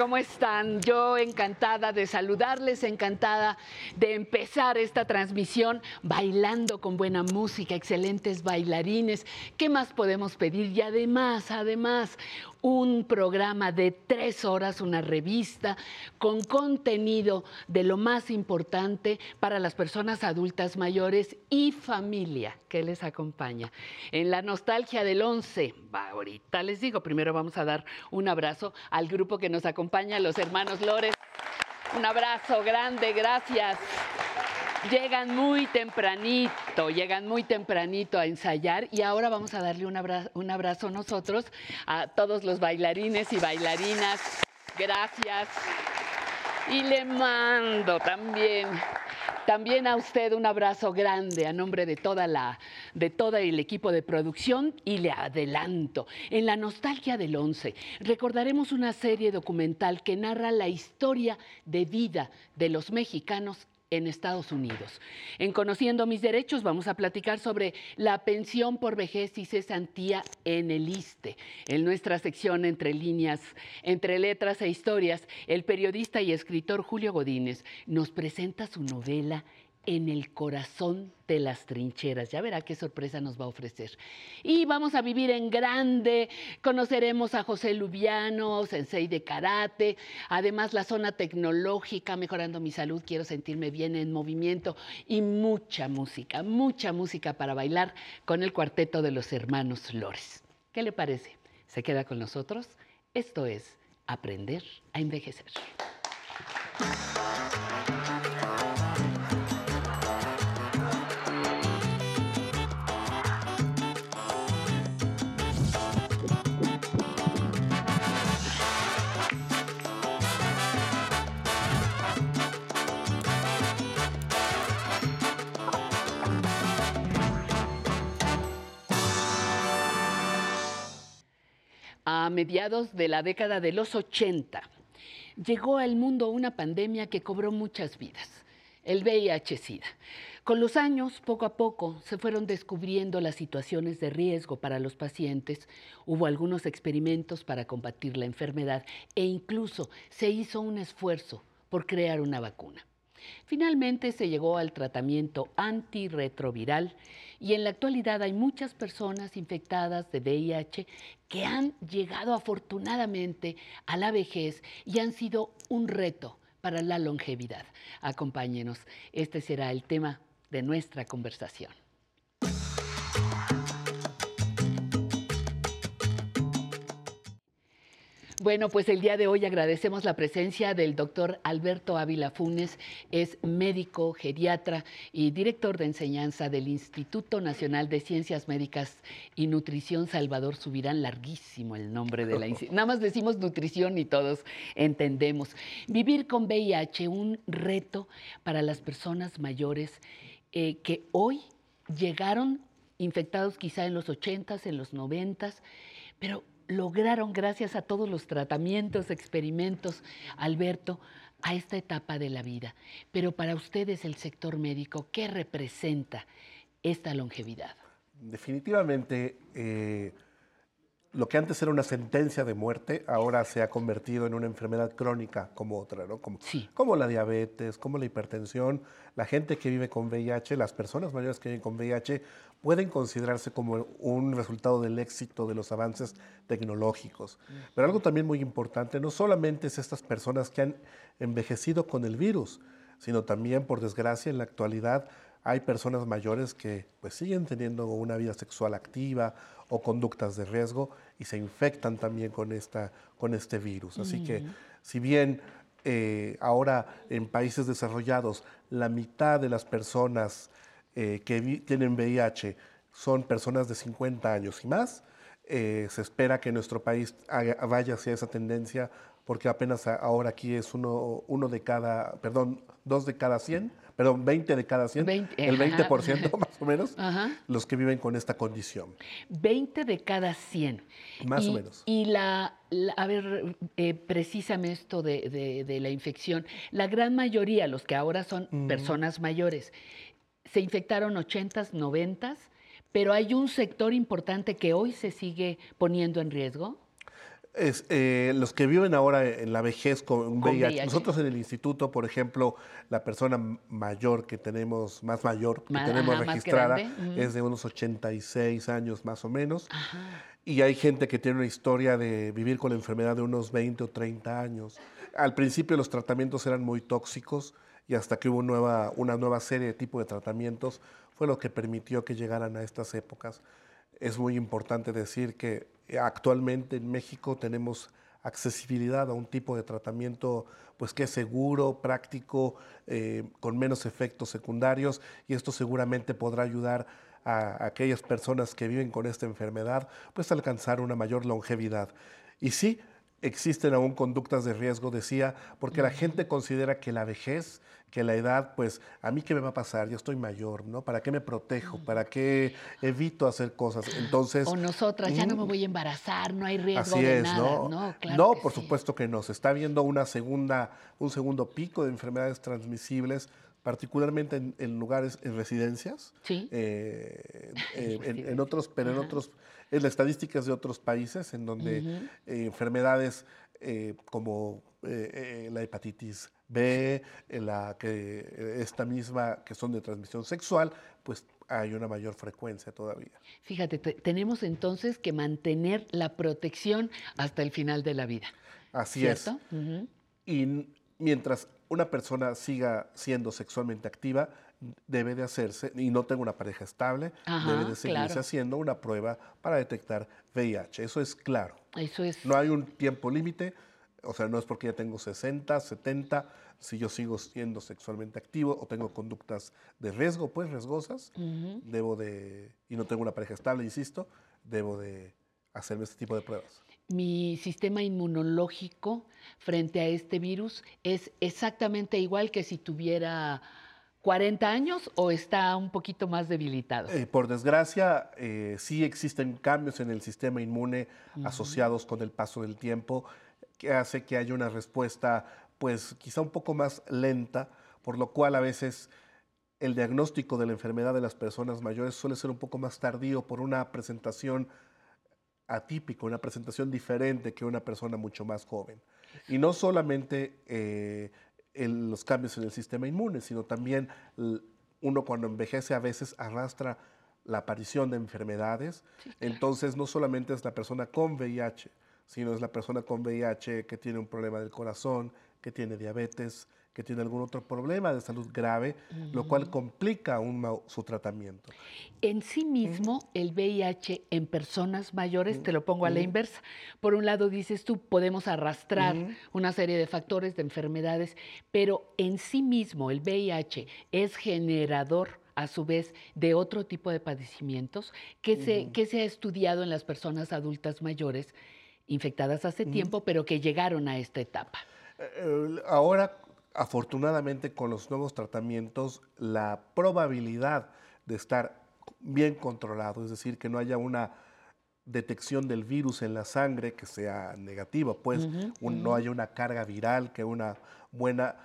¿Cómo están? Yo encantada de saludarles, encantada de empezar esta transmisión bailando con buena música, excelentes bailarines. ¿Qué más podemos pedir? Y además, además, un programa de tres horas, una revista con contenido de lo más importante para las personas adultas mayores y familia que les acompaña. En la nostalgia del 11, va, ahorita les digo, primero vamos a dar un abrazo al grupo que nos acompaña, los hermanos Lores. Un abrazo grande, gracias. Llegan muy tempranito, llegan muy tempranito a ensayar y ahora vamos a darle un abrazo, un abrazo nosotros a todos los bailarines y bailarinas. Gracias. Y le mando también, también a usted un abrazo grande a nombre de toda la, de todo el equipo de producción y le adelanto. En la nostalgia del 11 recordaremos una serie documental que narra la historia de vida de los mexicanos en Estados Unidos. En Conociendo mis derechos vamos a platicar sobre la pensión por vejez y cesantía en el ISTE. En nuestra sección Entre líneas, entre letras e historias, el periodista y escritor Julio Godínez nos presenta su novela en el corazón de las trincheras. Ya verá qué sorpresa nos va a ofrecer. Y vamos a vivir en grande. Conoceremos a José Lubiano, sensei de karate. Además, la zona tecnológica, mejorando mi salud, quiero sentirme bien en movimiento. Y mucha música, mucha música para bailar con el cuarteto de los hermanos Lores. ¿Qué le parece? ¿Se queda con nosotros? Esto es Aprender a Envejecer. A mediados de la década de los 80, llegó al mundo una pandemia que cobró muchas vidas, el VIH-Sida. Con los años, poco a poco, se fueron descubriendo las situaciones de riesgo para los pacientes, hubo algunos experimentos para combatir la enfermedad e incluso se hizo un esfuerzo por crear una vacuna. Finalmente se llegó al tratamiento antirretroviral y en la actualidad hay muchas personas infectadas de VIH que han llegado afortunadamente a la vejez y han sido un reto para la longevidad. Acompáñenos, este será el tema de nuestra conversación. Bueno, pues el día de hoy agradecemos la presencia del doctor Alberto Ávila Funes, es médico, geriatra y director de enseñanza del Instituto Nacional de Ciencias Médicas y Nutrición Salvador Subirán, larguísimo el nombre de la institución. Nada más decimos nutrición y todos entendemos. Vivir con VIH, un reto para las personas mayores eh, que hoy llegaron infectados quizá en los 80s, en los 90s, pero lograron, gracias a todos los tratamientos, experimentos, Alberto, a esta etapa de la vida. Pero para ustedes, el sector médico, ¿qué representa esta longevidad? Definitivamente, eh, lo que antes era una sentencia de muerte, ahora se ha convertido en una enfermedad crónica como otra, ¿no? Como, como la diabetes, como la hipertensión. La gente que vive con VIH, las personas mayores que viven con VIH, pueden considerarse como un resultado del éxito de los avances tecnológicos. Pero algo también muy importante, no solamente es estas personas que han envejecido con el virus, sino también, por desgracia, en la actualidad hay personas mayores que pues, siguen teniendo una vida sexual activa o conductas de riesgo y se infectan también con, esta, con este virus. Así que si bien eh, ahora en países desarrollados la mitad de las personas eh, que tienen VIH son personas de 50 años y más. Eh, se espera que nuestro país vaya hacia esa tendencia porque apenas ahora aquí es uno, uno de cada, perdón, dos de cada 100, perdón, 20 de cada 100, el 20% más o menos, los que viven con esta condición. 20 de cada 100. Más o menos. Y la, a ver, eh, precisamente esto de, de, la infección, la gran mayoría, los que ahora son personas mayores, se infectaron 80s, 90s, pero hay un sector importante que hoy se sigue poniendo en riesgo. Es, eh, los que viven ahora en la vejez con, VIH. Nosotros en el instituto, por ejemplo, la persona mayor que tenemos, más mayor que tenemos registrada, es de unos 86 años más o menos. Y hay gente que tiene una historia de vivir con la enfermedad de unos 20 o 30 años. Al principio los tratamientos eran muy tóxicos y hasta que hubo nueva, una nueva serie de tipos de tratamientos fue lo que permitió que llegaran a estas épocas. Es muy importante decir que eh, actualmente en México tenemos accesibilidad a un tipo de tratamiento pues que es seguro, práctico, eh, con menos efectos secundarios y esto seguramente podrá ayudar a, aquellas personas que viven con esta enfermedad pues a alcanzar una mayor longevidad. Y sí, existen aún conductas de riesgo, decía, porque la gente considera que la vejez que la edad, pues, a mí qué me va a pasar, yo estoy mayor, ¿no? ¿Para qué me protejo? ¿Para qué evito hacer cosas? Entonces... O nosotras, ya no me mm, voy a embarazar, no hay riesgo así de es, nada. ¿no? No, no por supuesto que no. Se está viendo una segunda, un segundo pico de enfermedades transmisibles, particularmente en, lugares, en residencias. Sí. Eh, eh, en, otros, pero en otros, en las estadísticas de otros países, en donde eh, enfermedades como la hepatitis B, la que esta misma que son de transmisión sexual, pues hay una mayor frecuencia todavía. Fíjate, tenemos entonces que mantener la protección hasta el final de la vida. Así es. Y mientras una persona siga siendo sexualmente activa, debe de hacerse, y no tengo una pareja estable, debe de seguirse haciendo una prueba para detectar VIH. Eso es claro. Eso es. No hay un tiempo límite o sea, no es porque ya tengo 60, 70, si yo sigo siendo sexualmente activo o tengo conductas de riesgo, pues riesgosas, debo de, y no tengo una pareja estable, insisto, debo de hacerme este tipo de pruebas. Mi sistema inmunológico frente a este virus es exactamente igual que si tuviera 40 años o está un poquito más debilitado? Eh, por desgracia, eh, sí existen cambios en el sistema inmune asociados con el paso del tiempo que hace que haya una respuesta, pues quizá un poco más lenta, por lo cual a veces el diagnóstico de la enfermedad de las personas mayores suele ser un poco más tardío por una presentación atípica, una presentación diferente que una persona mucho más joven. Y no solamente eh, los cambios en el sistema inmune, sino también uno cuando envejece a veces arrastra la aparición de enfermedades. Entonces no solamente es la persona con VIH, sino es la persona con VIH que tiene un problema del corazón, que tiene diabetes, que tiene algún otro problema de salud grave, lo cual complica aún su tratamiento. En sí mismo, el VIH en personas mayores, te lo pongo a la inversa. Por un lado, dices tú, podemos arrastrar una serie de factores, de enfermedades, pero en sí mismo el VIH es generador a su vez de otro tipo de padecimientos que, se, que se ha estudiado en las personas adultas mayores infectadas hace tiempo, pero que llegaron a esta etapa. Eh, eh, ahora afortunadamente con los nuevos tratamientos, la probabilidad de estar bien controlado, es decir, que no haya una detección del virus en la sangre que sea negativa, pues no haya una carga viral, que una buena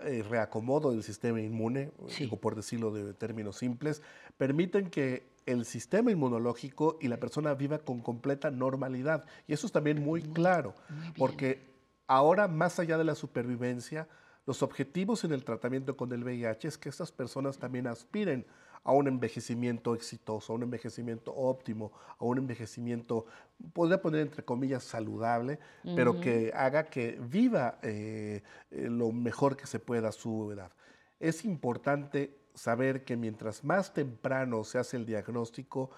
eh, reacomodo del sistema inmune, por decirlo de términos simples, permiten que el sistema inmunológico y la persona viva con completa normalidad. Y eso es también muy claro, porque ahora más allá de la supervivencia, los objetivos en el tratamiento con el VIH es que estas personas también aspiren a un envejecimiento exitoso, a un envejecimiento óptimo, a un envejecimiento, podría poner entre comillas, saludable, pero que haga que viva eh, eh, lo mejor que se pueda a su edad. Es importante saber que mientras más temprano se hace el diagnóstico,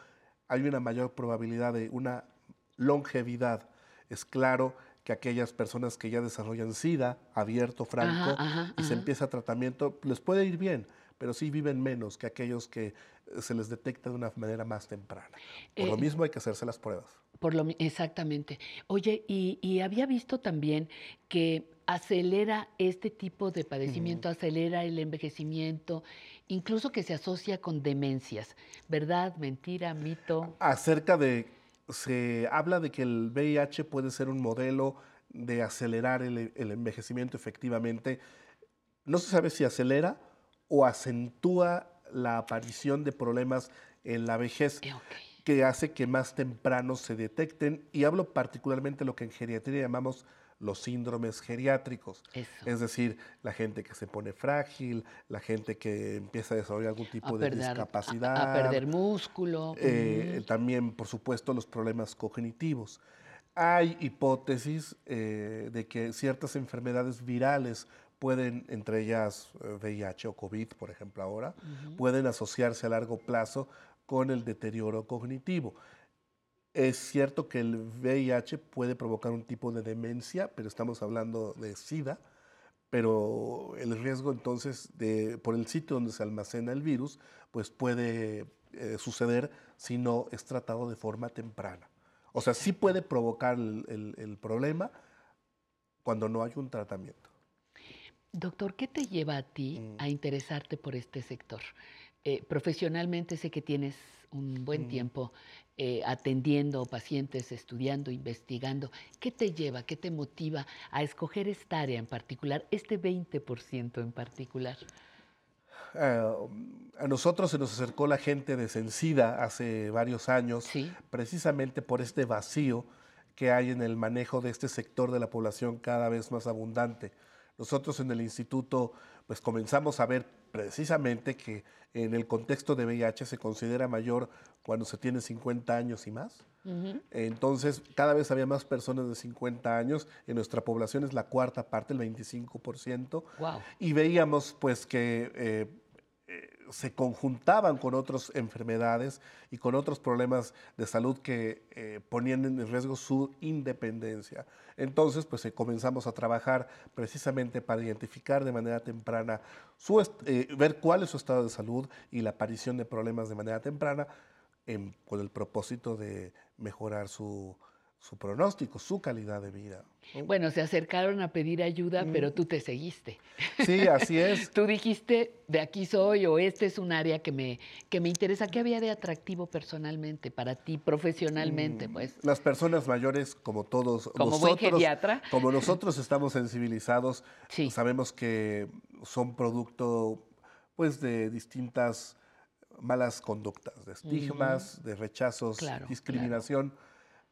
hay una mayor probabilidad de una longevidad. Es claro que aquellas personas que ya desarrollan SIDA abierto, franco, y se empieza tratamiento, les puede ir bien, pero sí viven menos que aquellos que eh, se les detecta de una manera más temprana. Por lo eh, mismo hay que hacerse las pruebas. Por lo, exactamente. Oye, y, había visto también que acelera este tipo de padecimiento, acelera el envejecimiento, incluso que se asocia con demencias. ¿Verdad? ¿Mentira? ¿Mito? Acerca de se habla de que el VIH puede ser un modelo de acelerar el, envejecimiento efectivamente. No se sabe si acelera o acentúa la aparición de problemas en la vejez. Eh, que hace que más temprano se detecten, y hablo particularmente de lo que en geriatría llamamos los síndromes geriátricos. Es decir, la gente que se pone frágil, la gente que empieza a desarrollar algún tipo de discapacidad. A, perder músculo. Eh, también, por supuesto, los problemas cognitivos. Hay hipótesis eh, de que ciertas enfermedades virales pueden, entre ellas VIH eh, o COVID, por ejemplo ahora, pueden asociarse a largo plazo con el deterioro cognitivo. Es cierto que el VIH puede provocar un tipo de demencia, pero estamos hablando de SIDA, pero el riesgo entonces de, por el sitio donde se almacena el virus, pues puede eh, suceder si no es tratado de forma temprana. O sea, sí puede provocar el, problema cuando no hay un tratamiento. Doctor, ¿qué te lleva a ti mm. a interesarte por este sector? Eh, profesionalmente sé que tienes un buen mm. tiempo eh, atendiendo pacientes, estudiando, investigando. ¿Qué te lleva, qué te motiva a escoger esta área en particular, este 20% en particular? Eh, a nosotros se nos acercó la gente de Sencida hace varios años, precisamente por este vacío que hay en el manejo de este sector de la población cada vez más abundante. Nosotros en el instituto pues comenzamos a ver precisamente que en el contexto de VIH se considera mayor cuando se tiene 50 años y más. Entonces, cada vez había más personas de 50 años. En nuestra población es la cuarta parte, el 25%. Y veíamos pues que eh, se conjuntaban con otras enfermedades y con otros problemas de salud que eh, ponían en riesgo su independencia. Entonces, pues eh, comenzamos a trabajar precisamente para identificar de manera temprana, su, eh, ver cuál es su estado de salud y la aparición de problemas de manera temprana con el propósito de mejorar su, su pronóstico, su calidad de vida. Bueno, se acercaron a pedir ayuda, pero mm. tú te seguiste. Sí, así es. tú dijiste, de aquí soy o este es un área que me, que me interesa. ¿Qué había de atractivo personalmente para ti, profesionalmente? Mm, pues? Las personas mayores, como todos como nosotros, buen geriatra. como nosotros estamos sensibilizados, sabemos que son producto pues, de distintas malas conductas, de estigmas, de rechazos, discriminación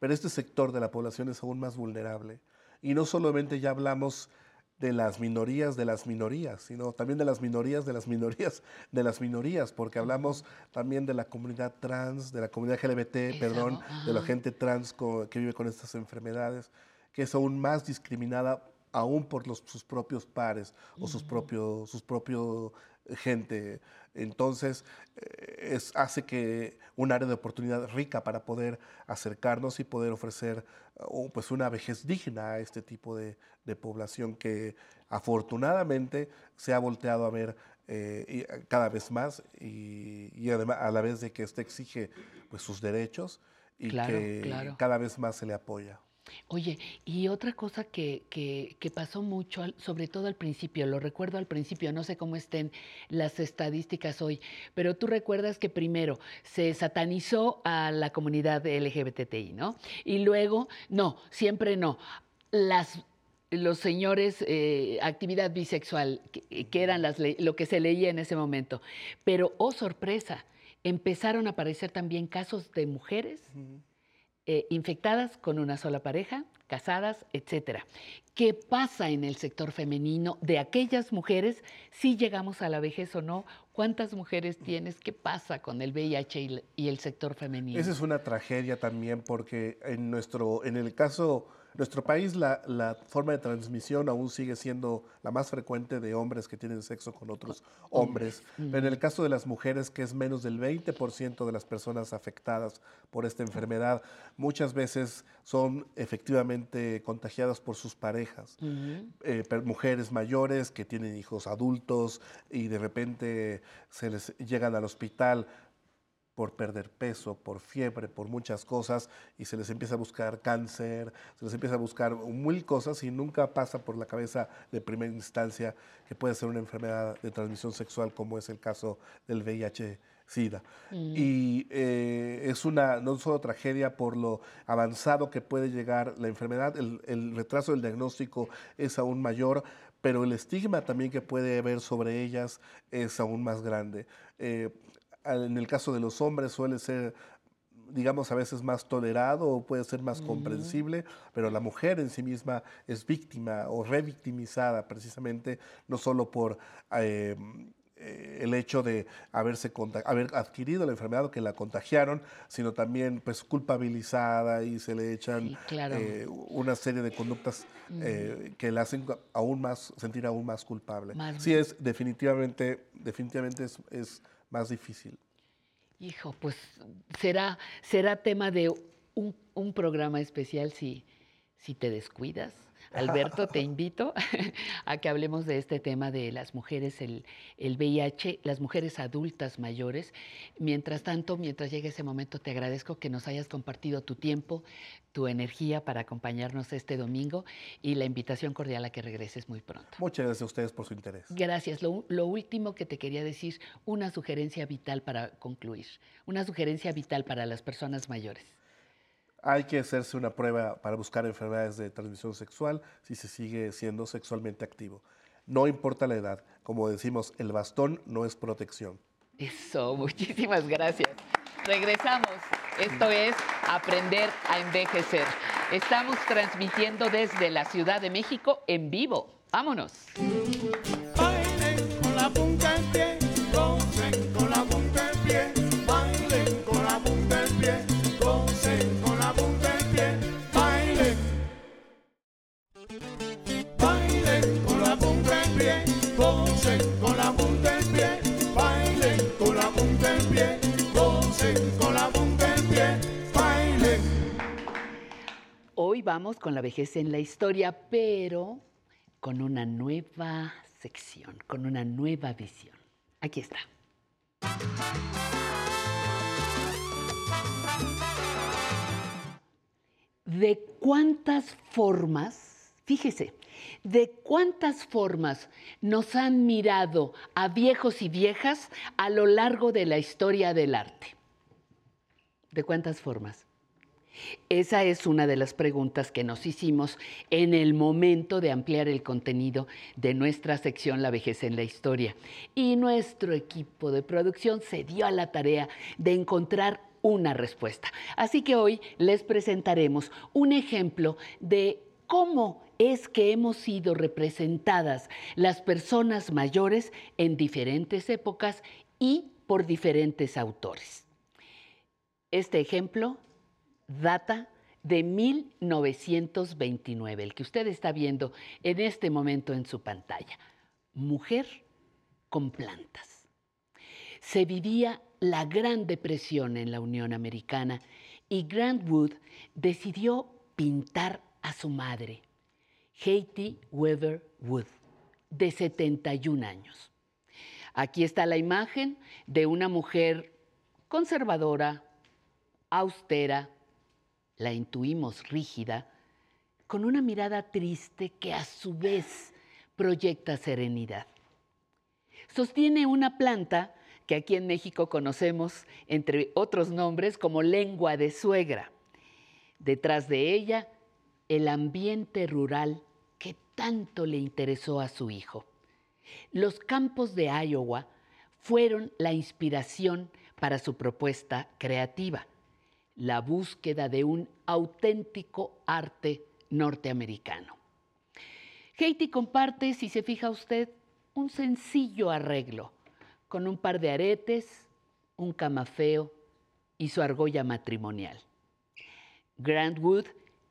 pero este sector de la población es aún más vulnerable. Y no solamente ya hablamos de las minorías de las minorías, sino también de las minorías de las minorías de las minorías, porque hablamos también de la comunidad trans, de la comunidad LGBT, perdón, de la gente trans que vive con estas enfermedades, que es aún más discriminada aún por los, sus propios pares o sus propios, sus propios gente. Entonces, eh, es, hace que un área de oportunidad rica para poder acercarnos y poder ofrecer uh, pues una vejez digna a este tipo de, población que afortunadamente se ha volteado a ver eh, eh, cada vez más y, además a la vez de que este exige pues sus derechos y que cada vez más se le apoya. Oye, y otra cosa que, que, pasó mucho, sobre todo al principio, lo recuerdo al principio, no sé cómo estén las estadísticas hoy, pero tú recuerdas que primero se satanizó a la comunidad LGBTI, ¿no? Y luego, no, siempre no. Las los señores, eh, actividad bisexual, que, eran las lo que se leía en ese momento. Pero, oh sorpresa, empezaron a aparecer también casos de mujeres eh, infectadas con una sola pareja, casadas, etcétera. ¿Qué pasa en el sector femenino de aquellas mujeres si llegamos a la vejez o no? ¿Cuántas mujeres tienes? ¿Qué pasa con el VIH y el sector femenino? Esa es una tragedia también porque en nuestro, en el caso nuestro país la, la, forma de transmisión aún sigue siendo la más frecuente de hombres que tienen sexo con otros hombres. Pero en el caso de las mujeres, que es menos del 20% de las personas afectadas por esta enfermedad, muchas veces son efectivamente contagiadas por sus parejas. Eh, mujeres mayores que tienen hijos adultos y de repente se les llegan al hospital por perder peso, por fiebre, por muchas cosas, y se les empieza a buscar cáncer, se les empieza a buscar mil cosas y nunca pasa por la cabeza de primera instancia que puede ser una enfermedad de transmisión sexual como es el caso del VIH. SIDA. Mm. Y eh, es una no solo tragedia por lo avanzado que puede llegar la enfermedad, el, retraso del diagnóstico es aún mayor, pero el estigma también que puede haber sobre ellas es aún más grande. Eh, en el caso de los hombres suele ser digamos, a veces más tolerado o puede ser más comprensible, pero la mujer en sí misma es víctima o revictimizada precisamente, no solo por eh, eh, el hecho de haberse haber adquirido la enfermedad o que la contagiaron, sino también pues culpabilizada y se le echan eh, una serie de conductas que la hacen aún más, sentir aún más culpable. sí es definitivamente, definitivamente es más difícil. Hijo, pues será, será tema de un, un programa especial si, si te descuidas. Alberto, te invito a que hablemos de este tema de las mujeres, el, el, VIH, las mujeres adultas mayores. Mientras tanto, mientras llegue ese momento, te agradezco que nos hayas compartido tu tiempo, tu energía para acompañarnos este domingo y la invitación cordial a que regreses muy pronto. Muchas gracias a ustedes por su interés. Gracias. Lo, lo último que te quería decir, una sugerencia vital para concluir, una sugerencia vital para las personas mayores. Hay que hacerse una prueba para buscar enfermedades de transmisión sexual si se sigue siendo sexualmente activo. No importa la edad. Como decimos, el bastón no es protección. Eso, muchísimas gracias. Regresamos. Esto es Aprender a Envejecer. Estamos transmitiendo desde la Ciudad de México en vivo. Vámonos. Vamos con la vejez en la historia, pero con una nueva sección, con una nueva visión. Aquí está. ¿De cuántas formas, fíjese, de cuántas formas nos han mirado a viejos y viejas a lo largo de la historia del arte? ¿De cuántas formas? Esa es una de las preguntas que nos hicimos en el momento de ampliar el contenido de nuestra sección La vejez en la historia. Y nuestro equipo de producción se dio a la tarea de encontrar una respuesta. Así que hoy les presentaremos un ejemplo de cómo es que hemos sido representadas las personas mayores en diferentes épocas y por diferentes autores. Este ejemplo data de 1929, el que usted está viendo en este momento en su pantalla. Mujer con plantas. Se vivía la Gran Depresión en la Unión Americana y Grant Wood decidió pintar a su madre, Haiti Weaver Wood, de 71 años. Aquí está la imagen de una mujer conservadora, austera, la intuimos rígida, con una mirada triste que a su vez proyecta serenidad. Sostiene una planta que aquí en México conocemos, entre otros nombres, como lengua de suegra. Detrás de ella, el ambiente rural que tanto le interesó a su hijo. Los campos de Iowa fueron la inspiración para su propuesta creativa, la búsqueda de un auténtico arte norteamericano. Haiti comparte, si se fija usted, un sencillo arreglo, con un par de aretes, un camafeo y su argolla matrimonial. Grant Wood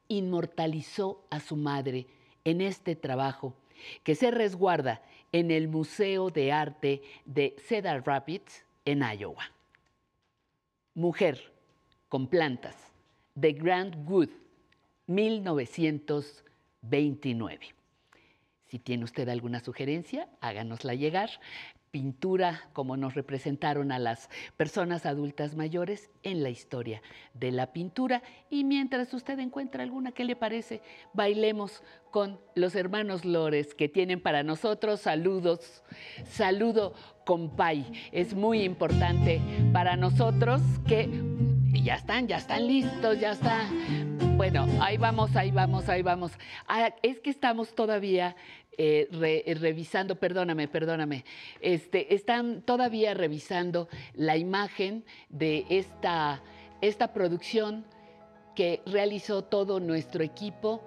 inmortalizó a su madre en este trabajo que se resguarda en el Museo de Arte de Cedar Rapids, en Iowa. Mujer con plantas, de Grant Wood, 1929. Si tiene usted alguna sugerencia, háganosla llegar pintura como nos representaron a las personas adultas mayores en la historia de la pintura. Y mientras usted encuentra alguna que le parece, bailemos con los hermanos Lores que tienen para nosotros saludos. Saludo compay. Es muy importante para nosotros que ya están, ya están listos, ya está. Bueno, ahí vamos, ahí vamos, ahí vamos. Ah, es que estamos todavía eh, revisando, perdóname, perdóname, este, están todavía revisando la imagen de esta, esta producción que realizó todo nuestro equipo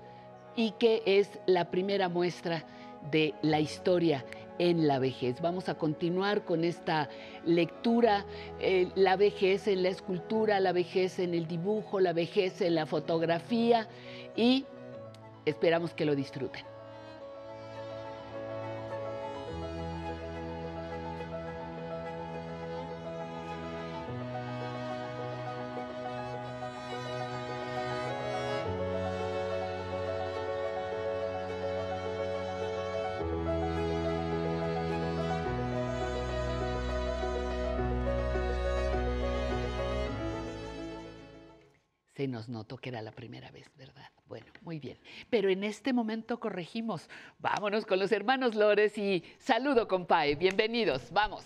y que es la primera muestra de la historia en la vejez. Vamos a continuar con esta lectura, eh, la vejez en la escultura, la vejez en el dibujo, la vejez en la fotografía y esperamos que lo disfruten. Nos notó que era la primera vez, ¿verdad? Bueno, muy bien. Pero en este momento corregimos. Vámonos con los hermanos Lores y saludo, compadre. Bienvenidos. Vamos.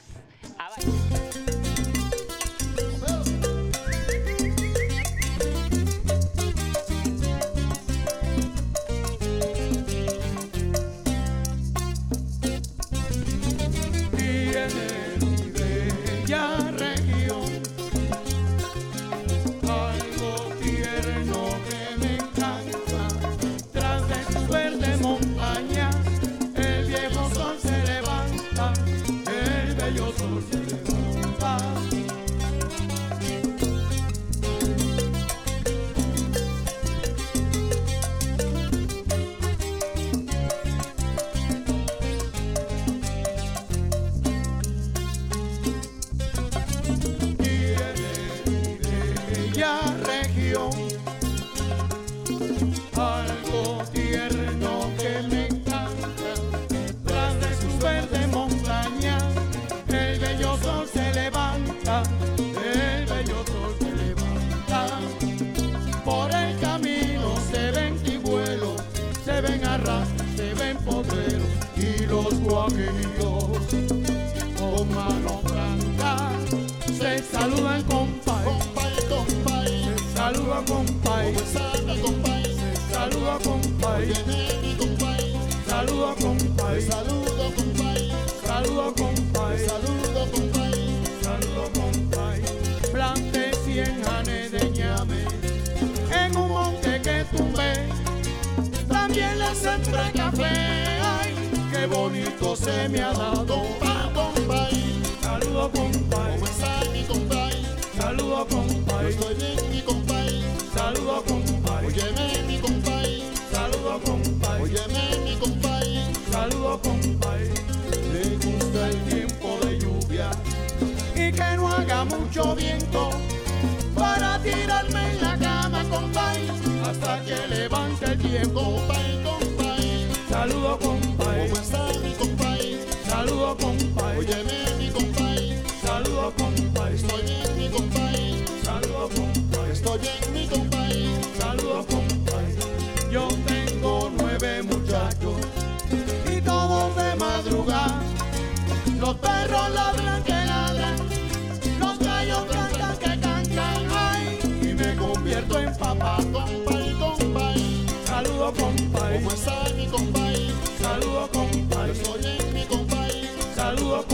amigos con mano franca se saludan con paz se saluda con se saluda con paz con paz saluda con paz saludo con paz saludo con saludo plante cien de ñame. En un monte que tumbé también le sembré café bonito se me ha dado. Pa, compay, saludo compay. ¿Cómo está mi compay? Saludo compay. Estoy bien mi compay. Saludo compay. Óyeme mi compay. Saludo compay. Óyeme mi compay. Saludo compay. Le gusta el tiempo de lluvia y que no haga mucho viento para tirarme en la cama, compay, hasta que levante el tiempo, compay. Papá, compay, compay. Saludo, compay. Estoy en mi compay. Saludo,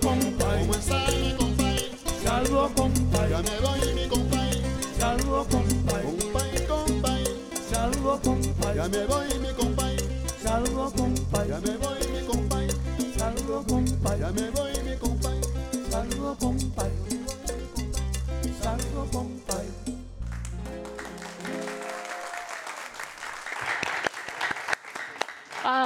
Saludo, compay. ¿Cómo está mi compay? Ya me voy, mi compay. Saludo, compay. Compay, compay. Saludo, compay. Ya me voy, mi compay. Saludo, compay. Ya me voy, mi compay. Saludo, compay. Ya me voy, mi compay. Saludo, compay.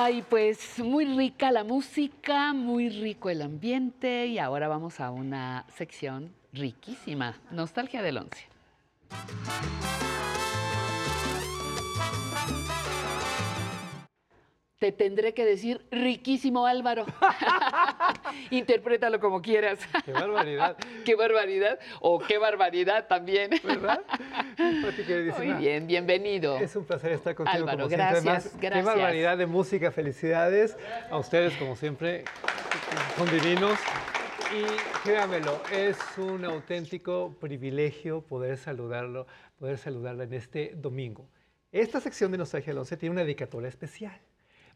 Ay, pues muy rica la música, muy rico el ambiente y ahora vamos a una sección riquísima, Nostalgia del Once. Te tendré que decir riquísimo Álvaro. Interprétalo como quieras. ¡Qué barbaridad! ¡Qué barbaridad! O qué barbaridad también. ¿Verdad? Muy bien, bienvenido. Es un placer estar contigo Álvaro, como gracias, Además, gracias. Qué barbaridad de música, felicidades a ustedes como siempre, son divinos. Y créamelo, es un auténtico privilegio poder saludarlo, poder saludarla en este domingo. Esta sección de Nostalgia del 11 tiene una dedicatoria especial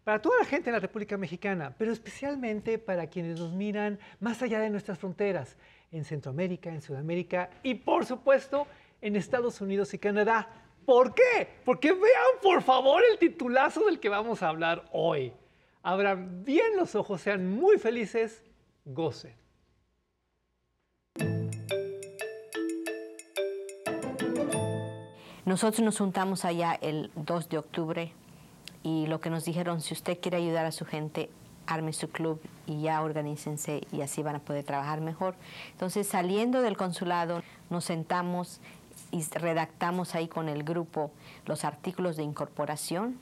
para toda la gente en la República Mexicana, pero especialmente para quienes nos miran más allá de nuestras fronteras, en Centroamérica, en Sudamérica y por supuesto en Estados Unidos y Canadá. ¿Por qué? Porque vean por favor el titulazo del que vamos a hablar hoy. Abran bien los ojos, sean muy felices, gocen. Nosotros nos juntamos allá el 2 de octubre y lo que nos dijeron, si usted quiere ayudar a su gente, arme su club y ya organícense y así van a poder trabajar mejor. Entonces, saliendo del consulado, nos sentamos y redactamos ahí con el grupo los artículos de incorporación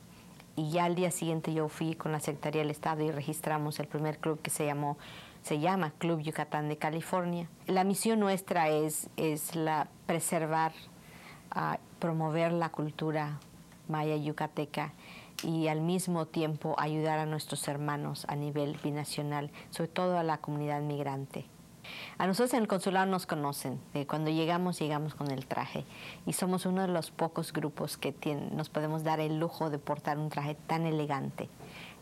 y ya al día siguiente yo fui con la Secretaría del Estado y registramos el primer club que se llamó se llama Club Yucatán de California. La misión nuestra es, es la preservar, uh, promover la cultura maya yucateca y al mismo tiempo ayudar a nuestros hermanos a nivel binacional, sobre todo a la comunidad migrante. A nosotros en el consulado nos conocen, cuando llegamos llegamos con el traje y somos uno de los pocos grupos que tienen, nos podemos dar el lujo de portar un traje tan elegante.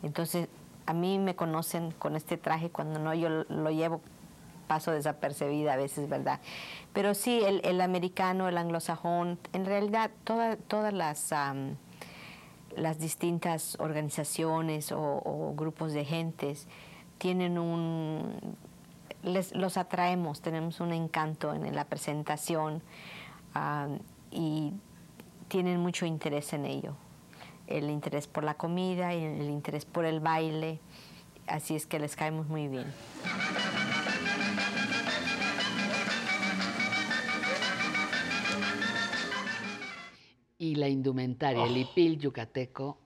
Entonces a mí me conocen con este traje, cuando no yo lo llevo paso desapercibida a veces, ¿verdad? Pero sí, el, el americano, el anglosajón, en realidad toda, todas las... Um, las distintas organizaciones o, grupos de gentes tienen un les, los atraemos tenemos un encanto en la presentación uh, y tienen mucho interés en ello. El interés por la comida y el interés por el baile así es que les caemos muy bien y la indumentaria, Oh. el hipil yucateco,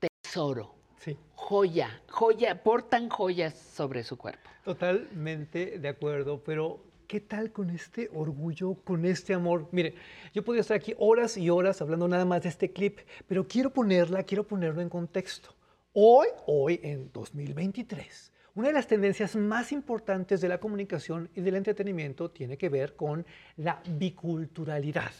tesoro, Sí. joya, joya, portan joyas sobre su cuerpo. Totalmente de acuerdo, pero ¿qué tal con este orgullo, con este amor? Mire, yo podría estar aquí horas y horas hablando nada más de este clip, pero quiero ponerla, quiero ponerlo en contexto. Hoy, hoy en 2023, Una de las tendencias más importantes de la comunicación y del entretenimiento tiene que ver con la biculturalidad.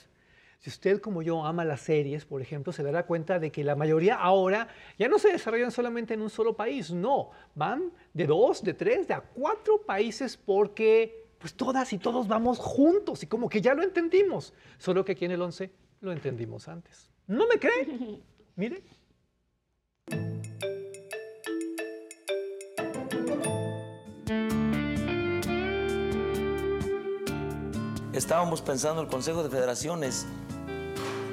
Si usted como yo ama las series, por ejemplo, se dará cuenta de que la mayoría ahora ya no se desarrollan solamente en un solo país, no, van de dos, de tres, de a cuatro países porque pues todas y todos vamos juntos y como que ya lo entendimos, solo que aquí en el 11 lo entendimos antes. ¿No me creen? Mire. Estábamos pensando en el Consejo de Federaciones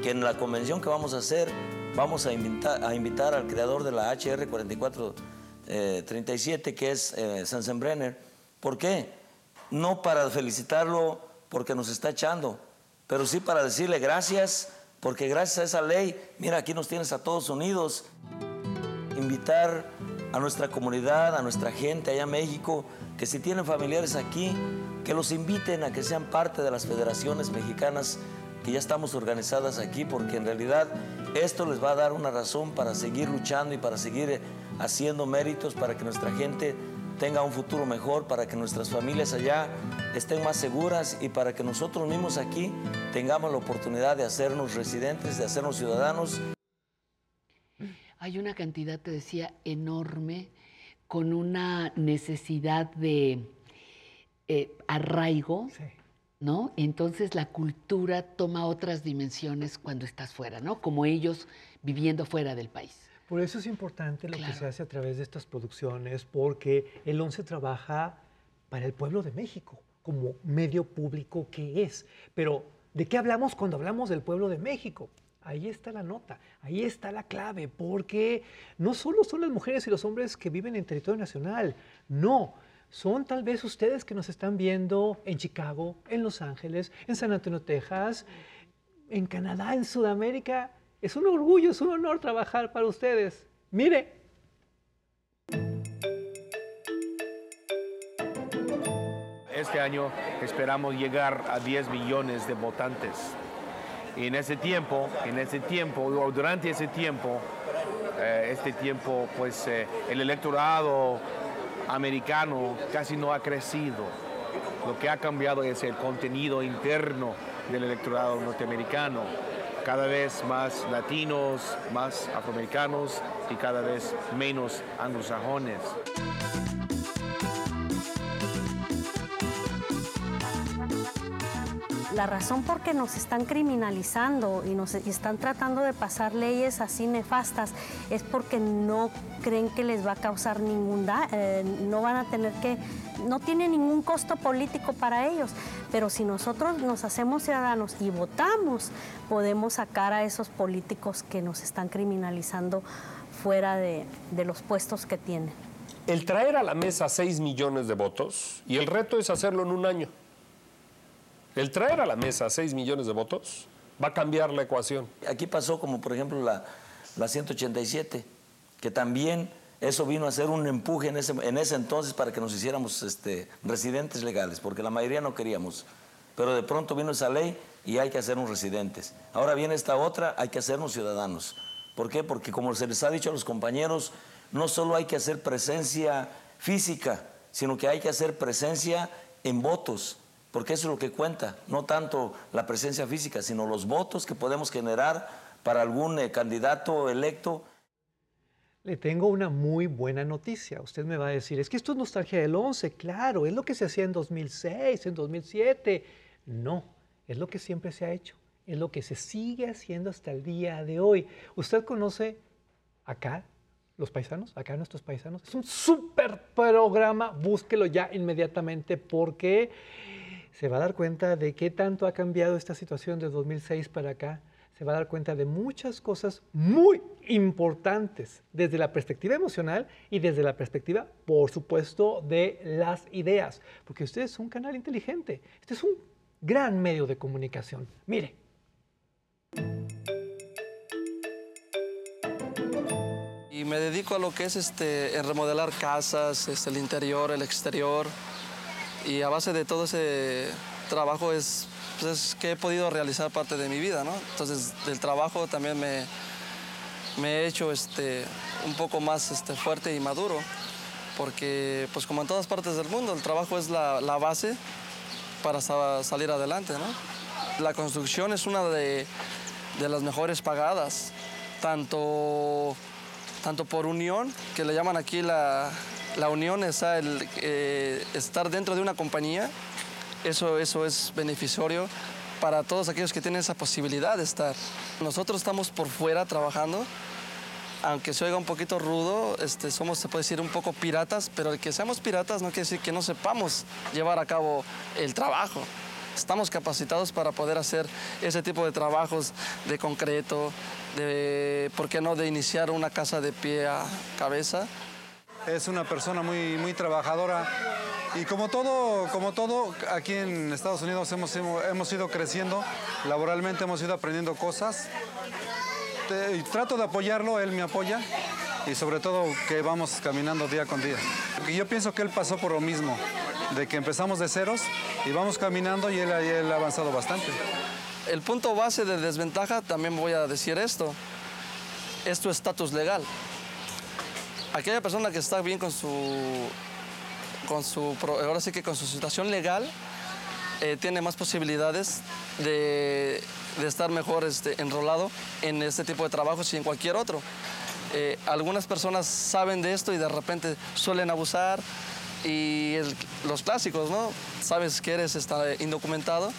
que en la convención que vamos a hacer vamos a invitar, a invitar al creador de la HR 4437, que es eh, Sensenbrenner. ¿Por qué? No para felicitarlo porque nos está echando, pero sí para decirle gracias, porque gracias a esa ley, mira, aquí nos tienes a todos unidos. Invitar a nuestra comunidad, a nuestra gente allá en México, que si tienen familiares aquí, que los inviten a que sean parte de las federaciones mexicanas que ya estamos organizadas aquí, porque en realidad esto les va a dar una razón para seguir luchando y para seguir eh, haciendo méritos para que nuestra gente tenga un futuro mejor, para que nuestras familias allá estén más seguras y para que nosotros mismos aquí tengamos la oportunidad de hacernos residentes, de hacernos ciudadanos. Hay una cantidad, te decía, enorme, con una necesidad de eh, arraigo. ¿no? Entonces la cultura toma otras dimensiones cuando estás fuera, ¿no? Como ellos viviendo fuera del país. Por eso es importante lo que se hace a través de estas producciones, porque el ONCE trabaja para el pueblo de México, como medio público que es. Pero, ¿de qué hablamos cuando hablamos del pueblo de México? Ahí está la nota, ahí está la clave, porque no solo son las mujeres y los hombres que viven en territorio nacional, no, son tal vez ustedes que nos están viendo en Chicago, en Los Ángeles, en San Antonio, Texas, en Canadá, en Sudamérica. Es un orgullo, es un honor trabajar para ustedes. Mire. Este año esperamos llegar a 10 millones de votantes. Y en ese tiempo, en ese tiempo, durante ese tiempo, eh, este tiempo, pues eh, el electorado americano casi no ha crecido. Lo que ha cambiado es el contenido interno del electorado norteamericano. Cada vez más latinos, más afroamericanos y cada vez menos anglosajones. La razón por que nos están criminalizando y nos están tratando de pasar leyes así nefastas es porque no creen que les va a causar ningún daño, eh, no van a tener que, no tiene ningún costo político para ellos. Pero si nosotros nos hacemos ciudadanos y votamos, podemos sacar a esos políticos que nos están criminalizando fuera de, de los puestos que tienen. El traer a la mesa 6 millones de votos y el reto es hacerlo en un año. El traer a la mesa 6 millones de votos va a cambiar la ecuación. Aquí pasó como por ejemplo la, la 187, que también eso vino a ser un empuje en ese, en ese entonces para que nos hiciéramos este, residentes legales, porque la mayoría no queríamos. Pero de pronto vino esa ley y hay que hacernos residentes. Ahora viene esta otra, hay que hacernos ciudadanos. ¿Por qué? Porque como se les ha dicho a los compañeros, no solo hay que hacer presencia física, sino que hay que hacer presencia en votos porque eso es lo que cuenta, no tanto la presencia física, sino los votos que podemos generar para algún eh, candidato electo. Le tengo una muy buena noticia. Usted me va a decir, es que esto es nostalgia del 11, claro, es lo que se hacía en 2006, en 2007. No, es lo que siempre se ha hecho, es lo que se sigue haciendo hasta el día de hoy. ¿Usted conoce acá los paisanos, acá nuestros paisanos? Es un súper programa, búsquelo ya inmediatamente porque se va a dar cuenta de qué tanto ha cambiado esta situación de 2006 para acá. Se va a dar cuenta de muchas cosas muy importantes desde la perspectiva emocional y desde la perspectiva, por supuesto, de las ideas. Porque usted es un canal inteligente. Este es un gran medio de comunicación. Mire. Y me dedico a lo que es este, remodelar casas, este, el interior, el exterior y a base de todo ese trabajo es, pues, que he podido realizar parte de mi vida, ¿no? Entonces, del trabajo también me, me he hecho este, un poco más este, fuerte y maduro. porque pues como en todas partes del mundo, el trabajo es la, la base para salir adelante. ¿no? La construcción es una de, de las mejores pagadas, tanto, tanto por unión, que le llaman aquí la, la unión, es el, eh, estar dentro de una compañía, eso, eso es beneficioso para todos aquellos que tienen esa posibilidad de estar. Nosotros estamos por fuera trabajando, aunque se oiga un poquito rudo, este, somos, se puede decir, un poco piratas, pero el que seamos piratas no quiere decir que no sepamos llevar a cabo el trabajo. Estamos capacitados para poder hacer ese tipo de trabajos de concreto, de, ¿por qué no?, de iniciar una casa de pie a cabeza. Es una persona muy, muy trabajadora y como todo, como todo, aquí en Estados Unidos hemos, hemos ido creciendo, laboralmente hemos ido aprendiendo cosas este, trato de apoyarlo, él me apoya y sobre todo que vamos caminando día con día. Y yo pienso que él pasó por lo mismo, de que empezamos de ceros y vamos caminando y él, él ha avanzado bastante. El punto base de desventaja, también voy a decir esto, es tu estatus legal. Aquella persona que está bien con su, con su, ahora sí que con su situación legal, eh, tiene más posibilidades de de estar mejor este, enrolado en este tipo de trabajos y en cualquier otro. Eh, algunas personas saben de esto y de repente suelen abusar y los clásicos, ¿no? Sabes que eres está, indocumentado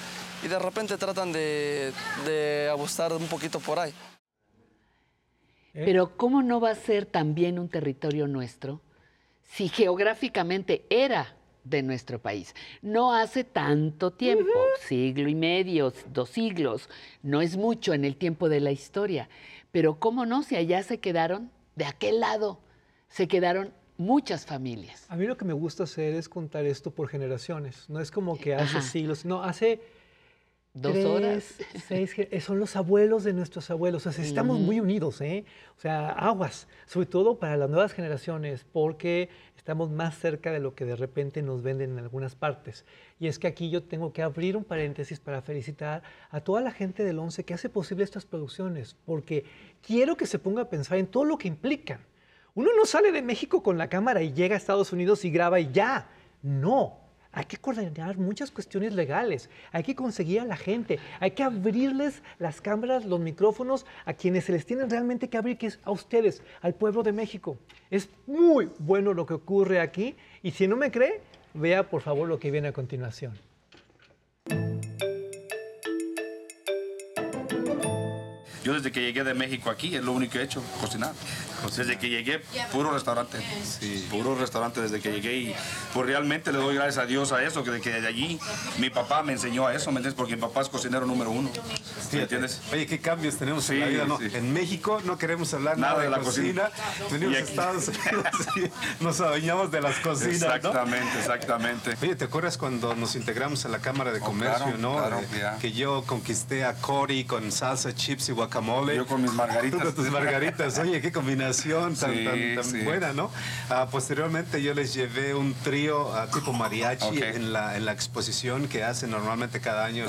y de repente tratan de, de abusar un poquito por ahí. Pero ¿cómo no va a ser también un territorio nuestro si geográficamente era de nuestro país. No hace tanto tiempo, siglo y medio, dos siglos, no es mucho en el tiempo de la historia, pero cómo no, si allá se quedaron, de aquel lado, se quedaron muchas familias. A mí lo que me gusta hacer es contar esto por generaciones, no es como que hace siglos, no, hace Dos horas. Seis, eh, son los abuelos de nuestros abuelos. O sea, estamos muy unidos, ¿eh? O sea, aguas, sobre todo para las nuevas generaciones, porque estamos más cerca de lo que de repente nos venden en algunas partes. Y es que aquí yo tengo que abrir un paréntesis para felicitar a toda la gente del ONCE que hace posible estas producciones, porque quiero que se ponga a pensar en todo lo que implican. Uno no sale de México con la cámara y llega a Estados Unidos y graba y ya. No, hay que coordinar muchas cuestiones legales, hay que conseguir a la gente, hay que abrirles las cámaras, los micrófonos a quienes se les tienen realmente que abrir, que es a ustedes, al pueblo de México. Es muy bueno lo que ocurre aquí y si no me cree, vea por favor lo que viene a continuación. Yo desde que llegué de México aquí es lo único que he hecho, cocinar. Desde que llegué, puro restaurante. Sí. Puro restaurante desde que llegué. Y pues realmente le doy gracias a Dios a eso, que de, que de allí mi papá me enseñó a eso, ¿me entiendes? Porque mi papá es cocinero número uno. ¿Me entiendes? Oye, qué cambios tenemos en la vida, ¿no? En México no queremos hablar nada, de, la cocina. Venimos a Estados Unidos y nos adueñamos de las cocinas, Exactamente, exactamente. Oye, ¿te acuerdas cuando nos integramos a la Cámara de oh, Comercio, no? Claro, eh, que yo conquisté a Cory con salsa, chips y guacamole. Yo con mis margaritas. Tú con tus margaritas. Oye, qué combinación tan, tan, buena, ¿no? Ah, posteriormente yo les llevé un trío ah, tipo mariachi en, la, en la exposición que hacen normalmente cada año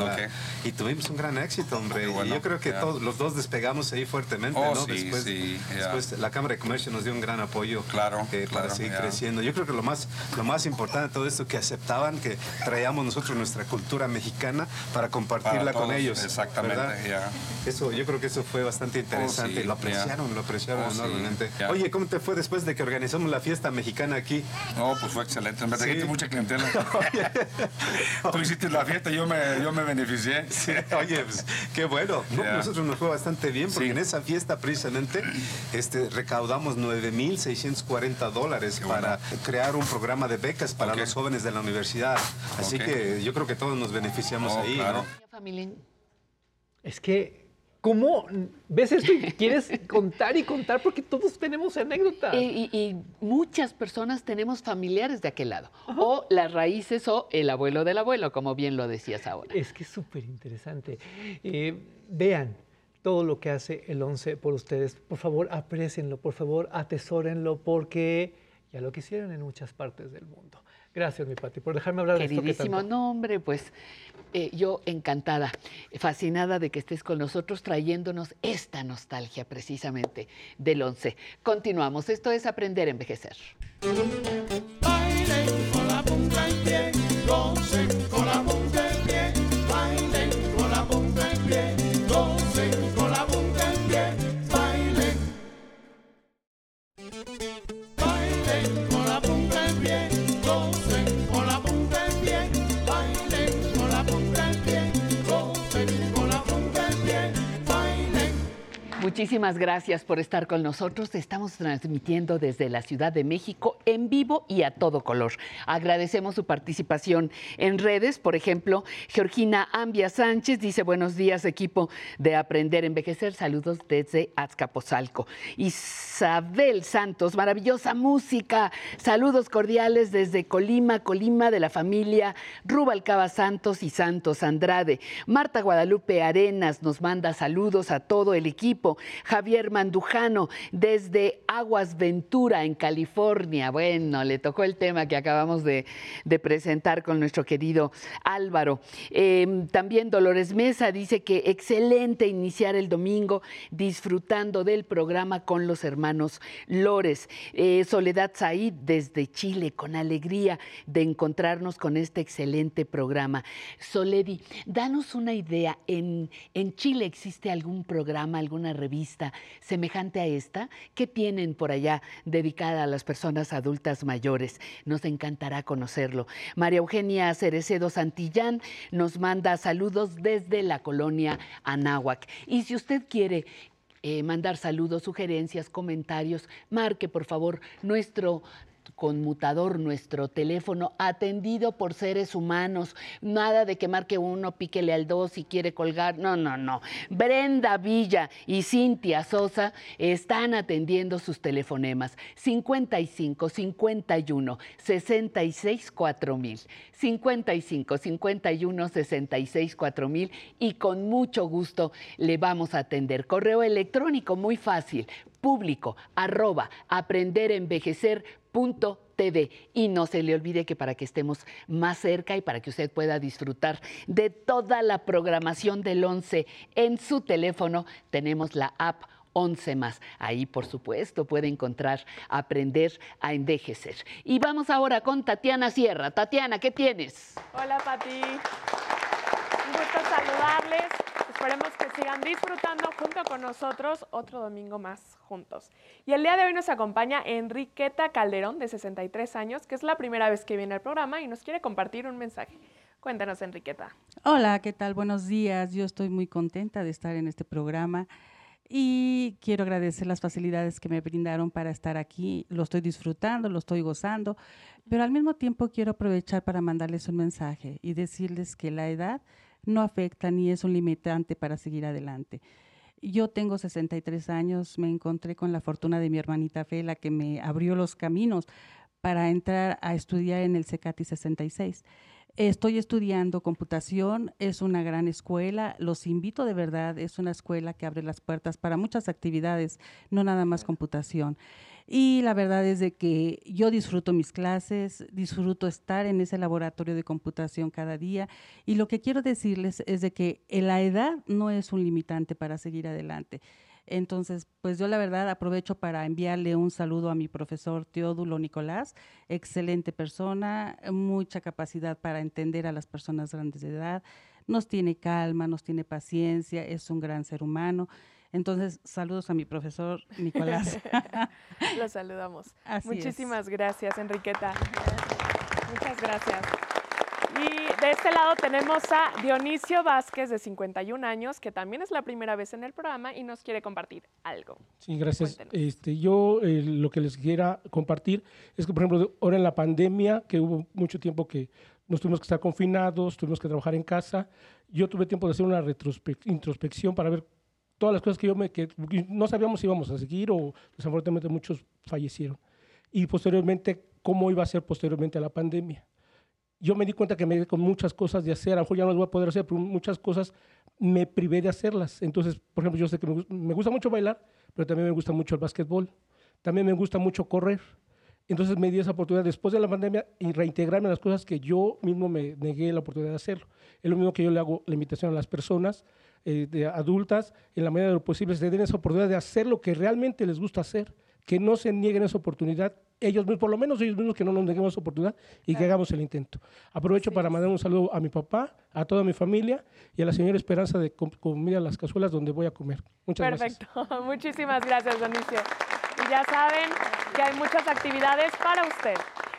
y tuvimos un gran éxito, hombre. y yo creo que todos, los dos despegamos ahí fuertemente, oh, ¿no? después, después la Cámara de Comercio nos dio un gran apoyo claro, eh, para seguir creciendo. Yo creo que lo más, lo más importante de todo esto que aceptaban que traíamos nosotros nuestra cultura mexicana para compartirla con ellos. Exactamente. Eso, yo creo que eso fue bastante oh, interesante. lo apreciaron, lo apreciaron oh, enormemente. Oye, ¿cómo te fue después de que organizamos la fiesta mexicana aquí? No, pues fue excelente. Me trajiste mucha clientela. Tú hiciste la fiesta y yo me, yo me beneficié. Oye, pues, qué bueno. nosotros nos fue bastante bien porque en esa fiesta precisamente este, recaudamos 9.640 dólares para crear un programa de becas para los jóvenes de la universidad. Así que yo creo que todos nos beneficiamos ahí. Claro. Es que ¿Cómo ves esto y quieres contar y contar? Porque todos tenemos anécdotas. Y, muchas personas tenemos familiares de aquel lado. O las raíces o el abuelo del abuelo, como bien lo decías ahora. Es que es súper interesante. Eh, vean todo lo que hace el 11 por ustedes. Por favor, aprecienlo, por favor, atesórenlo, porque ya lo quisieron en muchas partes del mundo. Gracias, mi Pati, por dejarme hablar de esto que tanto... nombre, pues eh, yo encantada, fascinada de que estés con nosotros trayéndonos esta nostalgia precisamente del 11. Continuamos, esto es Aprender a Envejecer. Baile con la punta y Muchísimas gracias por estar con nosotros. Estamos transmitiendo desde la Ciudad de México en vivo y a todo color. Agradecemos su participación en redes. Por ejemplo, Georgina Ambia Sánchez dice buenos días equipo de Aprender a Envejecer. Saludos desde Azcapotzalco. Isabel Santos, maravillosa música. Saludos cordiales desde Colima, Colima de la familia Rubalcaba Santos y Santos Andrade. Marta Guadalupe Arenas nos manda saludos a todo el equipo. Javier Mandujano desde Aguas Ventura en California. Bueno, le tocó el tema que acabamos de, presentar con nuestro querido Álvaro. Em, también Dolores Mesa dice que excelente iniciar el domingo disfrutando del programa con los hermanos Lores. Eh, Soledad Said desde Chile, con alegría de encontrarnos con este excelente programa. Soledi, danos una idea. ¿En, en Chile existe algún programa, alguna revista semejante a esta? ¿Qué tienen por allá dedicada a las personas adultas mayores? Nos encantará conocerlo. María Eugenia Cerecedo Santillán nos manda saludos desde la colonia Anáhuac. Y si usted quiere eh, mandar saludos, sugerencias, comentarios, marque por favor nuestro conmutador, nuestro teléfono, atendido por seres humanos. Nada de que marque uno, píquele al dos si quiere colgar. No, no, no. Brenda Villa y Cintia Sosa están atendiendo sus telefonemas. 55 51 66 4000. 55 51 66 4000 y con mucho gusto le vamos a atender. Correo electrónico muy fácil, público arroba aprenderenvejecer.tv. Y no se le olvide que para que estemos más cerca y para que usted pueda disfrutar de toda la programación del 11 en su teléfono, tenemos la app 11 más. Ahí, por supuesto, puede encontrar Aprender a Envejecer. Y vamos ahora con Tatiana Sierra. Tatiana, ¿qué tienes? Hola, Pati. Un gusto saludarles. Esperemos que sigan disfrutando junto con nosotros otro domingo más juntos. Y el día de hoy nos acompaña Enriqueta Calderón, de 63 años, que es la primera vez que viene al programa y nos quiere compartir un mensaje. Cuéntanos, Enriqueta. Hola, ¿qué tal? Buenos días. Yo estoy muy contenta de estar en este programa y quiero agradecer las facilidades que me brindaron para estar aquí. Lo estoy disfrutando, lo estoy gozando, pero al mismo tiempo quiero aprovechar para mandarles un mensaje y decirles que la edad no afecta ni es un limitante para seguir adelante. Yo tengo 63 años, me encontré con la fortuna de mi hermanita Fela que me abrió los caminos para entrar a estudiar en el CECATI 66. Estoy estudiando computación, es una gran escuela, los invito de verdad, es una escuela que abre las puertas para muchas actividades, no nada más computación. Y la verdad es de que yo disfruto mis clases, disfruto estar en ese laboratorio de computación cada día. Y lo que quiero decirles es de que la edad no es un limitante para seguir adelante. Entonces, pues yo la verdad aprovecho para enviarle un saludo a mi profesor Teodulo Nicolás, excelente persona, mucha capacidad para entender a las personas grandes de edad, nos tiene calma, nos tiene paciencia, es un gran ser humano. Entonces, saludos a mi profesor Nicolás. Lo saludamos. Muchísimas gracias, Enriqueta. Muchas gracias. Y de este lado tenemos a Dionisio Vázquez, de 51 años, que también es la primera vez en el programa y nos quiere compartir algo. Sí, gracias. Este, yo eh, lo que les quiera compartir es que, por ejemplo, ahora en la pandemia, que hubo mucho tiempo que nos tuvimos que estar confinados, tuvimos que trabajar en casa, yo tuve tiempo de hacer una introspección para ver todas las cosas que yo me, que no sabíamos si íbamos a seguir o desafortunadamente muchos fallecieron. Y posteriormente, cómo iba a ser posteriormente a la pandemia. Yo me di cuenta que me quedé con muchas cosas de hacer, a lo mejor ya no las voy a poder hacer, pero muchas cosas me privé de hacerlas. Entonces, por ejemplo, yo sé que me, me gusta mucho bailar, pero también me gusta mucho el básquetbol, también me gusta mucho correr. Entonces me di esa oportunidad después de la pandemia y reintegrarme a las cosas que yo mismo me negué la oportunidad de hacerlo. Es lo mismo que yo le hago la invitación a las personas eh, de adultas, en la medida de lo posible, se den esa oportunidad de hacer lo que realmente les gusta hacer, que no se nieguen esa oportunidad, ellos mismos, por lo menos ellos mismos que no nos neguemos esa oportunidad y que hagamos el intento. Aprovecho para mandar un saludo a mi papá, a toda mi familia y a la señora Esperanza de Comida Las Cazuelas, donde voy a comer. Muchas gracias. Perfecto, muchísimas gracias, Donicio. Y ya saben que hay muchas actividades para usted.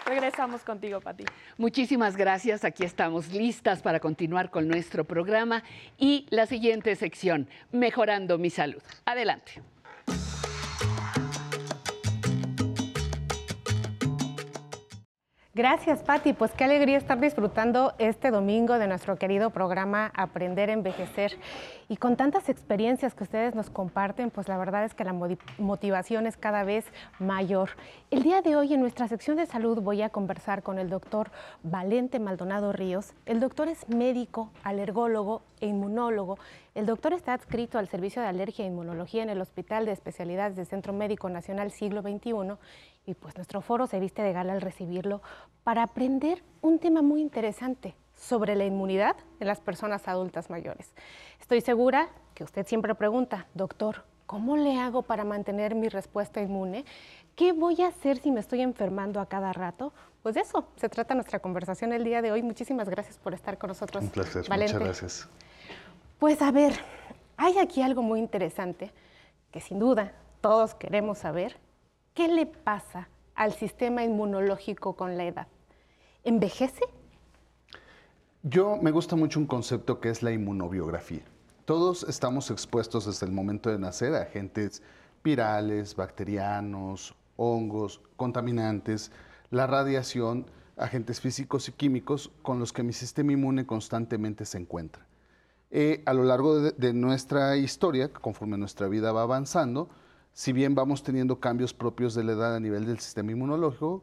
Regresamos contigo, Pati. Muchísimas gracias. Aquí estamos listas para continuar con nuestro programa y la siguiente sección, Mejorando mi salud. Adelante. Gracias, Patti. Pues qué alegría estar disfrutando este domingo de nuestro querido programa Aprender a Envejecer. Y con tantas experiencias que ustedes nos comparten, pues la verdad es que la motivación es cada vez mayor. El día de hoy en nuestra sección de salud voy a conversar con el doctor Valente Maldonado Ríos. El doctor es médico, alergólogo e inmunólogo. El doctor está adscrito al Servicio de Alergia e Inmunología en el Hospital de Especialidades del Centro Médico Nacional Siglo XXI y pues nuestro foro se viste de gala al recibirlo para aprender un tema muy interesante sobre la inmunidad en las personas adultas mayores. Estoy segura que usted siempre pregunta, doctor, ¿cómo le hago para mantener mi respuesta inmune? ¿Qué voy a hacer si me estoy enfermando a cada rato? Pues de eso se trata nuestra conversación el día de hoy. Muchísimas gracias por estar con nosotros. Un placer, muchas gracias. Pues a ver, hay aquí algo muy interesante que sin duda todos queremos saber ¿Qué le pasa al sistema inmunológico con la edad? ¿Envejece? Yo me gusta mucho un concepto que es la inmunobiografía. Todos estamos expuestos desde el momento de nacer a agentes virales, bacterianos, hongos, contaminantes, la radiación, agentes físicos y químicos con los que mi sistema inmune constantemente se encuentra. Eh, a lo largo de, de, nuestra historia, conforme nuestra vida va avanzando, si bien vamos teniendo cambios propios de la edad a nivel del sistema inmunológico,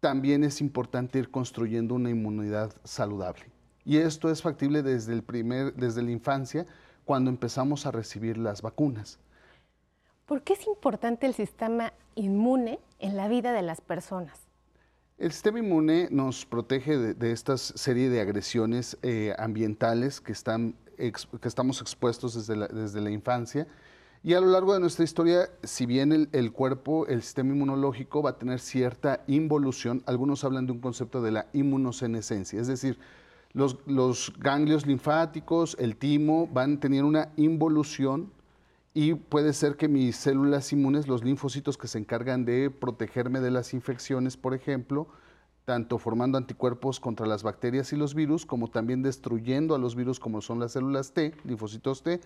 también es importante ir construyendo una inmunidad saludable. Y esto es factible desde, el primer, desde la infancia, cuando empezamos a recibir las vacunas. ¿Por qué es importante el sistema inmune en la vida de las personas? El sistema inmune nos protege de, esta serie de agresiones eh, ambientales que, están, que estamos expuestos desde desde la infancia. Y a lo largo de nuestra historia, si bien el, cuerpo, el sistema inmunológico va a tener cierta involución, algunos hablan de un concepto de la inmunosenescencia, es decir, los, los ganglios linfáticos, el timo, van a tener una involución y puede ser que mis células inmunes, los linfocitos que se encargan de protegerme de las infecciones, por ejemplo, tanto formando anticuerpos contra las bacterias y los virus, como también destruyendo a los virus como son las células T, linfocitos T,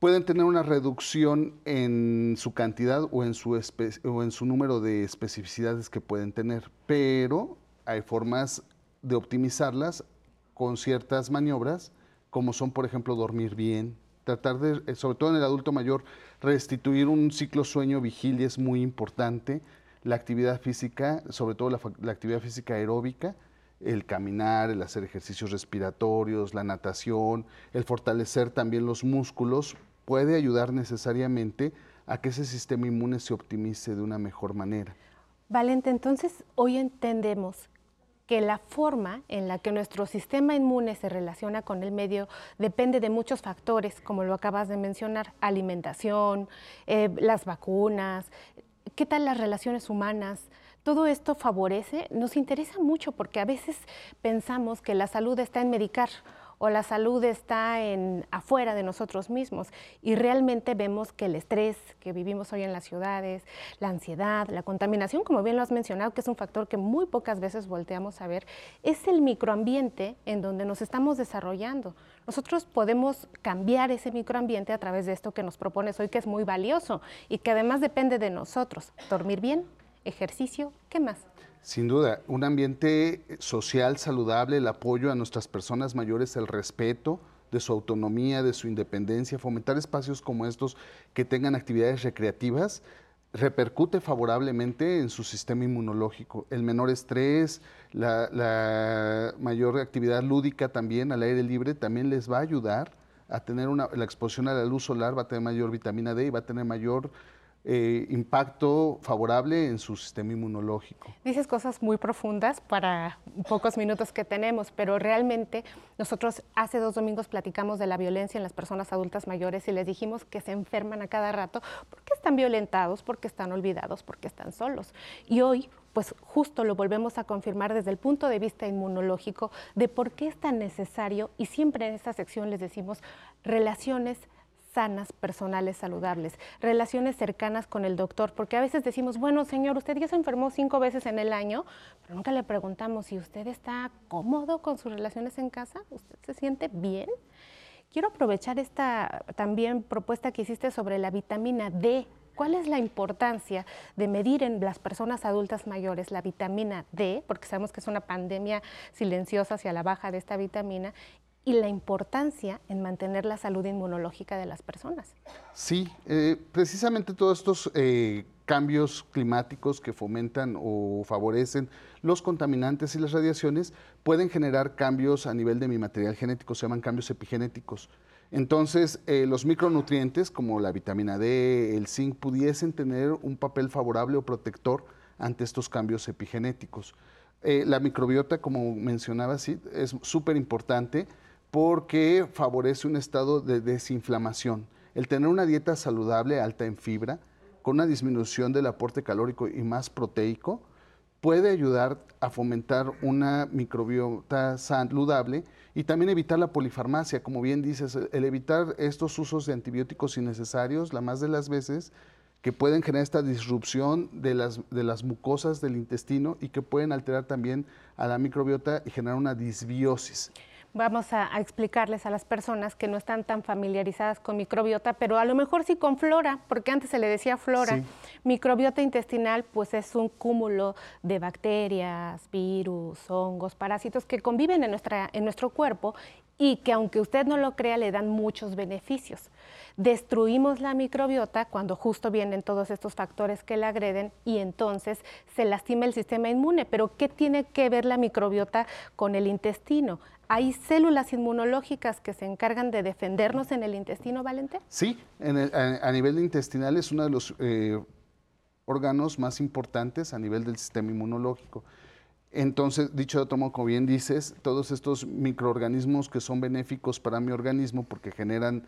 pueden tener una reducción en su cantidad o en su, o en su número de especificidades que pueden tener, pero hay formas de optimizarlas con ciertas maniobras, como son, por ejemplo, dormir bien, tratar de, eh, sobre todo en el adulto mayor, restituir un ciclo sueño-vigilia es muy importante, la actividad física, sobre todo la, la actividad física aeróbica, el caminar, el hacer ejercicios respiratorios, la natación, el fortalecer también los músculos puede ayudar necesariamente a que ese sistema inmune se optimice de una mejor manera. Valente, entonces hoy entendemos que la forma en la que nuestro sistema inmune se relaciona con el medio depende de muchos factores, como lo acabas de mencionar, alimentación, eh, las vacunas, qué tal las relaciones humanas. Todo esto favorece, nos interesa mucho porque a veces pensamos que la salud está en medicar o la salud está en afuera de nosotros mismos y realmente vemos que el estrés que vivimos hoy en las ciudades, la ansiedad, la contaminación, como bien lo has mencionado, que es un factor que muy pocas veces volteamos a ver, es el microambiente en donde nos estamos desarrollando. Nosotros podemos cambiar ese microambiente a través de esto que nos propones hoy, que es muy valioso y que además depende de nosotros. Dormir bien, ejercicio, ¿qué más? Sin duda, un ambiente social saludable, el apoyo a nuestras personas mayores, el respeto de su autonomía, de su independencia, fomentar espacios como estos que tengan actividades recreativas, repercute favorablemente en su sistema inmunológico. El menor estrés, la, mayor actividad lúdica también al aire libre también les va a ayudar a tener una, la exposición a la luz solar, va a tener mayor vitamina D y va a tener mayor eh, impacto favorable en su sistema inmunológico. Dices cosas muy profundas para pocos minutos que tenemos, pero realmente nosotros hace dos domingos platicamos de la violencia en las personas adultas mayores y les dijimos que se enferman a cada rato porque están violentados, porque están olvidados, porque están solos. Y hoy pues justo lo volvemos a confirmar desde el punto de vista inmunológico de por qué es tan necesario, y siempre en esta sección les decimos, relaciones sanas, personales, saludables, relaciones cercanas con el doctor, porque a veces decimos, bueno, señor, usted ya se enfermó cinco veces en el año, pero nunca le preguntamos si usted está cómodo con sus relaciones en casa, usted se siente bien. Quiero aprovechar esta también propuesta que hiciste sobre la vitamina D. ¿Cuál es la importancia de medir en las personas adultas mayores la vitamina D? Porque sabemos que es una pandemia silenciosa hacia la baja de esta vitamina y la importancia en mantener la salud inmunológica de las personas. Sí, eh, precisamente todos estos eh, cambios climáticos que fomentan o favorecen los contaminantes y las radiaciones pueden generar cambios a nivel de mi material genético, se llaman cambios epigenéticos. Entonces, eh, los micronutrientes como la vitamina D, el zinc, pudiesen tener un papel favorable o protector ante estos cambios epigenéticos. la microbiota, como mencionaba, sí, es súper importante porque favorece un estado de desinflamación. El tener una dieta saludable, alta en fibra, con una disminución del aporte calórico y más proteico, puede ayudar a fomentar una microbiota saludable y también evitar la polifarmacia. Como bien dices, el evitar estos usos de antibióticos innecesarios, la más de las veces, que pueden generar esta disrupción de las, de las mucosas del intestino y que pueden alterar también a la microbiota y generar una disbiosis vamos a, explicarles a las personas que no están tan familiarizadas con microbiota, pero a lo mejor sí con flora, porque antes se le decía flora. Microbiota intestinal, pues es un cúmulo de bacterias, virus, hongos, parásitos que conviven en, nuestra, en nuestro cuerpo y que aunque usted no lo crea, le dan muchos beneficios. Destruimos la microbiota cuando justo vienen todos estos factores que la agreden y entonces se lastima el sistema inmune. Pero ¿qué tiene que ver la microbiota con el intestino? ¿Hay células inmunológicas que se encargan de defendernos en el intestino, Valente? Sí, a, nivel intestinal es uno de los eh, órganos más importantes a nivel del sistema inmunológico. Entonces, dicho de otro modo, como bien dices, todos estos microorganismos que son benéficos para mi organismo porque generan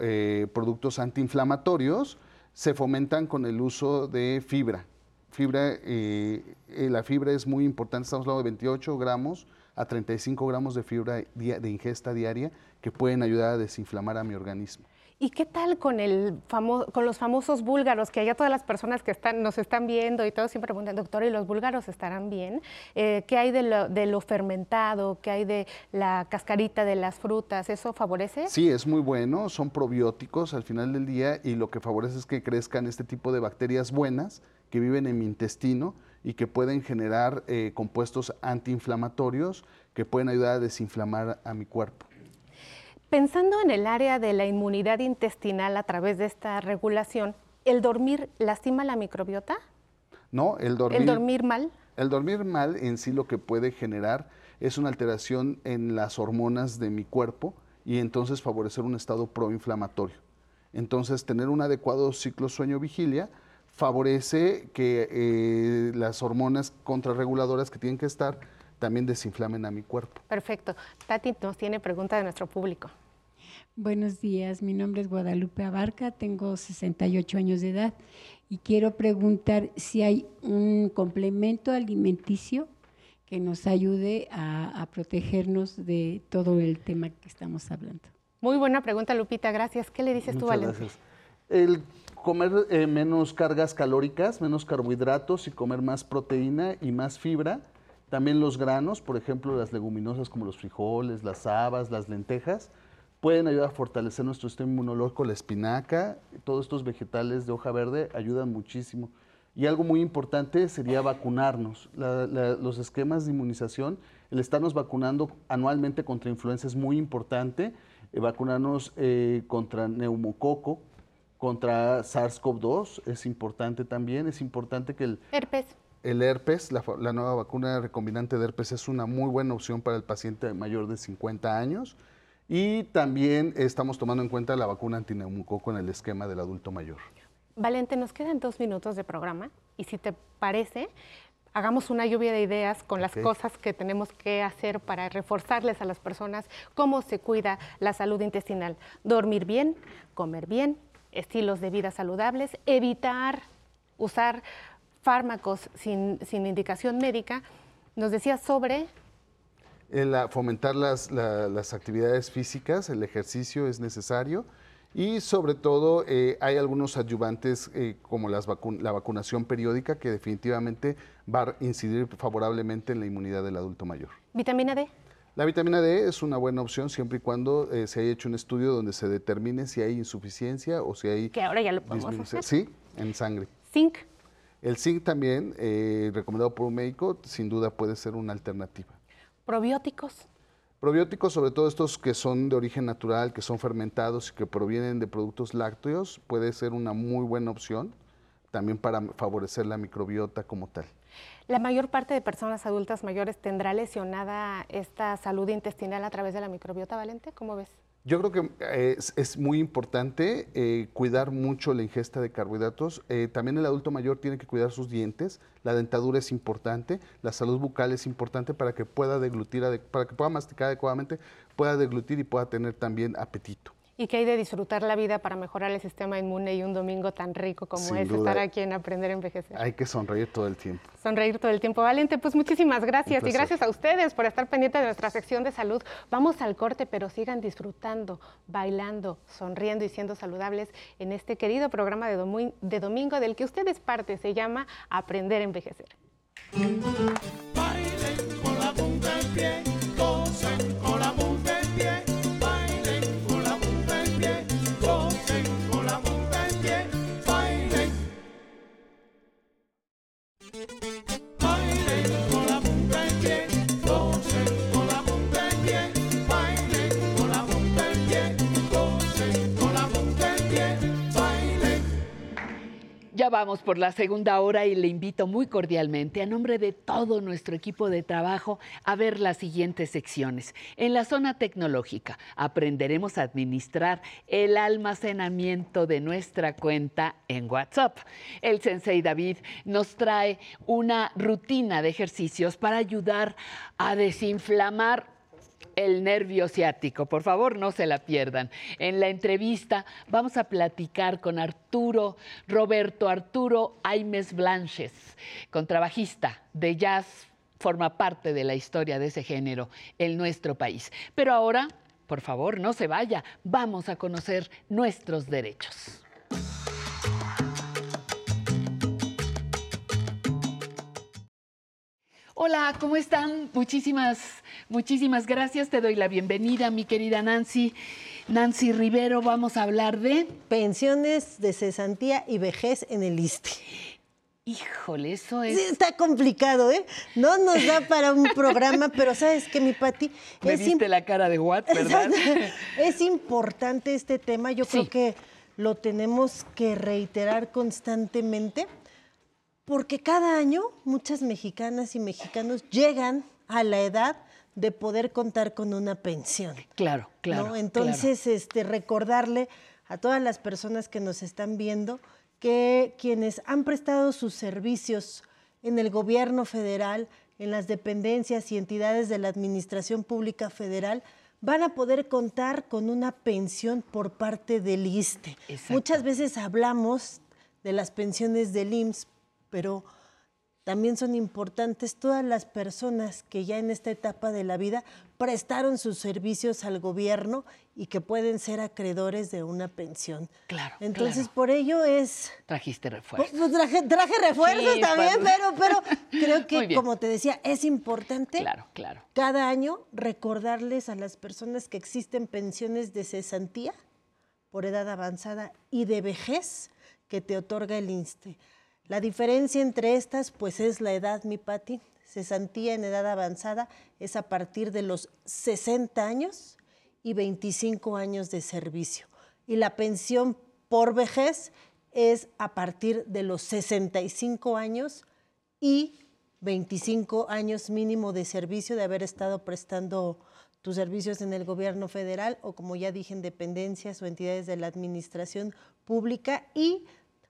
eh, productos antiinflamatorios, se fomentan con el uso de fibra. Fibra, eh, la fibra es muy importante, estamos hablando de 28 gramos a 35 gramos de fibra de ingesta diaria que pueden ayudar a desinflamar a mi organismo. ¿Y qué tal con, el con los famosos búlgaros? Que allá todas las personas que están, nos están viendo y todos siempre preguntan, doctor, ¿y los búlgaros estarán bien? Eh, ¿Qué hay de lo, de lo, fermentado? ¿Qué hay de la cascarita de las frutas? ¿Eso favorece? Sí, es muy bueno, son probióticos al final del día y lo que favorece es que crezcan este tipo de bacterias buenas que viven en mi intestino y que pueden generar eh, compuestos antiinflamatorios que pueden ayudar a desinflamar a mi cuerpo. Pensando en el área de la inmunidad intestinal a través de esta regulación, ¿el dormir lastima la microbiota? No, el dormir. ¿El dormir mal? El dormir mal en sí lo que puede generar es una alteración en las hormonas de mi cuerpo y entonces favorecer un estado proinflamatorio. Entonces, tener un adecuado ciclo sueño-vigilia favorece que eh, las hormonas contrarreguladoras que tienen que estar también desinflamen a mi cuerpo. Perfecto. Tati nos tiene pregunta de nuestro público. Buenos días, mi nombre es Guadalupe Abarca, tengo 68 años de edad y quiero preguntar si hay un complemento alimenticio que nos ayude a, protegernos de todo el tema que estamos hablando. Muy buena pregunta, Lupita, gracias. ¿Qué le dices tú, Valentín? El comer eh, menos cargas calóricas, menos carbohidratos y comer más proteína y más fibra. También los granos, por ejemplo, las leguminosas como los frijoles, las habas, las lentejas, pueden ayudar a fortalecer nuestro sistema inmunológico, la espinaca, todos estos vegetales de hoja verde ayudan muchísimo. Y algo muy importante sería vacunarnos. los esquemas de inmunización, el estarnos vacunando anualmente contra influenza es muy importante. Eh, vacunarnos eh, contra neumococo, contra SARS-CoV-2 es importante también. Es importante que el... Herpes. El herpes, la, nueva vacuna recombinante de herpes es una muy buena opción para el paciente mayor de 50 años. Y también estamos tomando en cuenta la vacuna antineumococo en el esquema del adulto mayor. Valente, nos quedan dos minutos de programa y si te parece, hagamos una lluvia de ideas con las cosas que tenemos que hacer para reforzarles a las personas cómo se cuida la salud intestinal. Dormir bien, comer bien, estilos de vida saludables, evitar usar fármacos sin, indicación médica. Nos decía sobre... El, fomentar las, las, actividades físicas, el ejercicio es necesario Y sobre todo eh, hay algunos adyuvantes eh, como las la vacunación periódica que definitivamente va a incidir favorablemente en la inmunidad del adulto mayor. ¿Vitamina D? La vitamina D es una buena opción siempre y cuando eh, se haya hecho un estudio donde se determine si hay insuficiencia o si hay... Que ahora ya lo podemos hacer. Sí, en sangre. ¿Zinc? El zinc también, recomendado por un médico, sin duda puede ser una alternativa. ¿Probióticos? Probióticos, sobre todo estos que son de origen natural, que son fermentados y que provienen de productos lácteos, puede ser una muy buena opción también para favorecer la microbiota como tal. ¿La mayor parte de personas adultas mayores tendrá lesionada esta salud intestinal a través de la microbiota, Valente? ¿Cómo ves? Yo creo que eh, es, muy importante eh, cuidar mucho la ingesta de carbohidratos. Eh, también el adulto mayor tiene que cuidar sus dientes. La dentadura es importante. La salud bucal es importante para que pueda deglutir, para que pueda masticar adecuadamente, pueda deglutir y pueda tener también apetito y que hay de disfrutar la vida para mejorar el sistema inmune y un domingo tan rico como es estar aquí en Aprender a Envejecer. Hay que sonreír todo el tiempo. Sonreír todo el tiempo. Valente, pues muchísimas gracias y gracias a ustedes por estar pendientes de nuestra sección de salud. Vamos al corte, pero sigan disfrutando, bailando, sonriendo y siendo saludables en este querido programa de, de domingo del que usted es parte. Se llama Aprender a Envejecer. Bailen con la punta del pie, vamos por la segunda hora y le invito muy cordialmente a nombre de todo nuestro equipo de trabajo a ver las siguientes secciones. En la zona tecnológica aprenderemos a administrar el almacenamiento de nuestra cuenta en WhatsApp. El sensei David nos trae una rutina de ejercicios para ayudar a desinflamar el nervio ciático. Por favor, no se la pierdan. En la entrevista vamos a platicar con Arturo, Roberto Arturo Aimes Blanches, contrabajista de jazz, forma parte de la historia de ese género en nuestro país. Pero ahora, por favor, no se vaya, vamos a conocer nuestros derechos. Hola, ¿cómo están? Muchísimas, muchísimas gracias. Te doy la bienvenida, mi querida Nancy. Nancy Rivero, vamos a hablar de... Pensiones de cesantía y vejez en el ISTE. Híjole, eso es... Sí, está complicado, ¿eh? No nos da para un programa, pero ¿sabes qué, mi Pati? Me viste la cara de Watt, ¿verdad? es importante este tema. Yo creo que lo tenemos que reiterar constantemente porque cada año muchas mexicanas y mexicanos llegan a la edad de poder contar con una pensión. Claro, claro. Entonces, Este, recordarle a todas las personas que nos están viendo que quienes han prestado sus servicios en el gobierno federal, en las dependencias y entidades de la Administración Pública Federal, van a poder contar con una pensión por parte del ISTE. Muchas veces hablamos de las pensiones del IMSS, pero también son importantes todas las personas que ya en esta etapa de la vida prestaron sus servicios al gobierno y que pueden ser acreedores de una pensión. Claro. Entonces, por ello es... Trajiste refuerzos. Pues, traje, refuerzos también, pero, pero creo que, como te decía, es importante claro, claro. cada año recordarles a las personas que existen pensiones de cesantía por edad avanzada y de vejez que te otorga el INSTE. La diferencia entre estas, pues es la edad, mi Pati. Cesantía en edad avanzada es a partir de los 60 años y 25 años de servicio. Y la pensión por vejez es a partir de los 65 años y 25 años mínimo de servicio de haber estado prestando tus servicios en el gobierno federal o como ya dije en dependencias o entidades de la administración pública y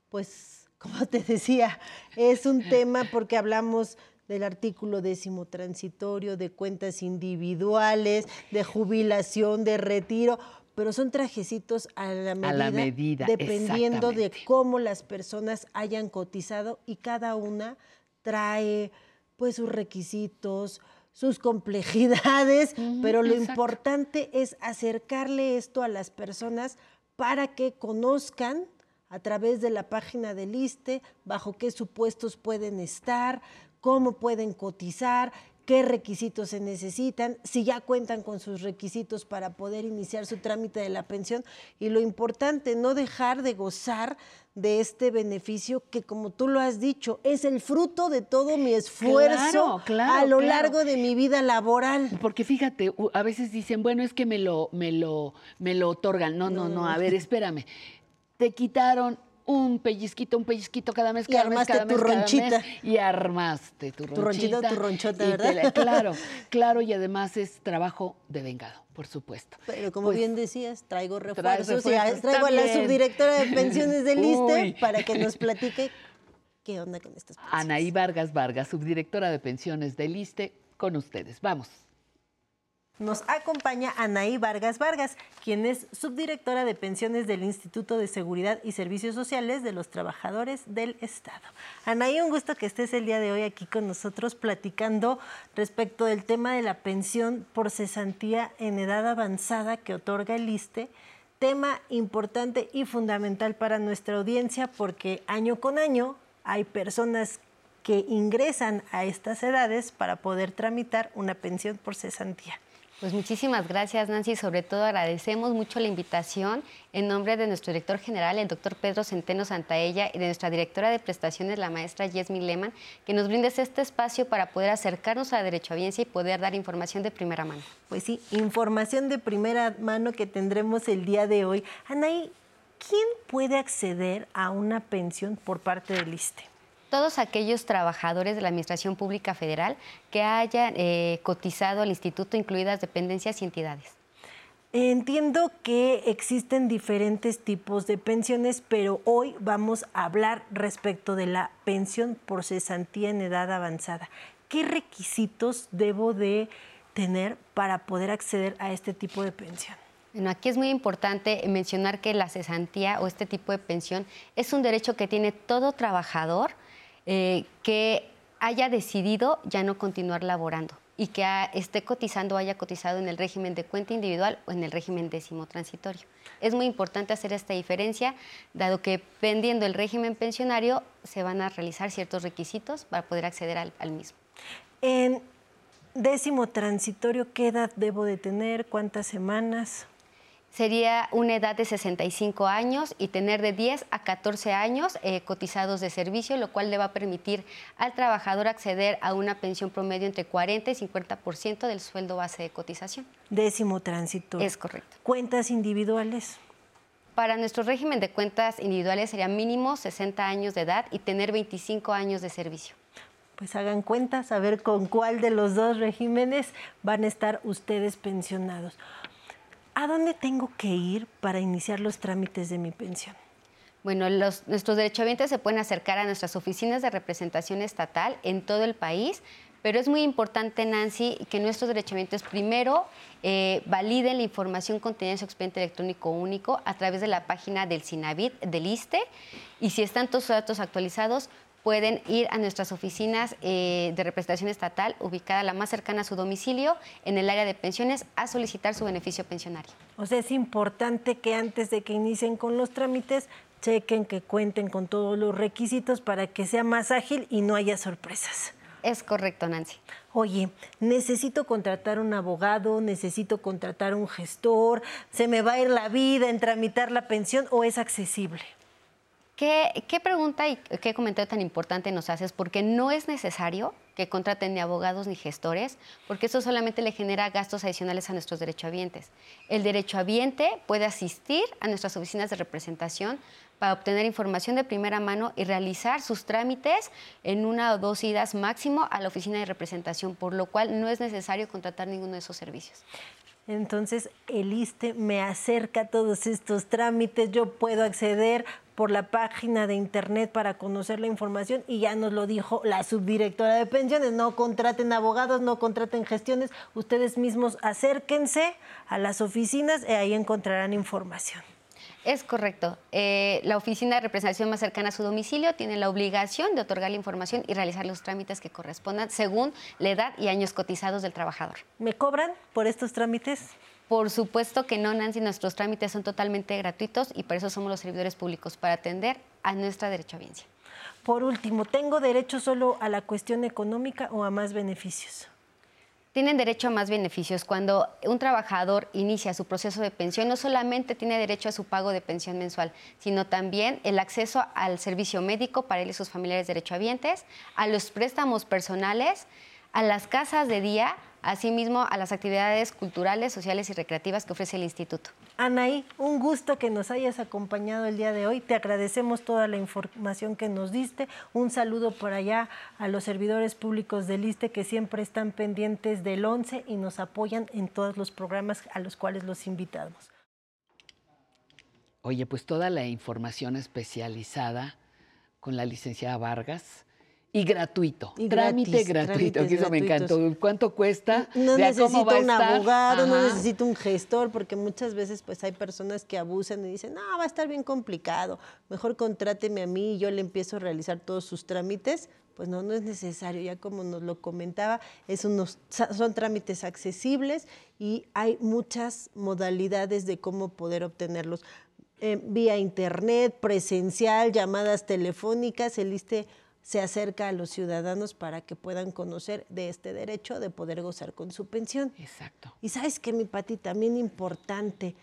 pues como te decía, es un tema porque hablamos del artículo décimo transitorio, de cuentas individuales, de jubilación, de retiro, pero son trajecitos a la medida, a la medida dependiendo de cómo las personas hayan cotizado y cada una trae pues sus requisitos, sus complejidades, pero lo importante es acercarle esto a las personas para que conozcan a través de la página del ISTE bajo qué supuestos pueden estar, cómo pueden cotizar, qué requisitos se necesitan, si ya cuentan con sus requisitos para poder iniciar su trámite de la pensión y lo importante, no dejar de gozar de este beneficio que como tú lo has dicho, es el fruto de todo mi esfuerzo a lo largo de mi vida laboral. Porque fíjate, a veces dicen, bueno, es que me lo, me lo, me lo otorgan. No, no, no, a ver, espérame. Te quitaron un pellizquito, un pellizquito cada mes, cada mes, cada tu ronchita. y armaste tu ronchita. Tu ronchita, tu ronchota, ¿verdad? claro, claro, y además es trabajo de vengado, por supuesto. Pero como pues, bien decías, traigo refuerzos, y traigo a la subdirectora de pensiones del ISTE para que nos platique qué onda con estas pensiones. Anaí Vargas Vargas, subdirectora de pensiones del ISTE, con ustedes. Vamos. Nos acompaña Anaí Vargas Vargas, quien es subdirectora de pensiones del Instituto de Seguridad y Servicios Sociales de los Trabajadores del Estado. Anaí, un gusto que estés el día de hoy aquí con nosotros platicando respecto del tema de la pensión por cesantía en edad avanzada que otorga el ISTE tema importante y fundamental para nuestra audiencia porque año con año hay personas que ingresan a estas edades para poder tramitar una pensión por cesantía. Pues muchísimas gracias, Nancy. Sobre todo agradecemos mucho la invitación en nombre de nuestro director general, el doctor Pedro Centeno Santaella, y de nuestra directora de prestaciones, la maestra Yesmi Lehmann, que nos brindes este espacio para poder acercarnos a la derechohabiencia y poder dar información de primera mano. Pues sí, información de primera mano que tendremos el día de hoy. Anaí, ¿quién puede acceder a una pensión por parte del ISTE? Todos aquellos trabajadores de la Administración Pública Federal que hayan eh, cotizado al instituto, incluidas dependencias y entidades. Entiendo que existen diferentes tipos de pensiones, pero hoy vamos a hablar respecto de la pensión por cesantía en edad avanzada. ¿Qué requisitos debo de tener para poder acceder a este tipo de pensión? Bueno, aquí es muy importante mencionar que la cesantía o este tipo de pensión es un derecho que tiene todo trabajador eh, que haya decidido ya no continuar laborando y que esté cotizando o haya cotizado en el régimen de cuenta individual o en el régimen décimo transitorio. Es muy importante hacer esta diferencia, dado que pendiendo el régimen pensionario se van a realizar ciertos requisitos para poder acceder al, al mismo. En décimo transitorio, ¿qué edad debo de tener? ¿Cuántas semanas? Sería una edad de 65 años y tener de 10 a 14 años eh, cotizados de servicio, lo cual le va a permitir al trabajador acceder a una pensión promedio entre 40 y 50% del sueldo base de cotización. Décimo tránsito. Es correcto. ¿Cuentas individuales? Para nuestro régimen de cuentas individuales sería mínimo 60 años de edad y tener 25 años de servicio pues hagan cuentas a ver con cuál de los dos regímenes van a estar ustedes pensionados. ¿A dónde tengo que ir para iniciar los trámites de mi pensión? Bueno, los, nuestros derechohabientes se pueden acercar a nuestras oficinas de representación estatal en todo el país, pero es muy importante, Nancy, que nuestros derechohabientes primero eh, validen la información contenida en su expediente electrónico único a través de la página del CINAVIT, del ISTE, y si están todos sus datos actualizados, pueden ir a nuestras oficinas eh, de representación estatal, ubicada la más cercana a su domicilio, en el área de pensiones, a solicitar su beneficio pensionario. O sea, es importante que antes de que inicien con los trámites, chequen que cuenten con todos los requisitos para que sea más ágil y no haya sorpresas. Es correcto, Nancy. Oye, necesito contratar un abogado, necesito contratar un gestor, se me va a ir la vida en tramitar la pensión o es accesible. ¿Qué, pregunta y qué comentario tan importante nos haces? Porque no es necesario que contraten ni abogados ni gestores, porque eso solamente le genera gastos adicionales a nuestros derechohabientes. El derechohabiente puede asistir a nuestras oficinas de representación para obtener información de primera mano y realizar sus trámites en una o dos idas máximo a la oficina de representación, por lo cual no es necesario contratar ninguno de esos servicios. Entonces, el ISTE me acerca a todos estos trámites, yo puedo acceder por la página de internet para conocer la información y ya nos lo dijo la subdirectora de pensiones, no contraten abogados, no contraten gestiones, ustedes mismos acérquense a las oficinas y ahí encontrarán información. Es correcto. Eh, la oficina de representación más cercana a su domicilio tiene la obligación de otorgar la información y realizar los trámites que correspondan según la edad y años cotizados del trabajador. ¿Me cobran por estos trámites? Por supuesto que no, Nancy. Nuestros trámites son totalmente gratuitos y por eso somos los servidores públicos, para atender a nuestra derecho a biencia. Por último, ¿tengo derecho solo a la cuestión económica o a más beneficios? tienen derecho a más beneficios. Cuando un trabajador inicia su proceso de pensión, no solamente tiene derecho a su pago de pensión mensual, sino también el acceso al servicio médico para él y sus familiares derechohabientes, a los préstamos personales, a las casas de día, asimismo a las actividades culturales, sociales y recreativas que ofrece el instituto. Anaí, un gusto que nos hayas acompañado el día de hoy. Te agradecemos toda la información que nos diste. Un saludo por allá a los servidores públicos del ISTE que siempre están pendientes del 11 y nos apoyan en todos los programas a los cuales los invitamos. Oye, pues toda la información especializada con la licenciada Vargas y gratuito. trámite gratuito, que eso me encantó. ¿Cuánto cuesta? No necesito un abogado, no necesito un gestor, porque muchas veces pues hay personas que abusan y dicen, no, va a estar bien complicado, mejor contráteme a mí y yo le empiezo a realizar todos sus trámites. Pues no, no es necesario, ya como nos lo comentaba, es unos, son trámites accesibles y hay muchas modalidades de cómo poder obtenerlos. Eh, vía internet, presencial, llamadas telefónicas, el ISTE se acerca a los ciudadanos para que puedan conocer de este derecho de poder gozar con su pensión. Exacto. Y sabes que mi Pati, también importante,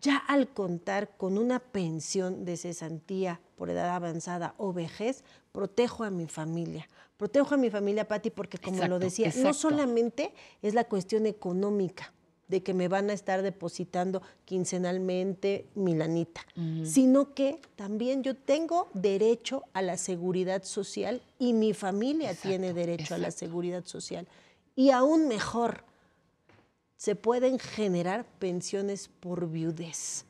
ya al contar con una pensión de cesantía por edad avanzada o vejez, protejo a mi familia. Protejo a mi familia, Pati, porque como lo decía, no solamente es la cuestión económica, de que me van a estar depositando quincenalmente mi lanita, sino que también yo tengo derecho a la seguridad social y mi familia tiene derecho a la seguridad social. Y aún mejor, se pueden generar pensiones por viudez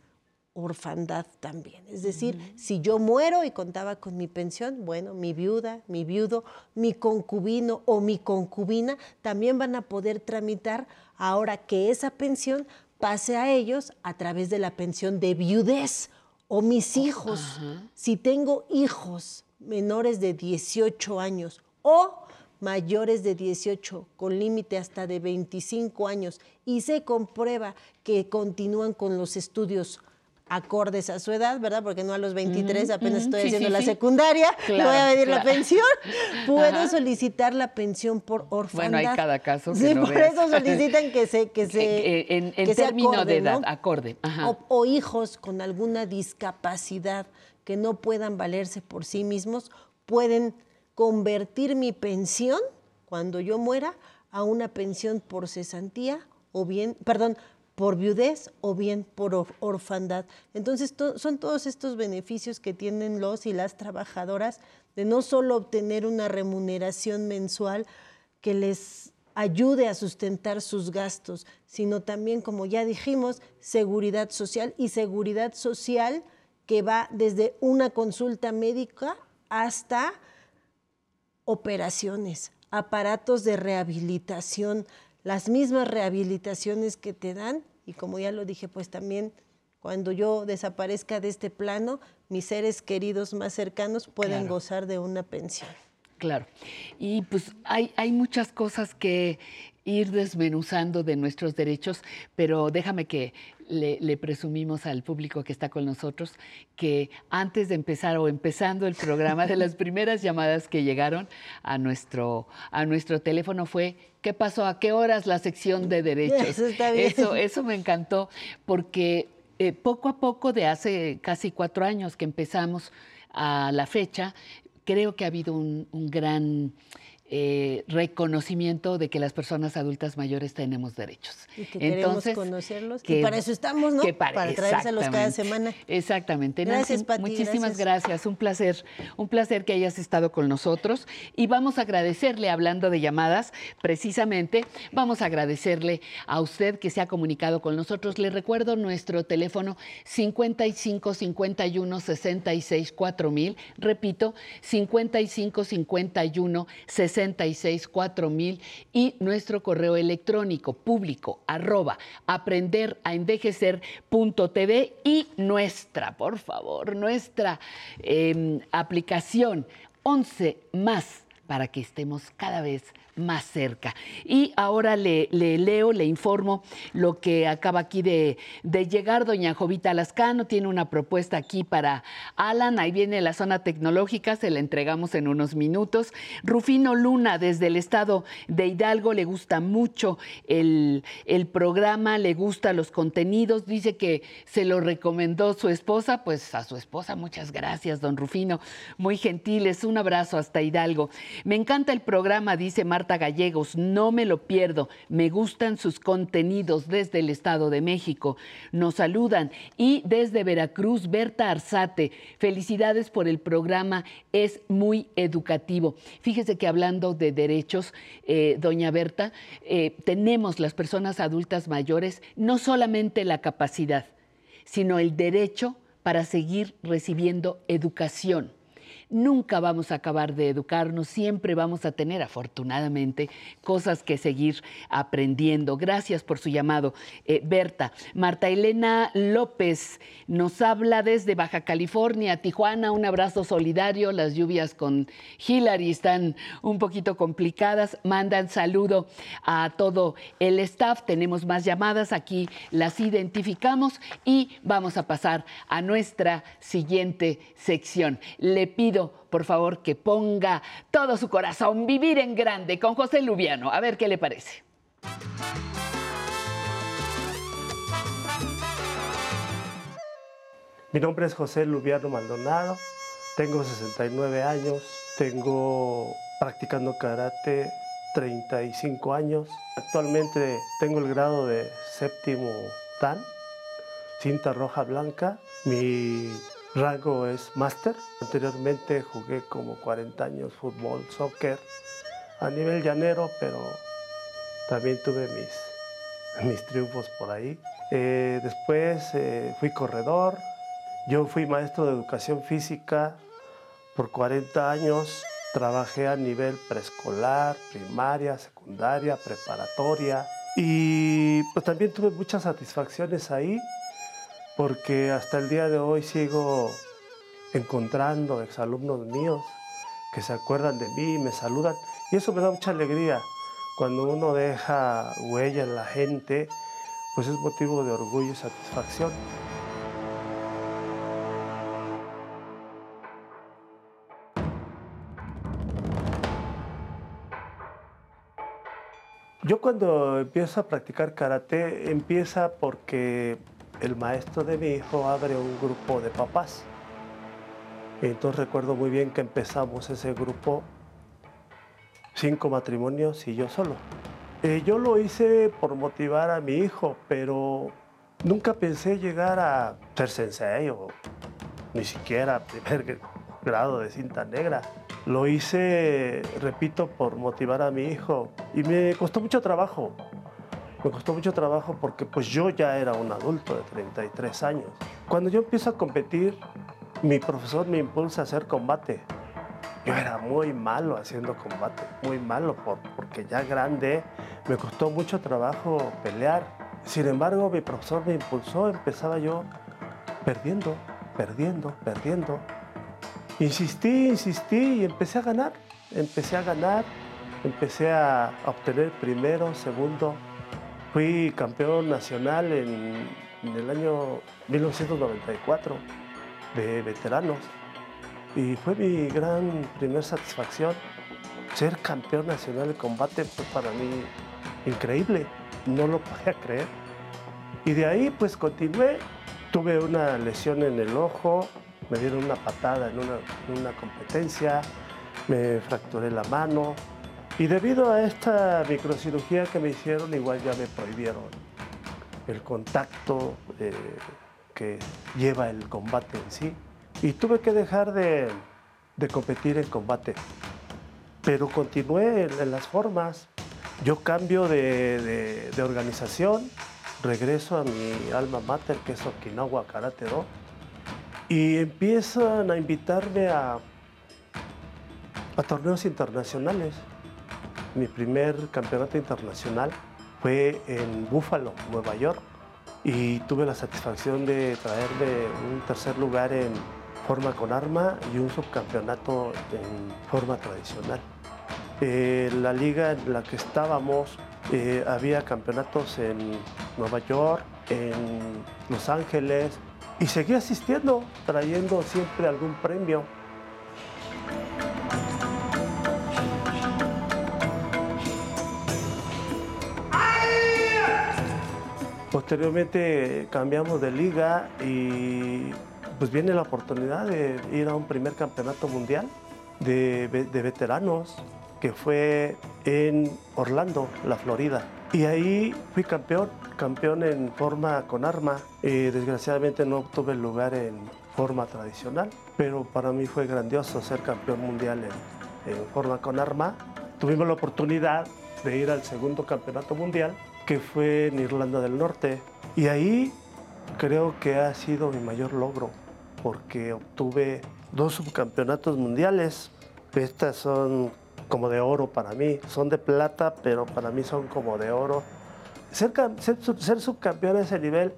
orfandad también. Es decir, si yo muero y contaba con mi pensión, bueno, mi viuda, mi viudo, mi concubino o mi concubina también van a poder tramitar ahora que esa pensión pase a ellos a través de la pensión de viudez o mis hijos. Si tengo hijos menores de 18 años o mayores de 18 con límite hasta de 25 años y se comprueba que continúan con los estudios acordes a su edad, ¿verdad? Porque no a los 23 apenas estoy haciendo la secundaria, le voy a pedir la pensión. Puedo solicitar la pensión por orfandad. Bueno, hay cada caso que Sí, no por eso solicitan que se que se en, en que sea término acorde, de edad, ¿no? acorde. Ajá. O, o hijos con alguna discapacidad que no puedan valerse por sí mismos, pueden convertir mi pensión cuando yo muera a una pensión por cesantía o bien, perdón, por viudez o bien por or- orfandad. Entonces, to- son todos estos beneficios que tienen los y las trabajadoras de no solo obtener una remuneración mensual que les ayude a sustentar sus gastos, sino también, como ya dijimos, seguridad social y seguridad social que va desde una consulta médica hasta operaciones, aparatos de rehabilitación, las mismas rehabilitaciones que te dan y como ya lo dije, pues también cuando yo desaparezca de este plano, mis seres queridos más cercanos pueden Claro. gozar de una pensión. Claro. Y pues hay, hay muchas cosas que ir desmenuzando de nuestros derechos, pero déjame que le, le presumimos al público que está con nosotros que antes de empezar o empezando el programa, de las primeras llamadas que llegaron a nuestro, a nuestro teléfono fue, ¿qué pasó? ¿A qué horas la sección de derechos? Eso está bien. Eso, eso me encantó porque eh, poco a poco, de hace casi cuatro años que empezamos a la fecha, creo que ha habido un, un gran eh, reconocimiento de que las personas adultas mayores tenemos derechos. Y que queremos conocerlos. Y que- para eso estamos, ¿no? que para, Para traérselos cada semana. Exactamente. Gracias, Nancy, Pati, Muchísimas gracias. gracias. Un placer, un placer que hayas estado con nosotros. Y vamos a agradecerle, hablando de llamadas, precisamente, vamos a agradecerle a usted que se ha comunicado con nosotros. Le recuerdo nuestro teléfono 55 51 66 4000. Repito, 55 51 66 66 4000 y nuestro correo electrónico público arroba aprender a envejecer.tv y nuestra, por favor, nuestra em, aplicación 11 más para que estemos cada vez más cerca. Y ahora le, leo, le informo lo que acaba aquí de, llegar. Doña Jovita Lascano tiene una propuesta aquí para Alan. Ahí viene la zona tecnológica, se la entregamos en unos minutos. Rufino Luna, desde el estado de Hidalgo, le gusta mucho el, el programa, le gustan los contenidos. Dice que se lo recomendó su esposa. Pues a su esposa, muchas gracias, don Rufino. Muy gentiles. Un abrazo hasta Hidalgo. Me encanta el programa, dice Marta Gallegos, no me lo pierdo, me gustan sus contenidos desde el Estado de México. Nos saludan. Y desde Veracruz, Berta Arzate, felicidades por el programa, es muy educativo. Fíjese que hablando de derechos, eh, doña Berta, eh, tenemos las personas adultas mayores no solamente la capacidad, sino el derecho para seguir recibiendo educación nunca vamos a acabar de educarnos, siempre vamos a tener, afortunadamente, cosas que seguir aprendiendo. Gracias por su llamado, eh, Berta. Marta Elena López nos habla desde Baja California, Tijuana, un abrazo solidario. Las lluvias con Hillary están un poquito complicadas. Mandan saludo a todo el staff. Tenemos más llamadas, aquí las identificamos y vamos a pasar a nuestra siguiente sección. Le pido por favor, que ponga todo su corazón, vivir en grande con José Lubiano. A ver qué le parece. Mi nombre es José Lubiano Maldonado, tengo 69 años, tengo practicando karate 35 años. Actualmente tengo el grado de séptimo dan, cinta roja blanca. Mi rango es máster. Anteriormente jugué como 40 años fútbol, soccer a nivel llanero, pero también tuve mis, mis triunfos por ahí. Eh, después eh, fui corredor. Yo fui maestro de educación física por 40 años. Trabajé a nivel preescolar, primaria, secundaria, preparatoria. Y pues también tuve muchas satisfacciones ahí porque hasta el día de hoy sigo encontrando exalumnos míos que se acuerdan de mí y me saludan. Y eso me da mucha alegría. Cuando uno deja huella en la gente, pues es motivo de orgullo y satisfacción. Yo cuando empiezo a practicar karate, empieza porque el maestro de mi hijo abre un grupo de papás. Entonces recuerdo muy bien que empezamos ese grupo, cinco matrimonios y yo solo. Eh, yo lo hice por motivar a mi hijo, pero nunca pensé llegar a ser sensei o ni siquiera primer grado de cinta negra. Lo hice, repito, por motivar a mi hijo y me costó mucho trabajo. Me costó mucho trabajo porque pues yo ya era un adulto de 33 años. Cuando yo empiezo a competir, mi profesor me impulsa a hacer combate. Yo era muy malo haciendo combate, muy malo porque ya grande me costó mucho trabajo pelear. Sin embargo, mi profesor me impulsó, empezaba yo perdiendo, perdiendo, perdiendo. Insistí, insistí y empecé a ganar. Empecé a ganar, empecé a obtener primero, segundo, Fui campeón nacional en, el año 1994 de veteranos y fue mi gran primer satisfacción. Ser campeón nacional de combate fue para mí increíble, no lo podía creer. Y de ahí pues continué, tuve una lesión en el ojo, me dieron una patada en una, en una competencia, me fracturé la mano, y debido a esta microcirugía que me hicieron, igual ya me prohibieron el contacto eh, que lleva el combate en sí. Y tuve que dejar de, competir en combate. Pero continué en, las formas. Yo cambio de, organización, regreso a mi alma mater, que es Okinawa Karate Do, y empiezan a invitarme a, a torneos internacionales mi primer campeonato internacional fue en Buffalo, Nueva York, y tuve la satisfacción de traerme un tercer lugar en forma con arma y un subcampeonato en forma tradicional. Eh, la liga en la que estábamos eh, había campeonatos en Nueva York, en Los Ángeles y seguí asistiendo, trayendo siempre algún premio. Posteriormente cambiamos de liga y pues viene la oportunidad de ir a un primer campeonato mundial de, veteranos que fue en Orlando, la Florida. Y ahí fui campeón, campeón en forma con arma. Eh, desgraciadamente no obtuve el lugar en forma tradicional, pero para mí fue grandioso ser campeón mundial en forma con arma. Tuvimos la oportunidad de ir al segundo campeonato mundial, que fue en Irlanda del Norte. Y ahí creo que ha sido mi mayor logro, porque obtuve dos subcampeonatos mundiales. Estas son como de oro para mí. Son de plata, pero para mí son como de oro. Ser, ser, subcampeón a ese nivel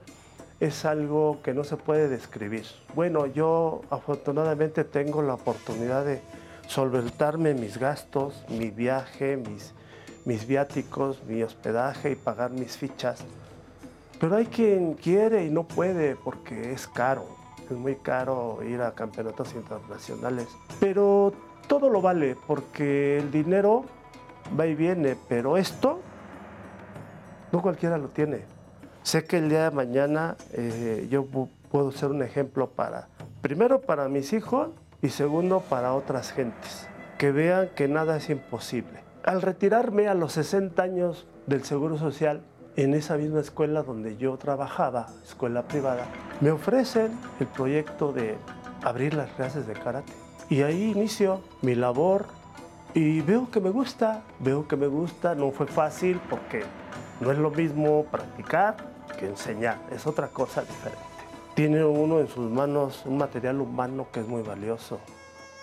es algo que no se puede describir. Bueno, yo afortunadamente tengo la oportunidad de solventarme mis gastos, mi viaje, mis, mis viáticos, mi hospedaje y pagar mis fichas. Pero hay quien quiere y no puede porque es caro. Es muy caro ir a campeonatos internacionales. Pero todo lo vale porque el dinero va y viene, pero esto no cualquiera lo tiene. Sé que el día de mañana eh, yo puedo ser un ejemplo para, primero para mis hijos y segundo para otras gentes, que vean que nada es imposible. Al retirarme a los 60 años del Seguro Social, en esa misma escuela donde yo trabajaba, escuela privada, me ofrecen el proyecto de abrir las clases de karate. Y ahí inicio mi labor y veo que me gusta, veo que me gusta, no fue fácil porque no es lo mismo practicar que enseñar, es otra cosa diferente. Tiene uno en sus manos un material humano que es muy valioso.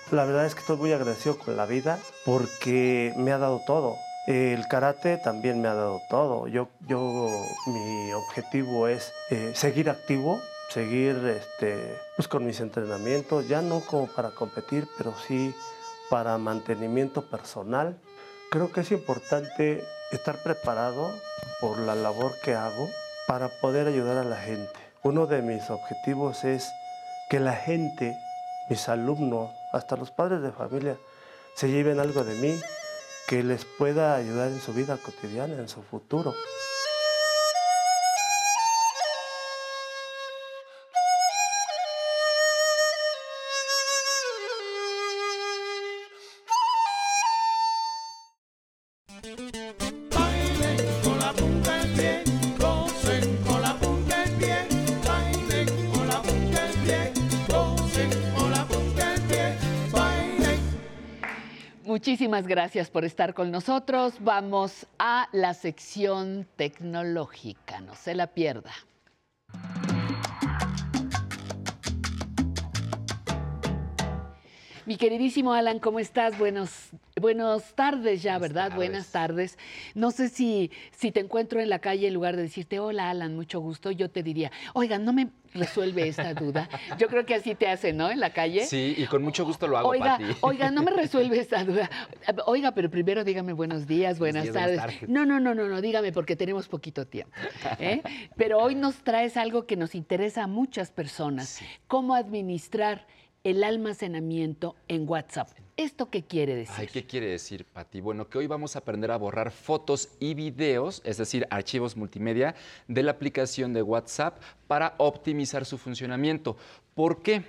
La verdad es que estoy muy agradecido con la vida porque me ha dado todo. El karate también me ha dado todo. Yo, yo mi objetivo es eh, seguir activo, seguir este, pues con mis entrenamientos, ya no como para competir, pero sí para mantenimiento personal. Creo que es importante estar preparado por la labor que hago para poder ayudar a la gente. Uno de mis objetivos es que la gente, mis alumnos, hasta los padres de familia, se lleven algo de mí que les pueda ayudar en su vida cotidiana, en su futuro. Muchísimas gracias por estar con nosotros. Vamos a la sección tecnológica. No se la pierda. Mi queridísimo Alan, ¿cómo estás? Buenos, buenas tardes ya, ¿verdad? Buenas tardes. No sé si, si te encuentro en la calle, en lugar de decirte, hola Alan, mucho gusto, yo te diría, oiga, no me resuelve esta duda. Yo creo que así te hace, ¿no? En la calle. Sí, y con mucho gusto lo hago, oiga, Pati. Oiga, no me resuelve esta duda. Oiga, pero primero dígame buenos días, buenas tardes. No, no, no, no, no, dígame porque tenemos poquito tiempo. ¿eh? Pero hoy nos traes algo que nos interesa a muchas personas. Cómo administrar el almacenamiento en WhatsApp. ¿Esto qué quiere decir? Ay, ¿qué quiere decir, Pati? Bueno, que hoy vamos a aprender a borrar fotos y videos, es decir, archivos multimedia, de la aplicación de WhatsApp para optimizar su funcionamiento. ¿Por qué?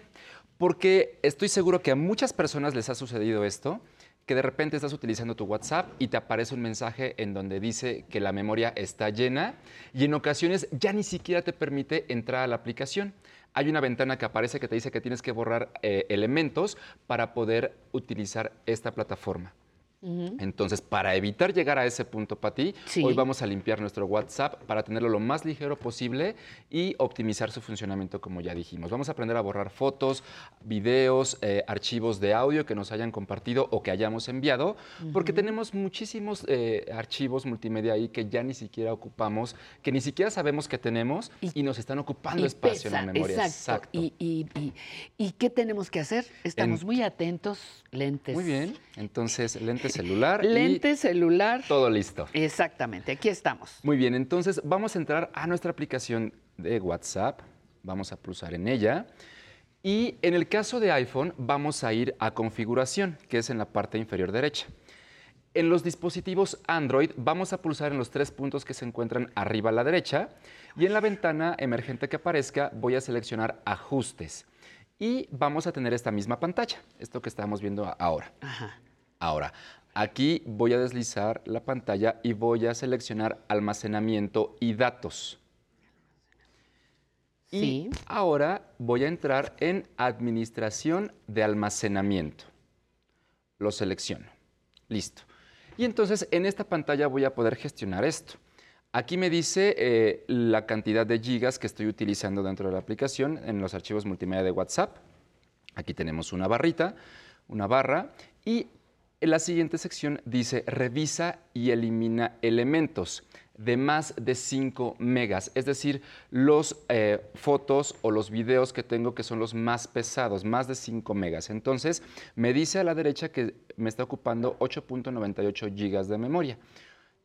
Porque estoy seguro que a muchas personas les ha sucedido esto, que de repente estás utilizando tu WhatsApp y te aparece un mensaje en donde dice que la memoria está llena y en ocasiones ya ni siquiera te permite entrar a la aplicación hay una ventana que aparece que te dice que tienes que borrar eh, elementos para poder utilizar esta plataforma. Entonces, para evitar llegar a ese punto, Pati, Sí. hoy vamos a limpiar nuestro WhatsApp para tenerlo lo más ligero posible y optimizar su funcionamiento, como ya dijimos. Vamos a aprender a borrar fotos, videos, eh, archivos de audio que nos hayan compartido o que hayamos enviado, porque tenemos muchísimos eh, archivos multimedia ahí que ya ni siquiera ocupamos, que ni siquiera sabemos que tenemos y, nos están ocupando espacio en la memoria. Exacto. Y, y- y- ¿y qué tenemos que hacer? Estamos En- muy atentos, lentes. Muy bien. Entonces, lente celular. y Lente celular. Todo listo. Exactamente, aquí estamos. Muy bien, entonces vamos a entrar a nuestra aplicación de WhatsApp. Vamos a pulsar en ella. Y en el caso de iPhone, vamos a ir a configuración, que es en la parte inferior derecha. En los dispositivos Android, vamos a pulsar en los tres puntos que se encuentran arriba a la derecha. Y en la ventana emergente que aparezca, voy a seleccionar Ajustes. Y vamos a tener esta misma pantalla, esto que estamos viendo ahora. Ahora, aquí voy a deslizar la pantalla y voy a seleccionar almacenamiento y datos. Y ahora voy a entrar en administración de almacenamiento. Lo selecciono. Listo. Y entonces en esta pantalla voy a poder gestionar esto. Aquí me dice eh, la cantidad de gigas que estoy utilizando dentro de la aplicación en los archivos multimedia de WhatsApp. Aquí tenemos una barrita, una barra, y en la siguiente sección dice revisa y elimina elementos de más de 5 megas, es decir, los eh, fotos o los videos que tengo que son los más pesados, más de 5 megas. Entonces, me dice a la derecha que me está ocupando 8.98 gigas de memoria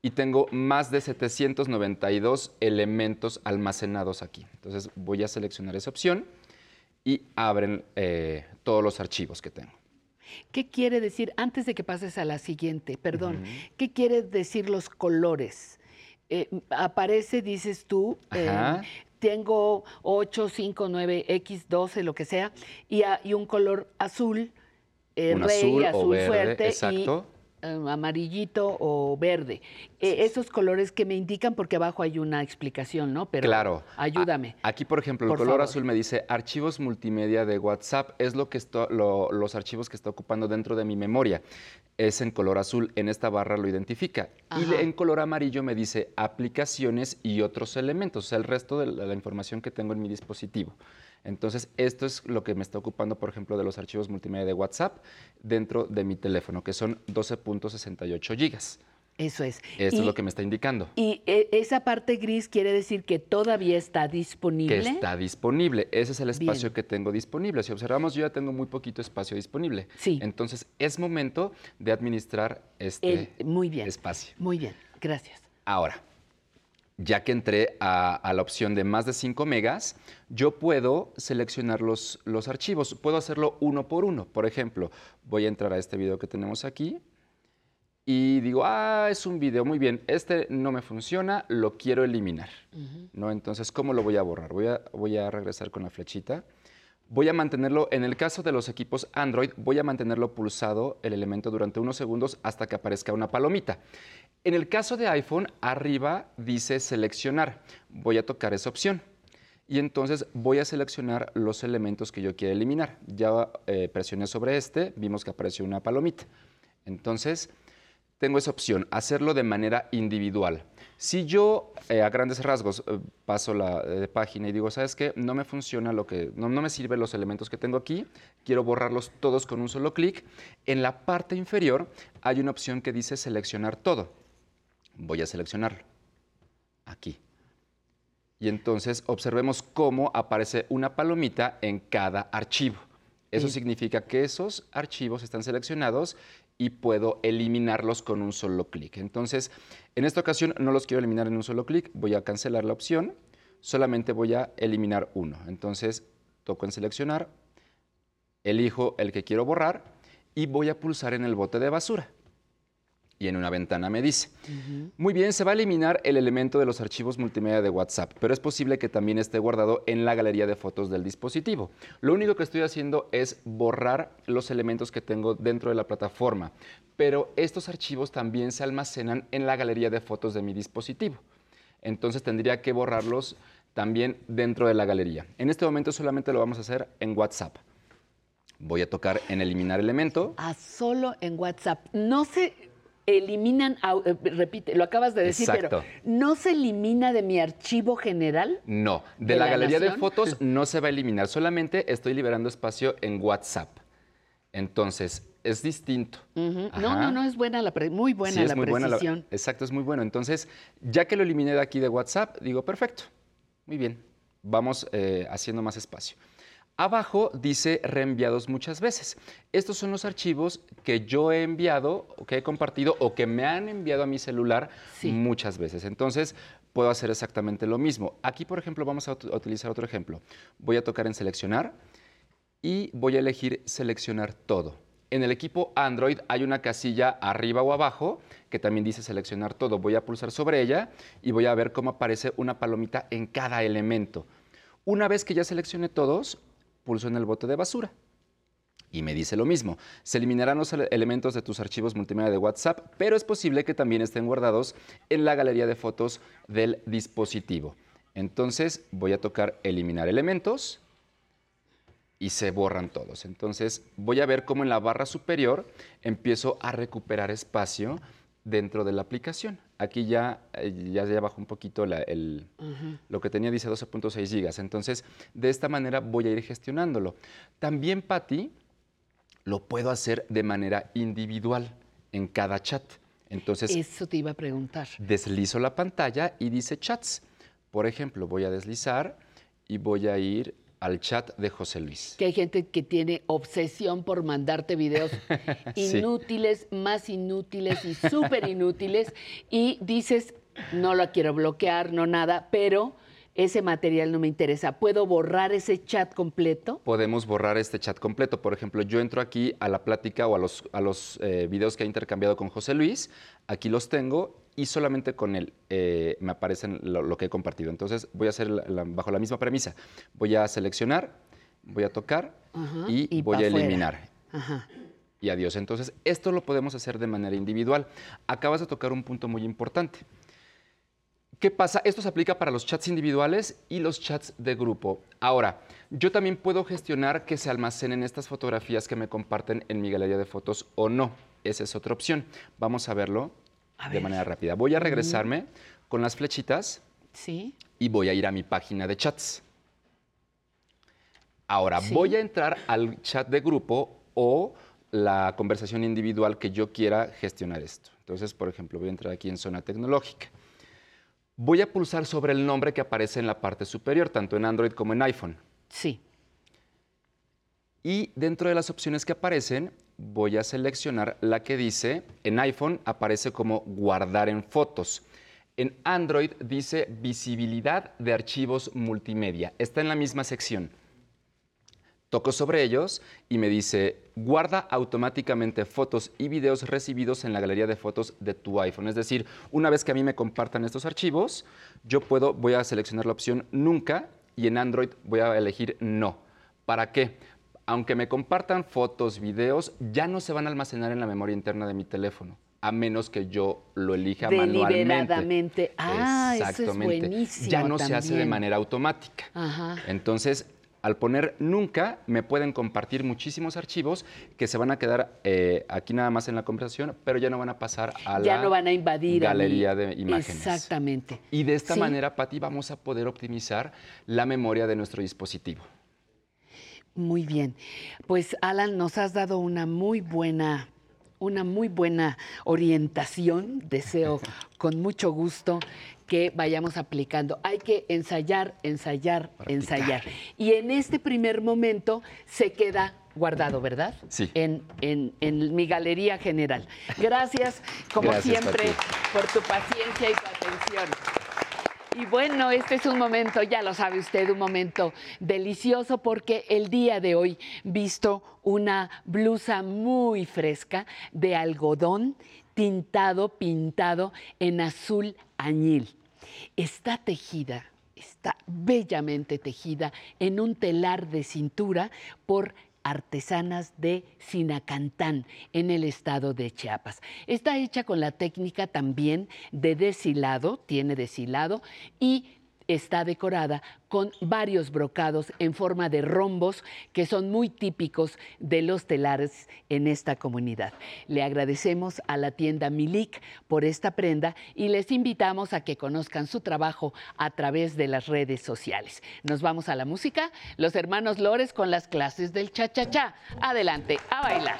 y tengo más de 792 elementos almacenados aquí. Entonces, voy a seleccionar esa opción y abren eh, todos los archivos que tengo. ¿Qué quiere decir, antes de que pases a la siguiente, perdón, Ujú. qué quiere decir los colores? Eh, aparece, dices tú, eh, tengo 8, 5, 9, X, 12, lo que sea, y, a- y un color azul, eh, Un rey, azul o azul, verde, fuerte, exacto. y amarillito o verde. Eh, esos colores que me indican, porque abajo hay una explicación, ¿no? Pero claro. ayúdame. A- aquí, por ejemplo, el Por color favor. azul me dice archivos multimedia de WhatsApp. Es lo que esto- lo- los archivos que está ocupando dentro de mi memoria. Es en color azul. En esta barra lo identifica. Y Ajá. en color amarillo me dice aplicaciones y otros elementos. O sea, el resto de la, la información que tengo en mi dispositivo. Entonces, esto es lo que me está ocupando, por ejemplo, de los archivos multimedia de WhatsApp dentro de mi teléfono, que son 12.68 gigas. Eso es. Esto Y- es lo que me está indicando. Y eh, esa parte gris quiere decir que todavía está disponible. que está disponible. Ese es el espacio Bien. que tengo disponible. Si observamos, yo ya tengo muy poquito espacio disponible. Sí. Entonces, es momento de administrar este El- muy bien. espacio. Muy bien, gracias. Ahora, ya que entré a, a la opción de más de 5 megas, yo puedo seleccionar los, los archivos. Puedo hacerlo uno por uno. Por ejemplo, voy a entrar a este video que tenemos aquí y digo, ah, es un video, muy bien, este no me funciona, lo quiero eliminar. ¿no? Entonces, ¿cómo lo voy a borrar? Voy a, voy a regresar con la flechita. Voy a mantenerlo, en el caso de los equipos Android, voy a mantenerlo pulsado el elemento durante unos segundos hasta que aparezca una palomita. En el caso de iPhone, arriba dice seleccionar. Voy a tocar esa opción. Y entonces voy a seleccionar los elementos que yo quiero eliminar. Ya eh, presioné sobre este, vimos que apareció una palomita. Entonces, tengo esa opción, hacerlo de manera individual. Si yo eh, a grandes rasgos eh, paso la eh, página y digo, ¿sabes qué? No me funciona lo que, no, no me sirven los elementos que tengo aquí, quiero borrarlos todos con un solo clic, en la parte inferior hay una opción que dice seleccionar todo. Voy a seleccionarlo. Aquí. Y entonces observemos cómo aparece una palomita en cada archivo. Eso significa que esos archivos están seleccionados y puedo eliminarlos con un solo clic. Entonces, en esta ocasión no los quiero eliminar en un solo clic, voy a cancelar la opción, solamente voy a eliminar uno. Entonces, toco en seleccionar, elijo el que quiero borrar y voy a pulsar en el bote de basura. Y en una ventana me dice, muy bien, se va a eliminar el elemento de los archivos multimedia de WhatsApp, pero es posible que también esté guardado en la galería de fotos del dispositivo. Lo único que estoy haciendo es borrar los elementos que tengo dentro de la plataforma, pero estos archivos también se almacenan en la galería de fotos de mi dispositivo. Entonces tendría que borrarlos también dentro de la galería. En este momento solamente lo vamos a hacer en WhatsApp. Voy a tocar en eliminar elemento. Ah, solo en WhatsApp. No sé, eliminan, eh, repite, lo acabas de decir, Exacto. pero ¿no se elimina de mi archivo general? No, de, ¿De la, la galería de fotos no se va a eliminar, solamente estoy liberando espacio en WhatsApp. Entonces, es distinto. No, no, no, es buena la pre- muy buena Sí, la muy buena la- precisión. exacto, es muy bueno. Entonces, ya que lo eliminé de aquí de WhatsApp, digo, perfecto, muy bien, vamos eh, haciendo más espacio. Abajo dice reenviados muchas veces. Estos son los archivos que yo he enviado, que he compartido o que me han enviado a mi celular muchas veces. Entonces, puedo hacer exactamente lo mismo. Aquí, por ejemplo, vamos a utilizar otro ejemplo. Voy a tocar en seleccionar y voy a elegir seleccionar todo. En el equipo Android hay una casilla arriba o abajo que también dice seleccionar todo. Voy a pulsar sobre ella y voy a ver cómo aparece una palomita en cada elemento. Una vez que ya seleccione todos, pulso en el bote de basura. Y me dice lo mismo. Se eliminarán los ele- elementos de tus archivos multimedia de WhatsApp, pero es posible que también estén guardados en la galería de fotos del dispositivo. Entonces voy a tocar eliminar elementos y se borran todos. Entonces voy a ver cómo en la barra superior empiezo a recuperar espacio dentro de la aplicación. Aquí ya, eh, ya, ya bajó un poquito la- el, lo que tenía dice 12.6 gigas. Entonces, de esta manera voy a ir gestionándolo. También, Patti, lo puedo hacer de manera individual en cada chat. Entonces, Eso te iba a preguntar. deslizo la pantalla y dice chats. Por ejemplo, voy a deslizar y voy a ir al chat de José Luis. Que hay gente que tiene obsesión por mandarte videos Sí. inútiles, más inútiles y súper inútiles. Y dices, no lo quiero bloquear, no nada, pero ese material no me interesa. ¿Puedo borrar ese chat completo? Podemos borrar este chat completo. Por ejemplo, yo entro aquí a la plática o a los, a los eh, videos que he intercambiado con José Luis. Aquí los tengo y solamente con él eh, me aparecen lo, lo que he compartido. Entonces voy a hacer la- la- bajo la misma premisa. Voy a seleccionar, voy a tocar Ajá, y, y voy a eliminar. Ajá. y adiós. Entonces, esto lo podemos hacer de manera individual. Acabas de tocar un punto muy importante. ¿Qué pasa? Esto se aplica para los chats individuales y los chats de grupo. Ahora, yo también puedo gestionar que se almacenen estas fotografías que me comparten en mi galería de fotos o no. Esa es otra opción. Vamos a verlo de manera rápida. Voy a regresarme con las flechitas Sí. y voy a ir a mi página de chats. Ahora, Sí. voy a entrar al chat de grupo o la conversación individual que yo quiera gestionar esto. Entonces, por ejemplo, voy a entrar aquí en zona tecnológica. Voy a pulsar sobre el nombre que aparece en la parte superior, tanto en Android como en iPhone. Sí. Y dentro de las opciones que aparecen, voy a seleccionar la que dice, en iPhone aparece como guardar en fotos. En Android dice visibilidad de archivos multimedia. Está en la misma sección. Toco sobre ellos y me dice, guarda automáticamente fotos y videos recibidos en la galería de fotos de tu iPhone. Es decir, una vez que a mí me compartan estos archivos, yo puedo, voy a seleccionar la opción nunca y en Android voy a elegir no. ¿Para qué? Aunque me compartan fotos, videos, ya no se van a almacenar en la memoria interna de mi teléfono, a menos que yo lo elija manualmente. Deliberadamente. Ah, eso es Exactamente. buenísimo Ya no se hace de manera automática. Ajá. Entonces, al poner nunca, me pueden compartir muchísimos archivos que se van a quedar eh, aquí nada más en la conversación, pero ya no van a pasar a ya la no van a invadir a galería de imágenes. Exactamente. Y de esta Sí. manera, Pati, vamos a poder optimizar la memoria de nuestro dispositivo. Muy bien. Pues Alan, nos has dado una muy buena, una muy buena orientación. Deseo con mucho gusto que vayamos aplicando. Hay que ensayar, ensayar, ensayar. Y en este primer momento se queda guardado, ¿verdad? Sí. En, en- en mi galería general. Gracias, como Gracias, siempre, por tu paciencia y tu atención. Y bueno, este es un momento, ya lo sabe usted, un momento delicioso porque el día de hoy visto una blusa muy fresca de algodón tintado, pintado en azul añil. Está tejida, está bellamente tejida en un telar de cintura por artesanas de Sinacantán, en el estado de Chiapas. Está hecha con la técnica también de deshilado, tiene deshilado y está decorada con varios brocados en forma de rombos que son muy típicos de los telares en esta comunidad. Le agradecemos a la tienda Milik por esta prenda y les invitamos a que conozcan su trabajo a través de las redes sociales. Nos vamos a la música. Los hermanos Lores con las clases del cha-cha-cha. Adelante, a bailar.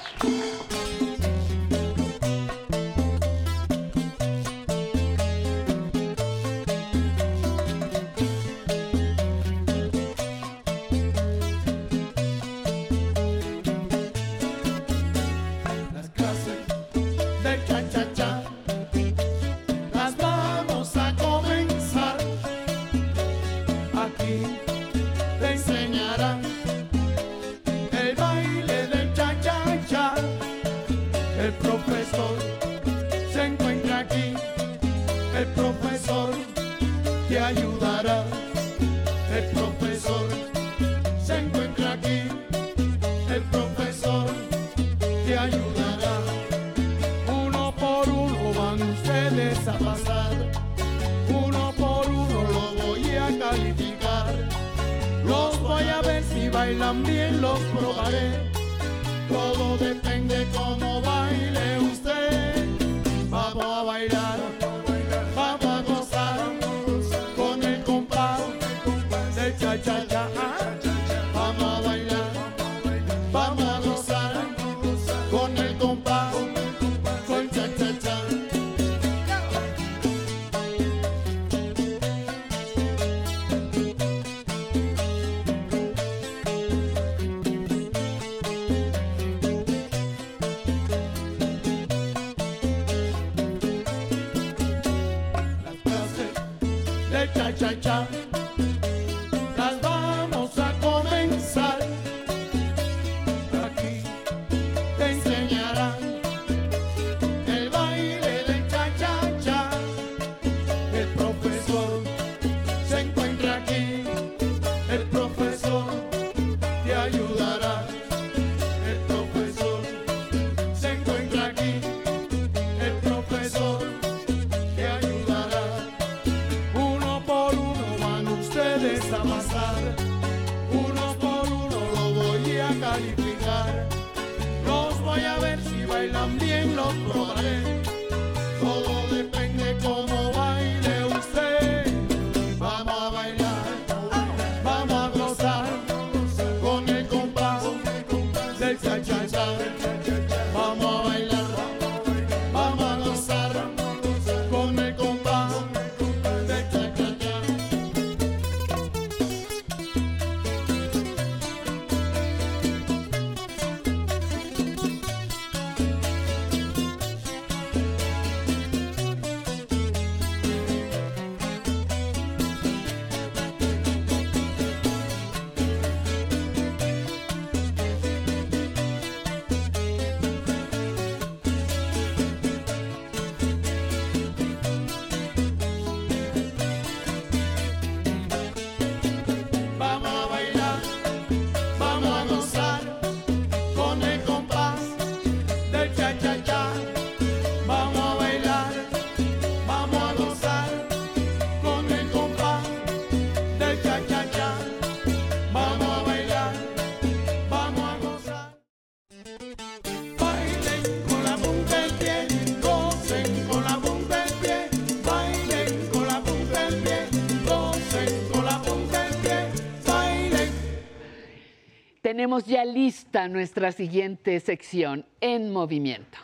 Tenemos ya lista nuestra siguiente sección en movimiento.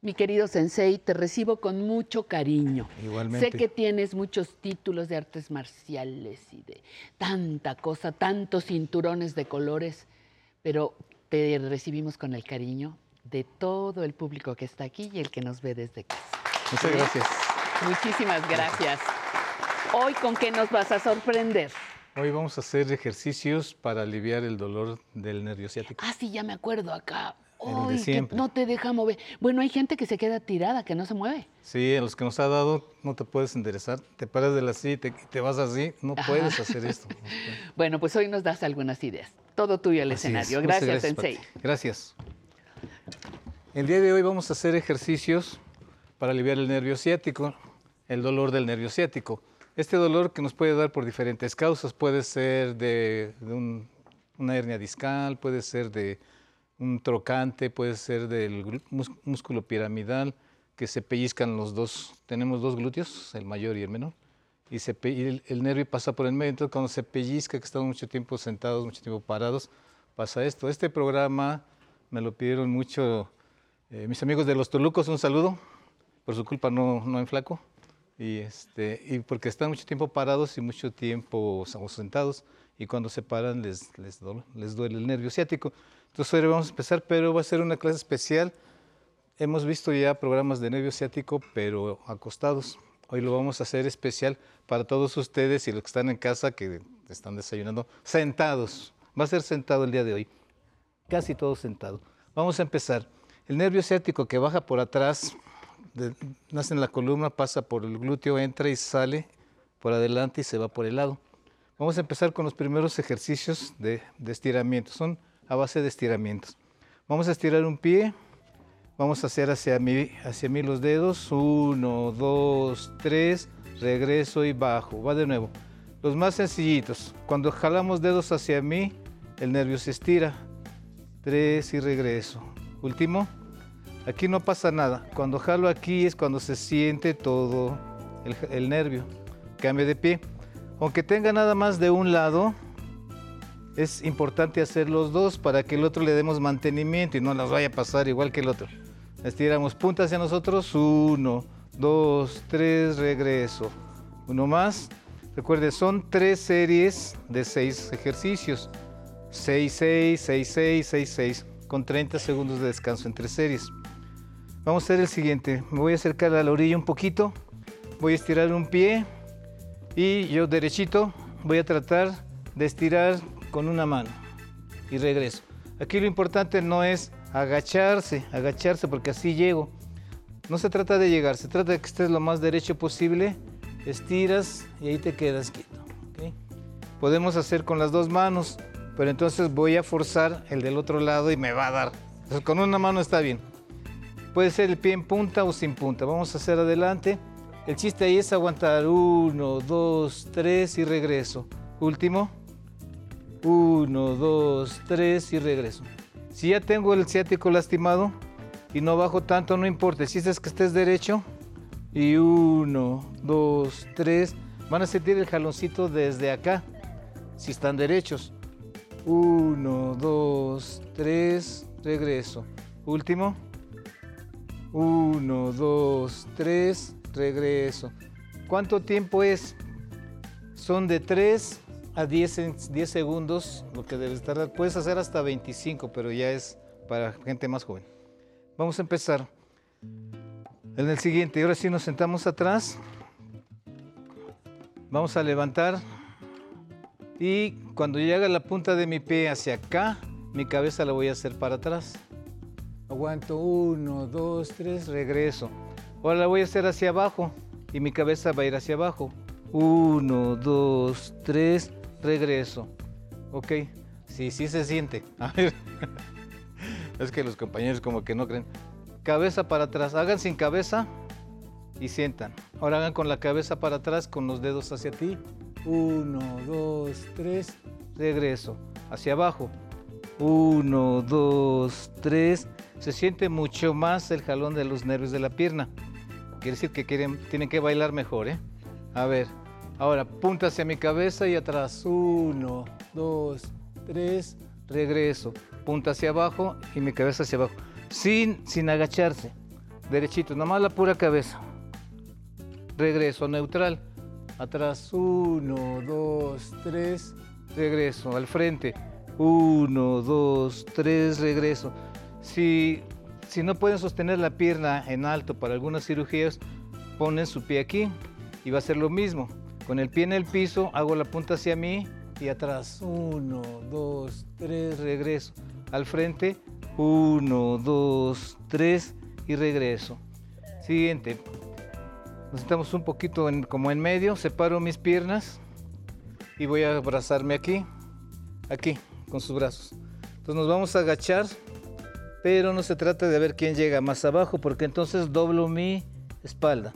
Mi querido Sensei, te recibo con mucho cariño. Igualmente. Sé que tienes muchos títulos de artes marciales y de tanta cosa, tantos cinturones de colores, pero te recibimos con el cariño de todo el público que está aquí y el que nos ve desde casa. Muchas gracias. Muchísimas gracias. Hoy, ¿con qué nos vas a sorprender? Hoy vamos a hacer ejercicios para aliviar el dolor del nervio ciático. Ah, sí, ya me acuerdo acá. Que siempre. no te deja mover. Bueno, hay gente que se queda tirada, que no se mueve. Sí, a los que nos ha dado no te puedes enderezar, te paras de la silla y te, te vas así, no Ajá. puedes hacer esto. Bueno, pues hoy nos das algunas ideas. Todo tuyo el Así escenario. Gracias, Pati. Sensei. Gracias. El día de hoy vamos a hacer ejercicios para aliviar el nervio ciático, el dolor del nervio ciático. Este dolor que nos puede dar por diferentes causas, puede ser de, de un- una hernia discal, puede ser de un trocante, puede ser del músculo piramidal, que se pellizcan los dos, tenemos dos glúteos, el mayor y el menor, y, el, nervio pasa por el medio, entonces cuando se pellizca, que estamos mucho tiempo sentados, mucho tiempo parados, pasa esto. Este programa me lo pidieron mucho eh, mis amigos de los Tolucos, un saludo, por su culpa no, no en flaco, y, este, y porque están mucho tiempo parados y mucho tiempo sentados, y cuando se paran les, les, dol- les duele el nervio ciático. Entonces hoy vamos a empezar, pero va a ser una clase especial. Hemos visto ya programas de nervio ciático, pero acostados. Hoy lo vamos a hacer especial para todos ustedes y los que están en casa que están desayunando, sentados. Va a ser sentado el día de hoy, casi todo sentado. Vamos a empezar. El nervio ciático que baja por atrás, de- nace en la columna, pasa por el glúteo, entra y sale por adelante y se va por el lado. Vamos a empezar con los primeros ejercicios de, de estiramiento. Son a base de estiramientos. Vamos a estirar un pie. Vamos a hacer hacia mí, hacia mí los dedos. Uno, dos, tres. Regreso y bajo. Va de nuevo. Los más sencillitos. Cuando jalamos dedos hacia mí, el nervio se estira. Tres y regreso. Último. Aquí no pasa nada. Cuando jalo aquí es cuando se siente todo el, nervio. Cambio de pie. Aunque tenga nada más de un lado, es importante hacer los dos para que el otro le demos mantenimiento y no nos vaya a pasar igual que el otro. Estiramos punta hacia nosotros. Uno, dos, tres, regreso. Uno más. Recuerde, son tres series de seis ejercicios. 6, 6, 6, 6, 6, 6, con 30 segundos de descanso entre series. Vamos a hacer el siguiente. Me voy a acercar a la orilla un poquito. Voy a estirar un pie y yo derechito voy a tratar de estirar con una mano y regreso. Aquí lo importante no es agacharse, agacharse porque así llego. No se trata de llegar, se trata de que estés lo más derecho posible, estiras y ahí te quedas quieto. Podemos hacer con las dos manos, pero entonces voy a forzar el del otro lado y me va a dar. Con una mano está bien. Puede ser el pie en punta o sin punta. Vamos a hacer adelante. El chiste ahí es aguantar. Uno, dos, tres y regreso. Último. Uno, dos, tres y regreso. Si ya tengo el ciático lastimado y no bajo tanto, no importa. El chiste es que estés derecho. Y uno, dos, tres. Van a sentir el jaloncito desde acá, si están derechos. Uno, dos, tres, regreso. Último. Uno, dos, tres, regreso. ¿Cuánto tiempo es? Son de 3 a 10, en- 10 segundos lo que debes tardar. Puedes hacer hasta 25, pero ya es para gente más joven. Vamos a empezar. En el siguiente, ahora sí nos sentamos atrás. Vamos a levantar. Y cuando llegue la punta de mi pie hacia acá, mi cabeza la voy a hacer para atrás. Aguanto uno, dos, tres, regreso. Ahora la voy a hacer hacia abajo y mi cabeza va a ir hacia abajo. Uno, dos, tres, regreso. Ok, sí, sí se siente. A ver. Es que los compañeros como que no creen. Cabeza para atrás. Hagan sin cabeza y sientan. Ahora hagan con la cabeza para atrás con los dedos hacia ti. Uno, dos, tres, regreso. Hacia abajo. Uno, dos, tres. Se siente mucho más el jalón de los nervios de la pierna. Quiere decir que tienen que bailar mejor, ¿eh? A ver. Ahora, punta hacia mi cabeza y atrás. Uno, dos, tres, regreso. Punta hacia abajo y mi cabeza hacia abajo. Sin, sin agacharse. Derechito, nomás la pura cabeza. Regreso, neutral. Atrás, uno, dos, tres, regreso. Al frente, uno, dos, tres, regreso. Si, si no pueden sostener la pierna en alto para algunas cirugías, ponen su pie aquí y va a ser lo mismo. Con el pie en el piso, hago la punta hacia mí y atrás. Uno, dos, tres, regreso. Al frente, uno, dos, tres y regreso. Siguiente. Nos estamos un poquito como en medio, separo mis piernas y voy a abrazarme aquí, aquí, con sus brazos. Entonces nos vamos a agachar pero no se trata de ver quién llega más abajo, porque entonces doblo mi espalda.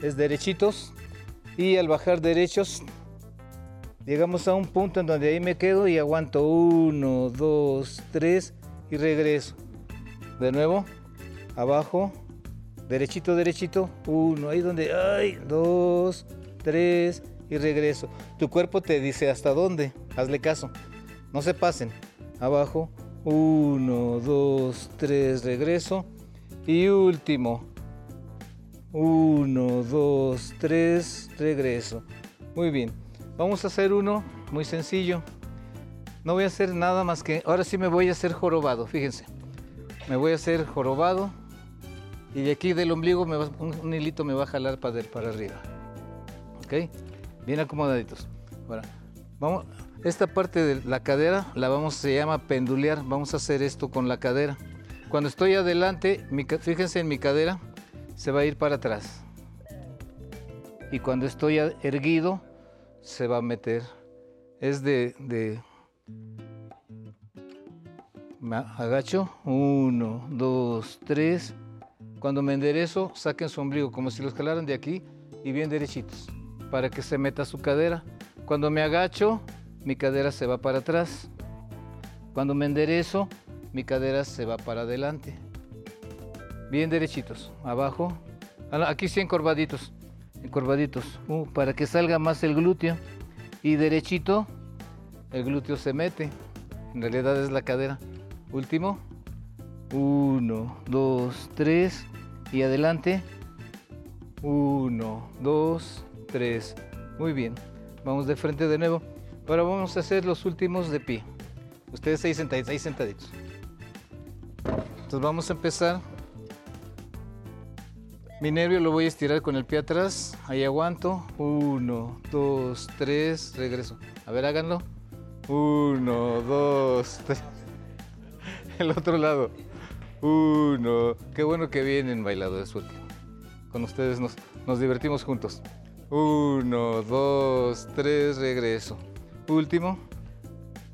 Es derechitos y al bajar derechos llegamos a un punto en donde ahí me quedo y aguanto uno, dos, tres y regreso. De nuevo, abajo, derechito, derechito, uno, ahí donde, ay, dos, tres y regreso. Tu cuerpo te dice hasta dónde, hazle caso, no se pasen. Abajo, uno, dos, tres, regreso. Y último, uno, dos, tres, regreso. Muy bien, vamos a hacer uno muy sencillo. No voy a hacer nada más que, ahora sí me voy a hacer jorobado, fíjense. Me voy a hacer jorobado y de aquí del ombligo me va- un, un hilito me va a jalar para, para arriba. ¿Ok? Bien acomodaditos. Ahora, vamos, esta parte de la cadera la vamos, se llama pendulear. Vamos a hacer esto con la cadera. Cuando estoy adelante, fíjense en mi cadera, se va a ir para atrás. Y cuando estoy erguido, se va a meter. Es de, de me agacho, uno, dos, tres. Cuando me enderezo, saquen su ombligo como si los jalaran de aquí y bien derechitos para que se meta su cadera. Cuando me agacho, mi cadera se va para atrás. Cuando me enderezo, mi cadera se va para adelante. Bien derechitos, abajo. Ah, Aquí sí encorvaditos, encorvaditos, uh, para que salga más el glúteo. Y derechito, el glúteo se mete. En realidad es la cadera. Último. Uno, dos, tres. Y adelante. Uno, dos, tres. Muy bien. Vamos de frente de nuevo. Ahora vamos a hacer los últimos de pie. Ustedes ahí sentaditos. Ahí sentaditos. Entonces vamos a empezar. Mi nervio lo voy a estirar con el pie atrás. Ahí aguanto. Uno, dos, tres. Regreso. A ver, háganlo. Uno, dos, tres. El otro lado. Uno. Qué bueno que vienen bailadores. Con ustedes nos, nos divertimos juntos. Uno, dos, tres, regreso. Último.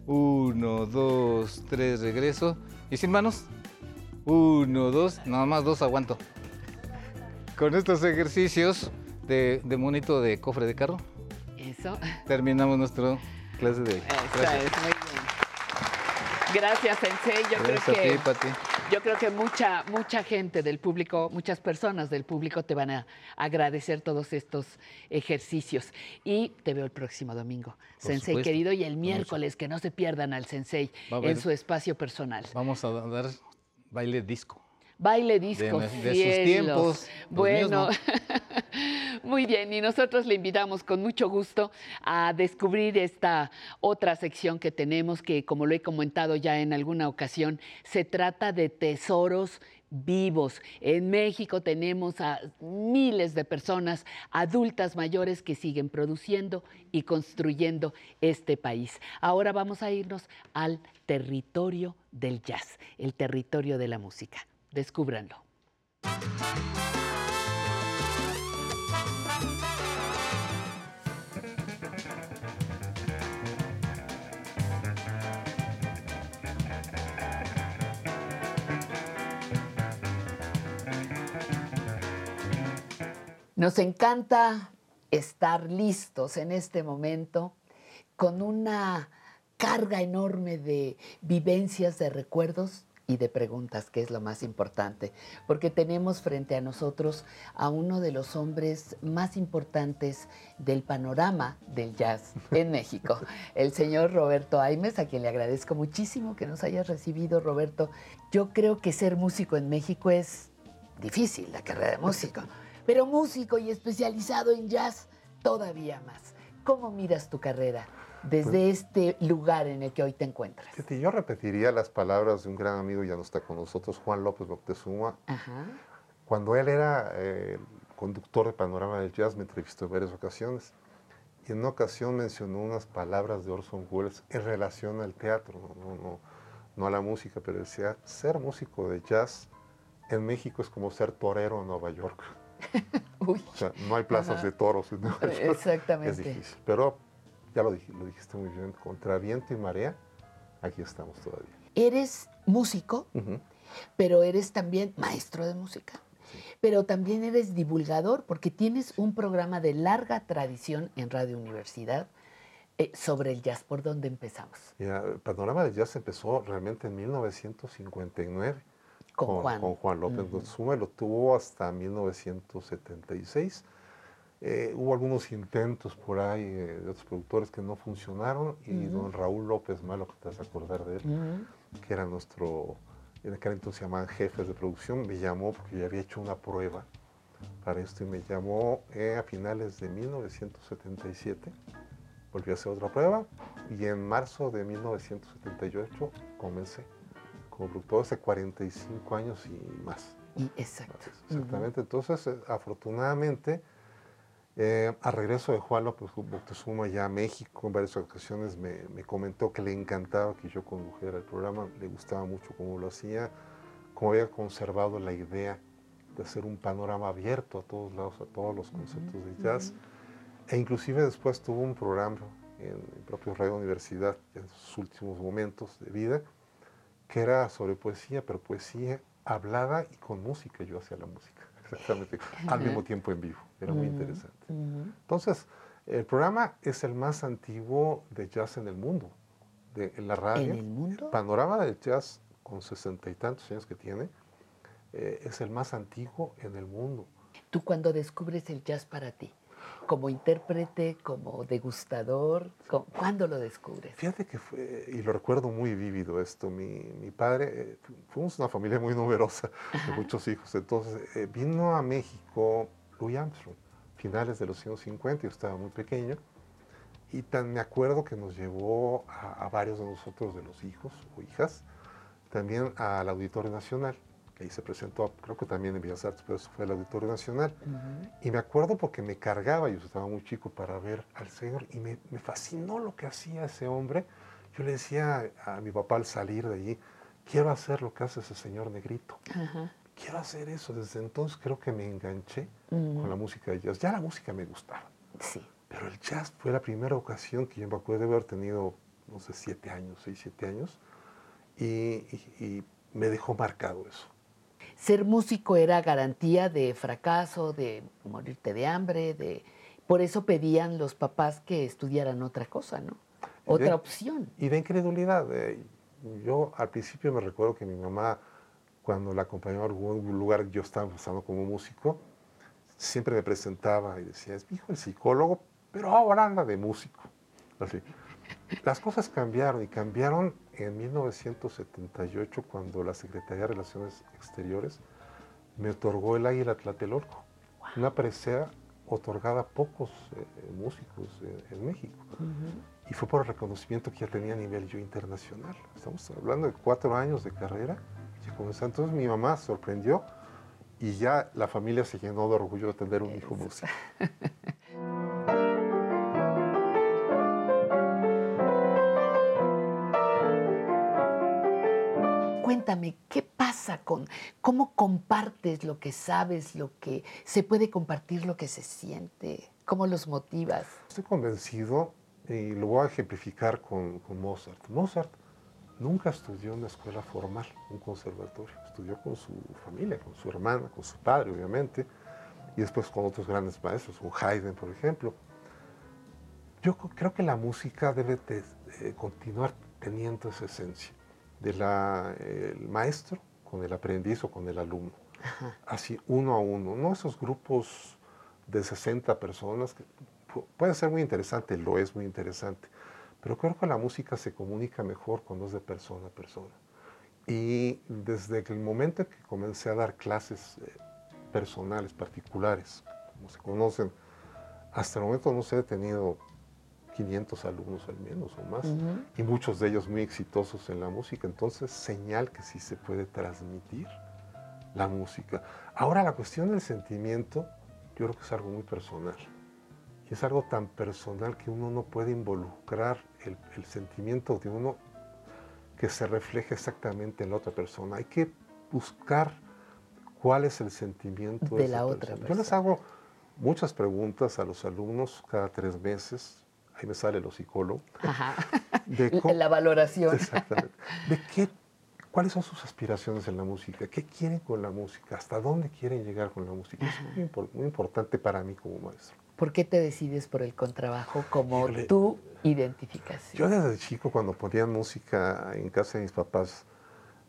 Uno, dos, tres, regreso. ¿Y sin manos? Uno, dos, nada más dos aguanto. Con estos ejercicios de, de monito de cofre de carro, Eso. terminamos nuestra clase de hoy. Esa es, muy bien. Gracias, Sensei. Yo Gracias creo a que ti, Pati. Yo creo que mucha mucha gente del público, muchas personas del público te van a agradecer todos estos ejercicios y te veo el próximo domingo, Por Sensei supuesto. querido y el miércoles que no se pierdan al Sensei en su espacio personal. Vamos a dar baile disco. Baile disco. de sus cielos. tiempos, Bueno, no. muy bien. Y nosotros le invitamos con mucho gusto a descubrir esta otra sección que tenemos, que como lo he comentado ya en alguna ocasión, se trata de tesoros vivos. En México tenemos a miles de personas adultas mayores que siguen produciendo y construyendo este país. Ahora vamos a irnos al territorio del jazz, el territorio de la música. Descúbranlo. Nos encanta estar listos en este momento con una carga enorme de vivencias, de recuerdos y de preguntas, que es lo más importante, porque tenemos frente a nosotros a uno de los hombres más importantes del panorama del jazz en México, el señor Roberto Aimes, a quien le agradezco muchísimo que nos hayas recibido, Roberto. Yo creo que ser músico en México es difícil, la carrera de músico, pero músico y especializado en jazz todavía más. ¿Cómo miras tu carrera desde este lugar en el que hoy te encuentras? Fíjate, yo repetiría las palabras de un gran amigo, ya no está con nosotros, Juan López Moctezuma. Ajá. Cuando él era eh, conductor de Panorama del Jazz, me entrevistó en varias ocasiones. Y en una ocasión mencionó unas palabras de Orson Welles en relación al teatro, no, no, no, no a la música, pero decía, ser músico de jazz en México es como ser torero en Nueva York. O sea, no hay plazas Ajá. de toros en Nueva York. Exactamente. Es difícil. Pero ya lo, dij- lo dijiste muy bien, contra viento y marea, aquí estamos todavía. Eres músico Ujú. pero eres también maestro de música. Pero también eres divulgador porque tienes un programa de larga tradición en Radio Universidad eh, sobre el jazz. ¿Por dónde empezamos? El panorama del jazz empezó realmente en 1959 Con Juan. Con Juan López Guzmán, lo tuvo hasta 1976. Eh, hubo algunos intentos por ahí eh, de otros productores que no funcionaron y Ujú. don Raúl López Malo, que te vas a acordar de él, que era nuestro, en aquel entonces se llamaban jefes de producción, me llamó porque yo había hecho una prueba para esto y me llamó eh, a finales de 1977. Volví a hacer otra prueba y en marzo de 1978 comencé como productor hace 45 años y más. Y exacto. Exactamente. Entonces, eh, afortunadamente, eh, a regreso de Juan López Moctezuma ya a México, en varias ocasiones me, me comentó que le encantaba que yo condujera el programa, le gustaba mucho cómo lo hacía, cómo había conservado la idea de hacer un panorama abierto a todos lados, a todos los conceptos de jazz. E inclusive después tuvo un programa en el propio Radio Universidad, en sus últimos momentos de vida, que era sobre poesía, pero poesía hablada y con música. Yo hacía la música, exactamente, al mismo tiempo en vivo. Era muy interesante. Entonces, el programa es el más antiguo de jazz en el mundo, de, en la radio. ¿En el mundo? Panorama del jazz, con sesenta y tantos años que tiene, eh, es el más antiguo en el mundo. Tú cuando descubres el jazz para ti, como intérprete, como degustador, ¿cu- ¿cuándo lo descubres? Fíjate que fue, y lo recuerdo muy vívido esto, mi, mi padre, eh, fu- fuimos una familia muy numerosa, de muchos hijos, entonces eh, vino a México Louis Armstrong, finales de los años 50, yo estaba muy pequeño, y tan me acuerdo que nos llevó a, a varios de nosotros, de los hijos o hijas, también al Auditorio Nacional, ahí se presentó, creo que también en Bellas Artes, pero eso fue el Auditorio Nacional. Y me acuerdo porque me cargaba, yo estaba muy chico para ver al Señor y me, me fascinó lo que hacía ese hombre. Yo le decía a mi papá al salir de allí, quiero hacer lo que hace ese señor negrito. Quiero hacer eso. Desde entonces creo que me enganché Ujú. con la música de jazz. Ya la música me gustaba. Sí. Pero el jazz fue la primera ocasión que yo me acuerdo de haber tenido, no sé, siete años, seis, siete años. Y, y- y me dejó marcado eso. Ser músico era garantía de fracaso, de morirte de hambre, de por eso pedían los papás que estudiaran otra cosa, ¿no? Otra de- opción. Y de incredulidad. eh, yo al principio me recuerdo que mi mamá, cuando la acompañaba a algún lugar, yo estaba empezando como músico, siempre me presentaba y decía, es mi hijo el psicólogo, pero ahora anda de músico. Así. Las cosas cambiaron y cambiaron en 1978 cuando la Secretaría de Relaciones Exteriores me otorgó el Águila Tlatelolco, una presea otorgada a pocos eh, músicos eh, en México. Y fue por el reconocimiento que ya tenía a nivel yo internacional. Estamos hablando de cuatro años de carrera. Entonces mi mamá sorprendió y ya la familia se llenó de orgullo de tener un hijo músico. Cuéntame, ¿qué pasa con cómo compartes lo que sabes, lo que se puede compartir, lo que se siente? ¿Cómo los motivas? Estoy convencido y lo voy a ejemplificar con, Mozart. Mozart nunca estudió en una escuela formal, un conservatorio. Estudió con su familia, con su hermana, con su padre, obviamente, y después con otros grandes maestros, con Haydn, por ejemplo. Yo creo que la música debe de- de continuar teniendo esa esencia del maestro con el aprendiz o con el alumno. Así, uno a uno, no esos grupos de 60 personas, que pu- puede ser muy interesante, lo es muy interesante, pero creo que la música se comunica mejor cuando es de persona a persona. Y desde el momento en que comencé a dar clases eh, personales, particulares, como se conocen, hasta el momento no sé, he tenido 500 alumnos al menos o más, Ujú. y muchos de ellos muy exitosos en la música, entonces señal que sí se puede transmitir la música. Ahora la cuestión del sentimiento, yo creo que es algo muy personal. Y es algo tan personal que uno no puede involucrar el, el sentimiento de uno que se refleje exactamente en la otra persona. Hay que buscar cuál es el sentimiento De la otra Yo les hago muchas preguntas a los alumnos cada tres meses. Ahí me sale lo psicólogo. Ajá. De cómo- La valoración. Exactamente. ¿De qué ¿Cuáles son sus aspiraciones en la música? ¿Qué quieren con la música? ¿Hasta dónde quieren llegar con la música? Es muy, muy importante para mí como maestro. ¿Por qué te decides por el contrabajo como tu identificación? Yo desde chico cuando ponían música en casa de mis papás,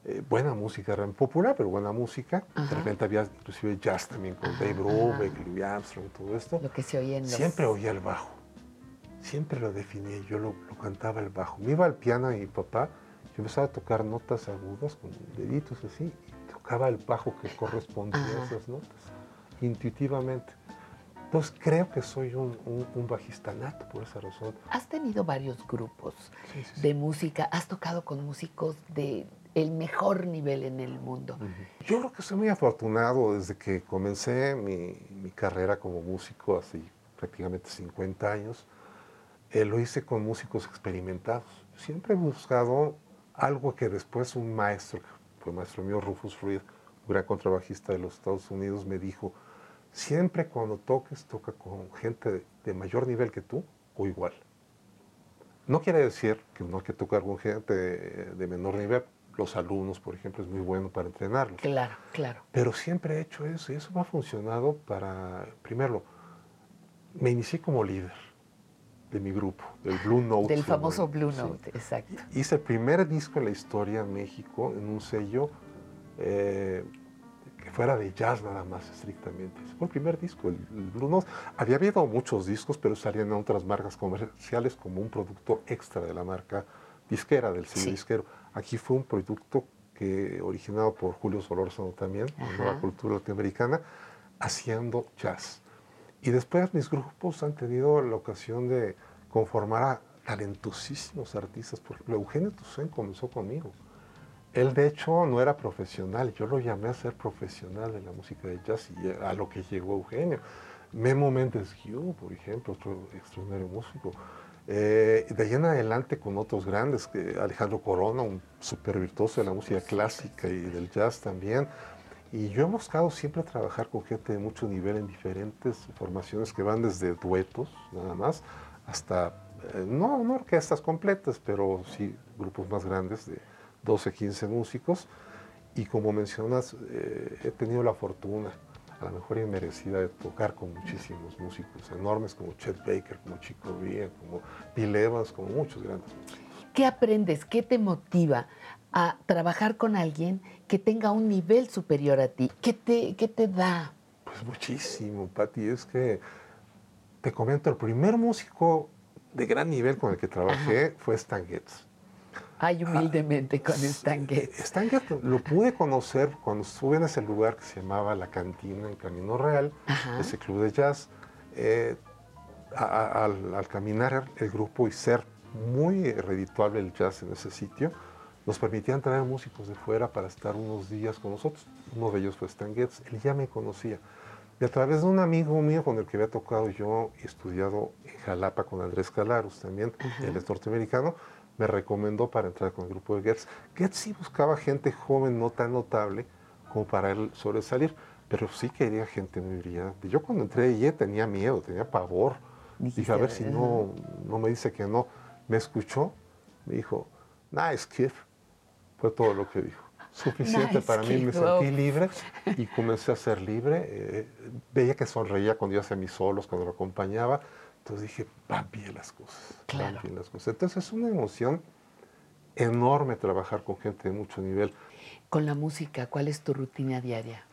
eh, buena música, era popular, pero buena música. Ajá. De repente había inclusive jazz también con Dave Brubeck, Louis Armstrong, todo esto. Lo que se oye en los... Siempre oía el bajo. Siempre lo definía, yo lo, lo cantaba el bajo. Me iba al piano y mi papá, yo empezaba a tocar notas agudas con deditos así, y tocaba el bajo que correspondía a Ajá. esas notas, intuitivamente. Entonces creo que soy un, un- un bajista nato por esa razón. Has tenido varios grupos de música, has tocado con músicos de el mejor nivel en el mundo. Yo creo que soy muy afortunado desde que comencé mi, mi carrera como músico hace prácticamente 50 años. Eh, lo hice con músicos experimentados. Siempre he buscado algo que después un maestro, que fue maestro mío, Rufus Reed, un gran contrabajista de los Estados Unidos, me dijo, siempre cuando toques, toca con gente de, de mayor nivel que tú o igual. No quiere decir que no hay que tocar con gente de, de menor nivel. Los alumnos, por ejemplo, es muy bueno para entrenarlos. Claro, claro. Pero siempre he hecho eso y eso me ha funcionado para, primero, me inicié como líder de mi grupo, del Blue Note. Del famoso. Blue Sí. Note, exacto. Hice el primer disco en la historia en México en un sello eh, que fuera de jazz nada más estrictamente. Fue el primer disco, el, el Blue Note. Había habido muchos discos, pero salían en otras marcas comerciales como un producto extra de la marca disquera, del sello Sí. disquero. Aquí fue un producto que originado por Julio Solórzano también, Ajá. la cultura latinoamericana, haciendo jazz. Y después mis grupos han tenido la ocasión de conformar a talentosísimos artistas. Por ejemplo, Eugenio Toussaint comenzó conmigo. Él de hecho no era profesional, yo lo llamé a ser profesional de la música de jazz y a lo que llegó Eugenio. Memo Méndez Guiú, por ejemplo, otro extraordinario músico. Eh, de ahí en adelante con otros grandes, Alejandro Corona, un súper virtuoso de la música clásica y del jazz también. Y yo he buscado siempre trabajar con gente de mucho nivel en diferentes formaciones que van desde duetos, nada más, hasta, eh, no, no orquestas completas, pero sí grupos más grandes de 12, 15 músicos. Y como mencionas, eh, he tenido la fortuna, a lo mejor inmerecida, de tocar con muchísimos músicos enormes como Chet Baker, como Chico Rea, como Bill Evans, como muchos grandes ¿Qué aprendes? ¿Qué te motiva a trabajar con alguien que tenga un nivel superior a ti? ¿Qué te, qué te da? Pues muchísimo, Patti. Es que te comento, el primer músico de gran nivel con el que trabajé fue Stan Getz. Ay, humildemente con Stan Getz. Stan Getz lo pude conocer cuando estuve en ese lugar que se llamaba La Cantina en Camino Real, Ajá. ese club de jazz. Eh, a- a- al, al caminar el grupo y ser muy redituable el jazz en ese sitio, nos permitían traer músicos de fuera para estar unos días con nosotros. Uno de ellos fue Stan Getz, él ya me conocía. Y a través de un amigo mío con el que había tocado yo y estudiado en Jalapa con Andrés Calaros también, él es norteamericano, me recomendó para entrar con el grupo de Getz. Getz sí buscaba gente joven, no tan notable como para él sobresalir, pero sí quería gente muy brillante. Yo cuando entré allí tenía miedo, tenía pavor. Dije, a ver si no, no me dice que no. Me escuchó, me dijo, nice kid. Fue todo lo que dijo. Suficiente Nice para mí, me sentí libre y comencé a ser libre. Eh, veía que sonreía cuando yo hacía mis solos, cuando lo acompañaba. Entonces dije, van bien las cosas, van bien las cosas. Entonces es una emoción enorme trabajar con gente de mucho nivel. Con la música, ¿cuál es tu rutina diaria?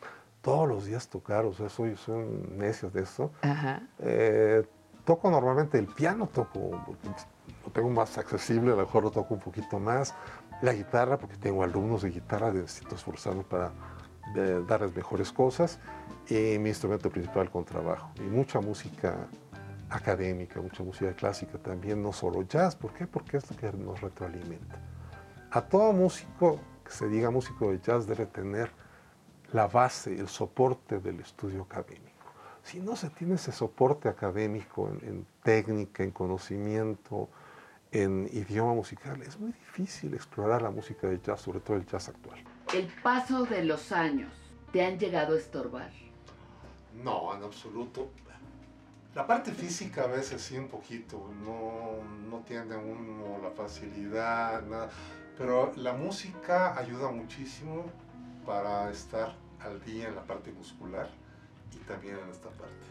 Todos los días tocar, o sea, soy, soy un necio de eso. Ajá. Eh, toco normalmente el piano, toco, lo tengo más accesible, a lo mejor lo toco un poquito más. La guitarra, porque tengo alumnos de guitarra, necesito esforzarme para eh, darles mejores cosas. Y mi instrumento principal, contrabajo. Y mucha música académica, mucha música clásica también, no solo jazz. ¿Por qué? Porque es lo que nos retroalimenta. A todo músico que se diga músico de jazz debe tener la base, el soporte del estudio académico. Si no se tiene ese soporte académico en técnica, en conocimiento, en idioma musical, es muy difícil explorar la música de jazz, sobre todo el jazz actual. ¿El paso de los años te han llegado a estorbar? No, en absoluto. La parte física a veces sí un poquito, no, no tiene uno la facilidad, nada. Pero la música ayuda muchísimo para estar al día en la parte muscular y también en esta parte.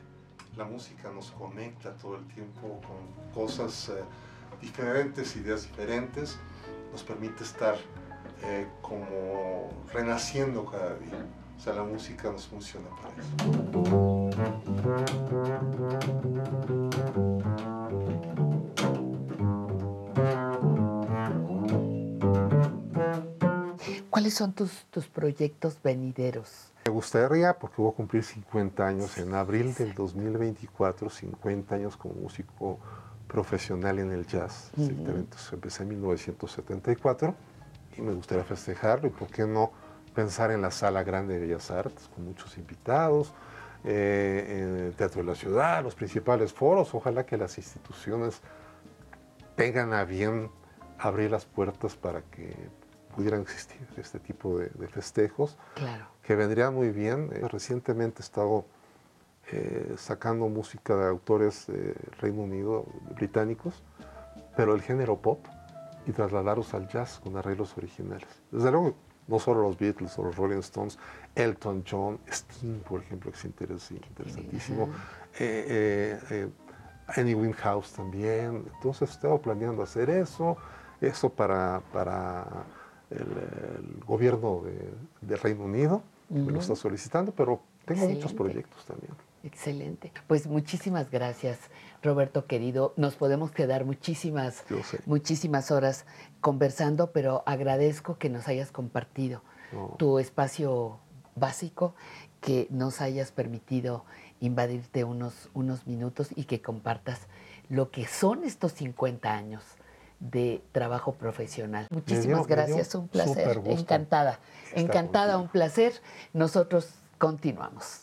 La música nos conecta todo el tiempo con cosas eh, diferentes, ideas diferentes, nos permite estar eh, como renaciendo cada día. O sea, la música nos funciona para ¿Cuáles son tus, tus proyectos venideros? Me gustaría, porque voy a cumplir 50 años en abril del 2024, 50 años como músico profesional en el jazz. Exactamente. Entonces, empecé en 1974 y me gustaría festejarlo y por qué no pensar en la sala grande de Bellas Artes con muchos invitados, eh, en el Teatro de la Ciudad, los principales foros. Ojalá que las instituciones tengan a bien abrir las puertas para que pudieran existir este tipo de, de festejos Claro. que vendría muy bien. Eh, recientemente he estado eh, sacando música de autores del Reino Unido, británicos, pero el género pop y trasladarlos al jazz con arreglos originales. Desde luego, no solo los Beatles o los Rolling Stones, Elton John, Sting, por ejemplo, que es interes- interesantísimo, eh, eh, eh, Annie Winhouse también. Entonces, he estado planeando hacer eso, eso para, para el, el gobierno de, Reino Unido, me lo está solicitando, pero tengo muchos proyectos también. Excelente. Pues muchísimas gracias, Roberto querido. Nos podemos quedar muchísimas, muchísimas horas conversando, pero agradezco que nos hayas compartido No. tu espacio básico, que nos hayas permitido invadirte unos, unos minutos y que compartas lo que son estos 50 años de trabajo profesional. Muchísimas dio- gracias, un placer. Encantada, encantada, un placer. Nosotros continuamos.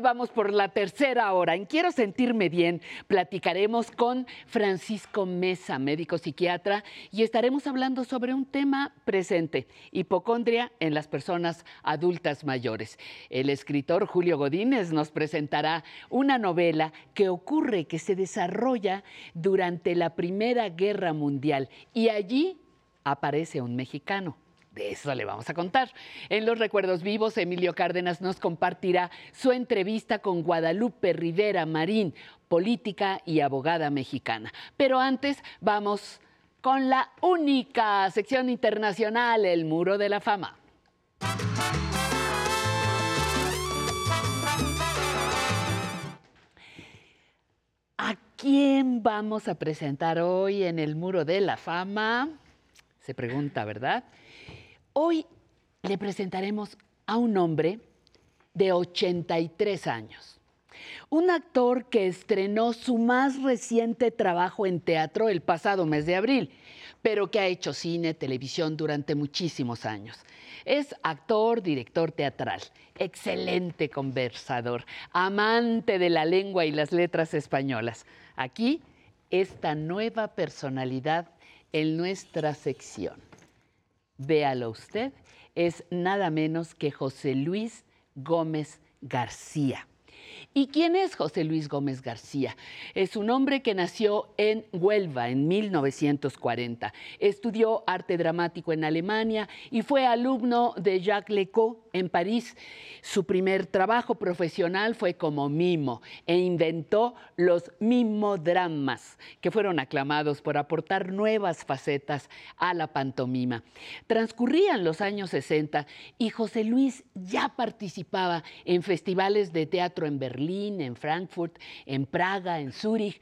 Vamos por la tercera hora. En Quiero Sentirme Bien platicaremos con Francisco Mesa, médico psiquiatra, y estaremos hablando sobre un tema presente, hipocondria en las personas adultas mayores. El escritor Julio Godínez nos presentará una novela que ocurre, que se desarrolla durante la Primera Guerra Mundial, y allí aparece un mexicano. De eso le vamos a contar. En los recuerdos vivos, Emilio Cárdenas nos compartirá su entrevista con Guadalupe Rivera Marín, política y abogada mexicana. Pero antes vamos con la única sección internacional, el Muro de la Fama. ¿A quién vamos a presentar hoy en el Muro de la Fama? Se pregunta, ¿verdad? Hoy le presentaremos a un hombre de 83 años. Un actor que estrenó su más reciente trabajo en teatro el pasado mes de abril, pero que ha hecho cine, televisión durante muchísimos años. Es actor, director teatral, excelente conversador, amante de la lengua y las letras españolas. Aquí, esta nueva personalidad en nuestra sección. Véalo usted, es nada menos que José Luis Gómez García. ¿Y quién es José Luis Gómez García? Es un hombre que nació en Huelva en 1940. Estudió arte dramático en Alemania y fue alumno de Jacques Lecoq en París. Su primer trabajo profesional fue como mimo e inventó los mimodramas, que fueron aclamados por aportar nuevas facetas a la pantomima. Transcurrían los años 60 y José Luis ya participaba en festivales de teatro en Berlín, en Frankfurt, en Praga, en Zúrich,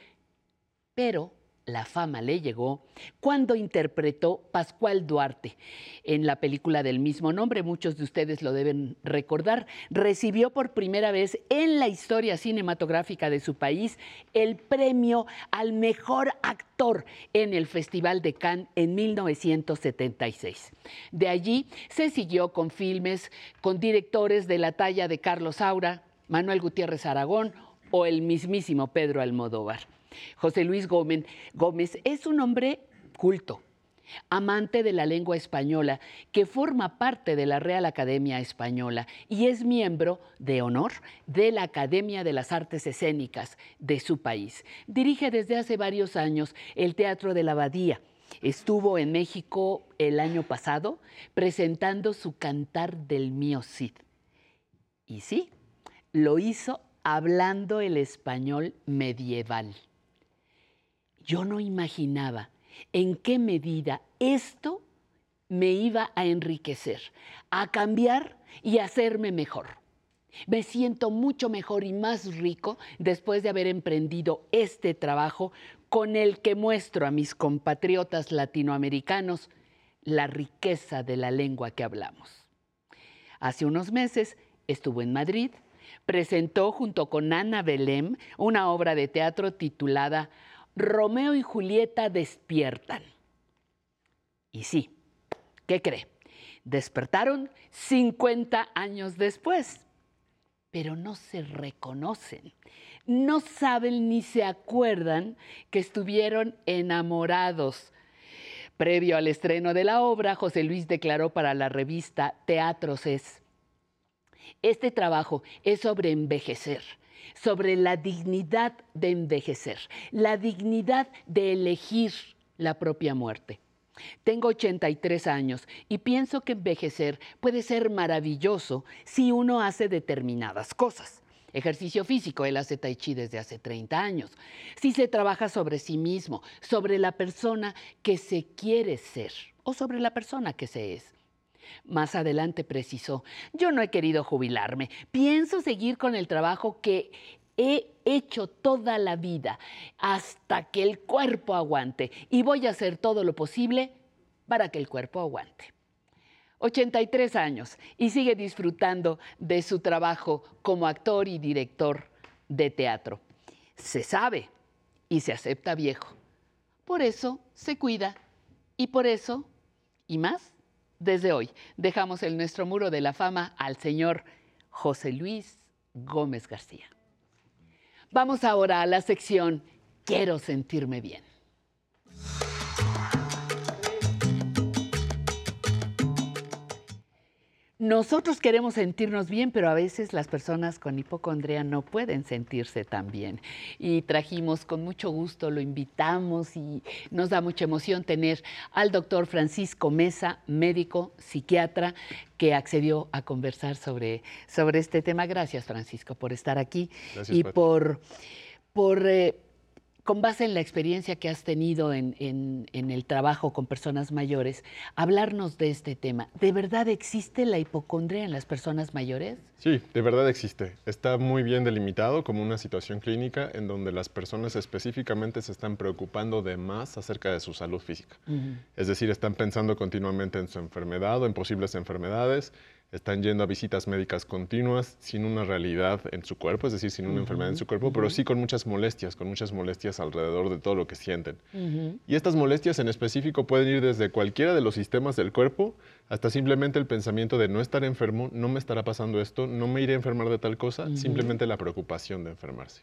pero la fama le llegó cuando interpretó Pascual Duarte. En la película del mismo nombre, muchos de ustedes lo deben recordar, recibió por primera vez en la historia cinematográfica de su país el premio al mejor actor en el Festival de Cannes en 1976. De allí se siguió con filmes con directores de la talla de Carlos Saura, Manuel Gutiérrez Aragón o el mismísimo Pedro Almodóvar. José Luis Gómez, Gómez es un hombre culto, amante de la lengua española, que forma parte de la Real Academia Española y es miembro de honor de la Academia de las Artes Escénicas de su país. Dirige desde hace varios años el Teatro de la Abadía. Estuvo en México el año pasado presentando su Cantar del Mío Cid. Y sí, lo hizo hablando el español medieval. Yo no imaginaba en qué medida esto me iba a enriquecer, a cambiar y a hacerme mejor. Me siento mucho mejor y más rico después de haber emprendido este trabajo con el que muestro a mis compatriotas latinoamericanos la riqueza de la lengua que hablamos. Hace unos meses estuvo en Madrid, presentó junto con Ana Belém una obra de teatro titulada Romeo y Julieta despiertan. Y sí, ¿qué cree? Despertaron 50 años después, pero no se reconocen, no saben ni se acuerdan que estuvieron enamorados. Previo al estreno de la obra, José Luis declaró para la revista Teatros es, este trabajo es sobre envejecer, sobre la dignidad de envejecer, la dignidad de elegir la propia muerte. Tengo 83 años y pienso que envejecer puede ser maravilloso si uno hace determinadas cosas. Ejercicio físico, él hace tai chi desde hace 30 años. Si se trabaja sobre sí mismo, sobre la persona que se quiere ser o sobre la persona que se es. Más adelante precisó, yo no he querido jubilarme, pienso seguir con el trabajo que he hecho toda la vida hasta que el cuerpo aguante y voy a hacer todo lo posible para que el cuerpo aguante. 83 años y sigue disfrutando de su trabajo como actor y director de teatro. Se sabe y se acepta viejo. Por eso se cuida y por eso, y más, desde hoy dejamos el nuestro muro de la fama al señor José Luis Gómez García. Vamos ahora a la sección Quiero sentirme bien. Nosotros queremos sentirnos bien, pero a veces las personas con hipocondría no pueden sentirse tan bien. Y trajimos con mucho gusto, lo invitamos y nos da mucha emoción tener al doctor Francisco Mesa, médico, psiquiatra, que accedió a conversar sobre, sobre este tema. Gracias, Francisco, por estar aquí Gracias, y por, por eh, con base en la experiencia que has tenido en, en- en el trabajo con personas mayores, hablarnos de este tema. ¿De verdad existe la hipocondria en las personas mayores? Sí, de verdad existe. Está muy bien delimitado como una situación clínica en donde las personas específicamente se están preocupando de más acerca de su salud física. Es decir, están pensando continuamente en su enfermedad o en posibles enfermedades, están yendo a visitas médicas continuas sin una realidad en su cuerpo, es decir, sin una enfermedad en su cuerpo, pero sí con muchas molestias, con muchas molestias alrededor de todo lo que sienten. Y estas molestias en específico pueden ir desde cualquiera de los sistemas del cuerpo hasta simplemente el pensamiento de no estar enfermo, no me estará pasando esto, no me iré a enfermar de tal cosa, simplemente la preocupación de enfermarse.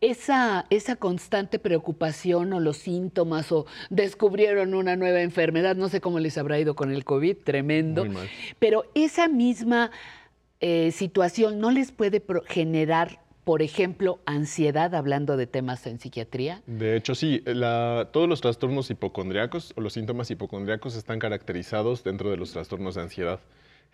Esa, esa constante preocupación o los síntomas o descubrieron una nueva enfermedad, no sé cómo les habrá ido con el COVID, tremendo, pero esa misma eh, situación no les puede generar, por ejemplo, ansiedad, hablando de temas en psiquiatría. De hecho, sí, la- todos los trastornos hipocondriacos o los síntomas hipocondriacos están caracterizados dentro de los trastornos de ansiedad.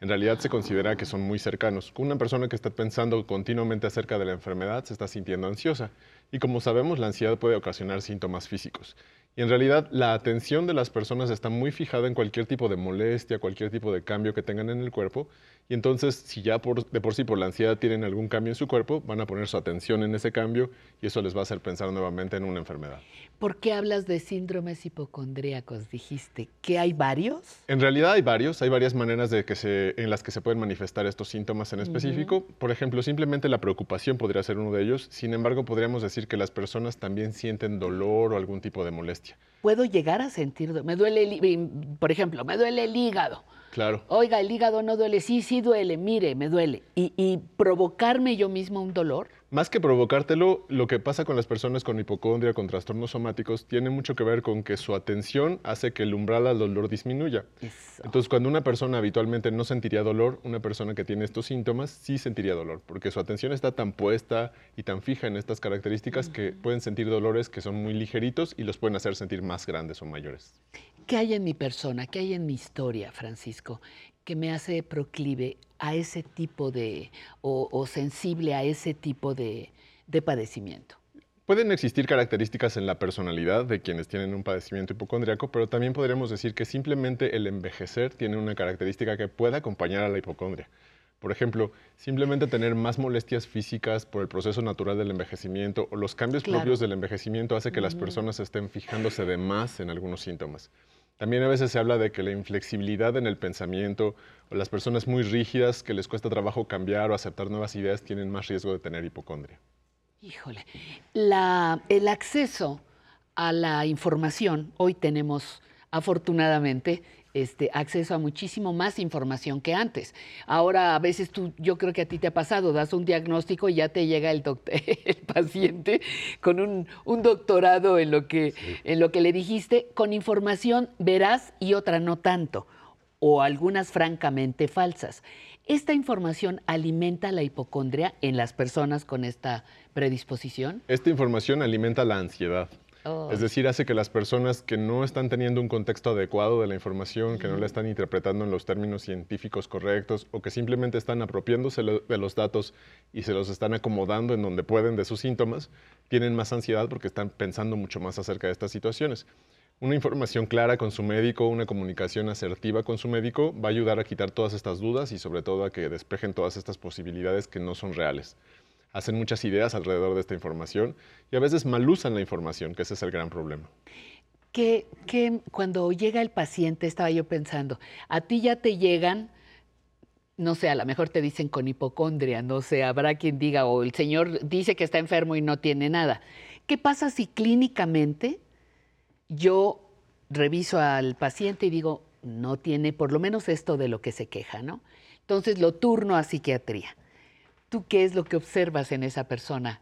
En realidad se considera que son muy cercanos. Una persona que está pensando continuamente acerca de la enfermedad se está sintiendo ansiosa. Y como sabemos, la ansiedad puede ocasionar síntomas físicos. Y en realidad la atención de las personas está muy fijada en cualquier tipo de molestia, cualquier tipo de cambio que tengan en el cuerpo. Y entonces, si ya por, de por sí por la ansiedad tienen algún cambio en su cuerpo, van a poner su atención en ese cambio y eso les va a hacer pensar nuevamente en una enfermedad. ¿Por qué hablas de síndromes hipocondríacos? Dijiste que hay varios. En realidad hay varios, hay varias maneras de que se, en las que se pueden manifestar estos síntomas en específico. Por ejemplo, simplemente la preocupación podría ser uno de ellos. Sin embargo, podríamos decir que las personas también sienten dolor o algún tipo de molestia. Puedo llegar a sentir, me duele, el por ejemplo, me duele el hígado. Claro. Oiga, el hígado no duele, sí, sí duele, mire, me duele. Y, y provocarme yo mismo un dolor. Más que provocártelo, lo que pasa con las personas con hipocondria, con trastornos somáticos, tiene mucho que ver con que su atención hace que el umbral al dolor disminuya. Entonces, cuando una persona habitualmente no sentiría dolor, una persona que tiene estos síntomas sí sentiría dolor, porque su atención está tan puesta y tan fija en estas características que pueden sentir dolores que son muy ligeritos y los pueden hacer sentir más grandes o mayores. ¿Qué hay en mi persona, qué hay en mi historia, Francisco, que me hace proclive a ese tipo de, o, o sensible a ese tipo de, de padecimiento? Pueden existir características en la personalidad de quienes tienen un padecimiento hipocondriaco, pero también podríamos decir que simplemente el envejecer tiene una característica que puede acompañar a la hipocondria. Por ejemplo, simplemente tener más molestias físicas por el proceso natural del envejecimiento o los cambios Claro. propios del envejecimiento hace que las personas estén fijándose de más en algunos síntomas. También a veces se habla de que la inflexibilidad en el pensamiento o las personas muy rígidas que les cuesta trabajo cambiar o aceptar nuevas ideas tienen más riesgo de tener hipocondria. Híjole, el acceso a la información, hoy tenemos afortunadamente este, acceso a muchísimo más información que antes. Ahora a veces tú, yo creo que a ti te ha pasado, das un diagnóstico y ya te llega el, el paciente con un, un doctorado en lo, que, en lo que le dijiste, con información veraz y otra no tanto, o algunas francamente falsas. ¿Esta información alimenta la hipocondria en las personas con esta predisposición? Esta información alimenta la ansiedad. Oh. Es decir, hace que las personas que no están teniendo un contexto adecuado de la información, que no la están interpretando en los términos científicos correctos o que simplemente están apropiándose de los datos y se los están acomodando en donde pueden de sus síntomas, tienen más ansiedad porque están pensando mucho más acerca de estas situaciones. Una información clara con su médico, una comunicación asertiva con su médico va a ayudar a quitar todas estas dudas y sobre todo a que despejen todas estas posibilidades que no son reales hacen muchas ideas alrededor de esta información y a veces malusan la información, que ese es el gran problema. que, que cuando llega el paciente, estaba yo pensando, a ti ya te llegan, no sé, a lo mejor te dicen con hipocondria, no sé, habrá quien diga, o el señor dice que está enfermo y no tiene nada. ¿Qué pasa si clínicamente yo reviso al paciente y digo, no tiene por lo menos esto de lo que se queja, ¿no? Entonces lo turno a psiquiatría. ¿Tú qué es lo que observas en esa persona?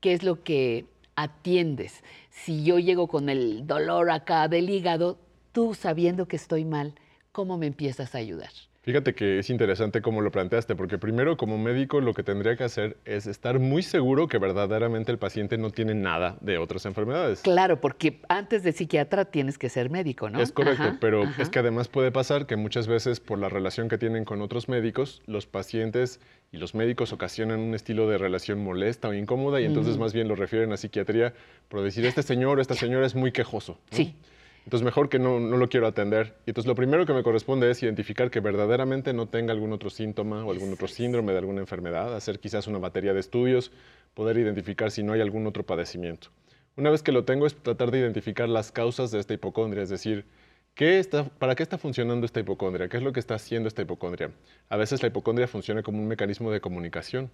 ¿Qué es lo que atiendes? Si yo llego con el dolor acá del hígado, tú sabiendo que estoy mal, ¿cómo me empiezas a ayudar? Fíjate que es interesante cómo lo planteaste, porque primero como médico lo que tendría que hacer es estar muy seguro que verdaderamente el paciente no tiene nada de otras enfermedades. Claro, porque antes de psiquiatra tienes que ser médico, ¿no? Es correcto, Ajá, pero ajá. es que además puede pasar que muchas veces por la relación que tienen con otros médicos, los pacientes y los médicos ocasionan un estilo de relación molesta o incómoda y entonces Mm. más bien lo refieren a psiquiatría por decir, este señor, esta señora es muy quejoso. ¿no? Sí. Entonces mejor que no, no lo quiero atender. Y entonces lo primero que me corresponde es identificar que verdaderamente no tenga algún otro síntoma o algún otro síndrome de alguna enfermedad, hacer quizás una batería de estudios, poder identificar si no hay algún otro padecimiento. Una vez que lo tengo es tratar de identificar las causas de esta hipocondria, es decir, ¿qué está, ¿para qué está funcionando esta hipocondria? ¿Qué es lo que está haciendo esta hipocondria? A veces la hipocondria funciona como un mecanismo de comunicación.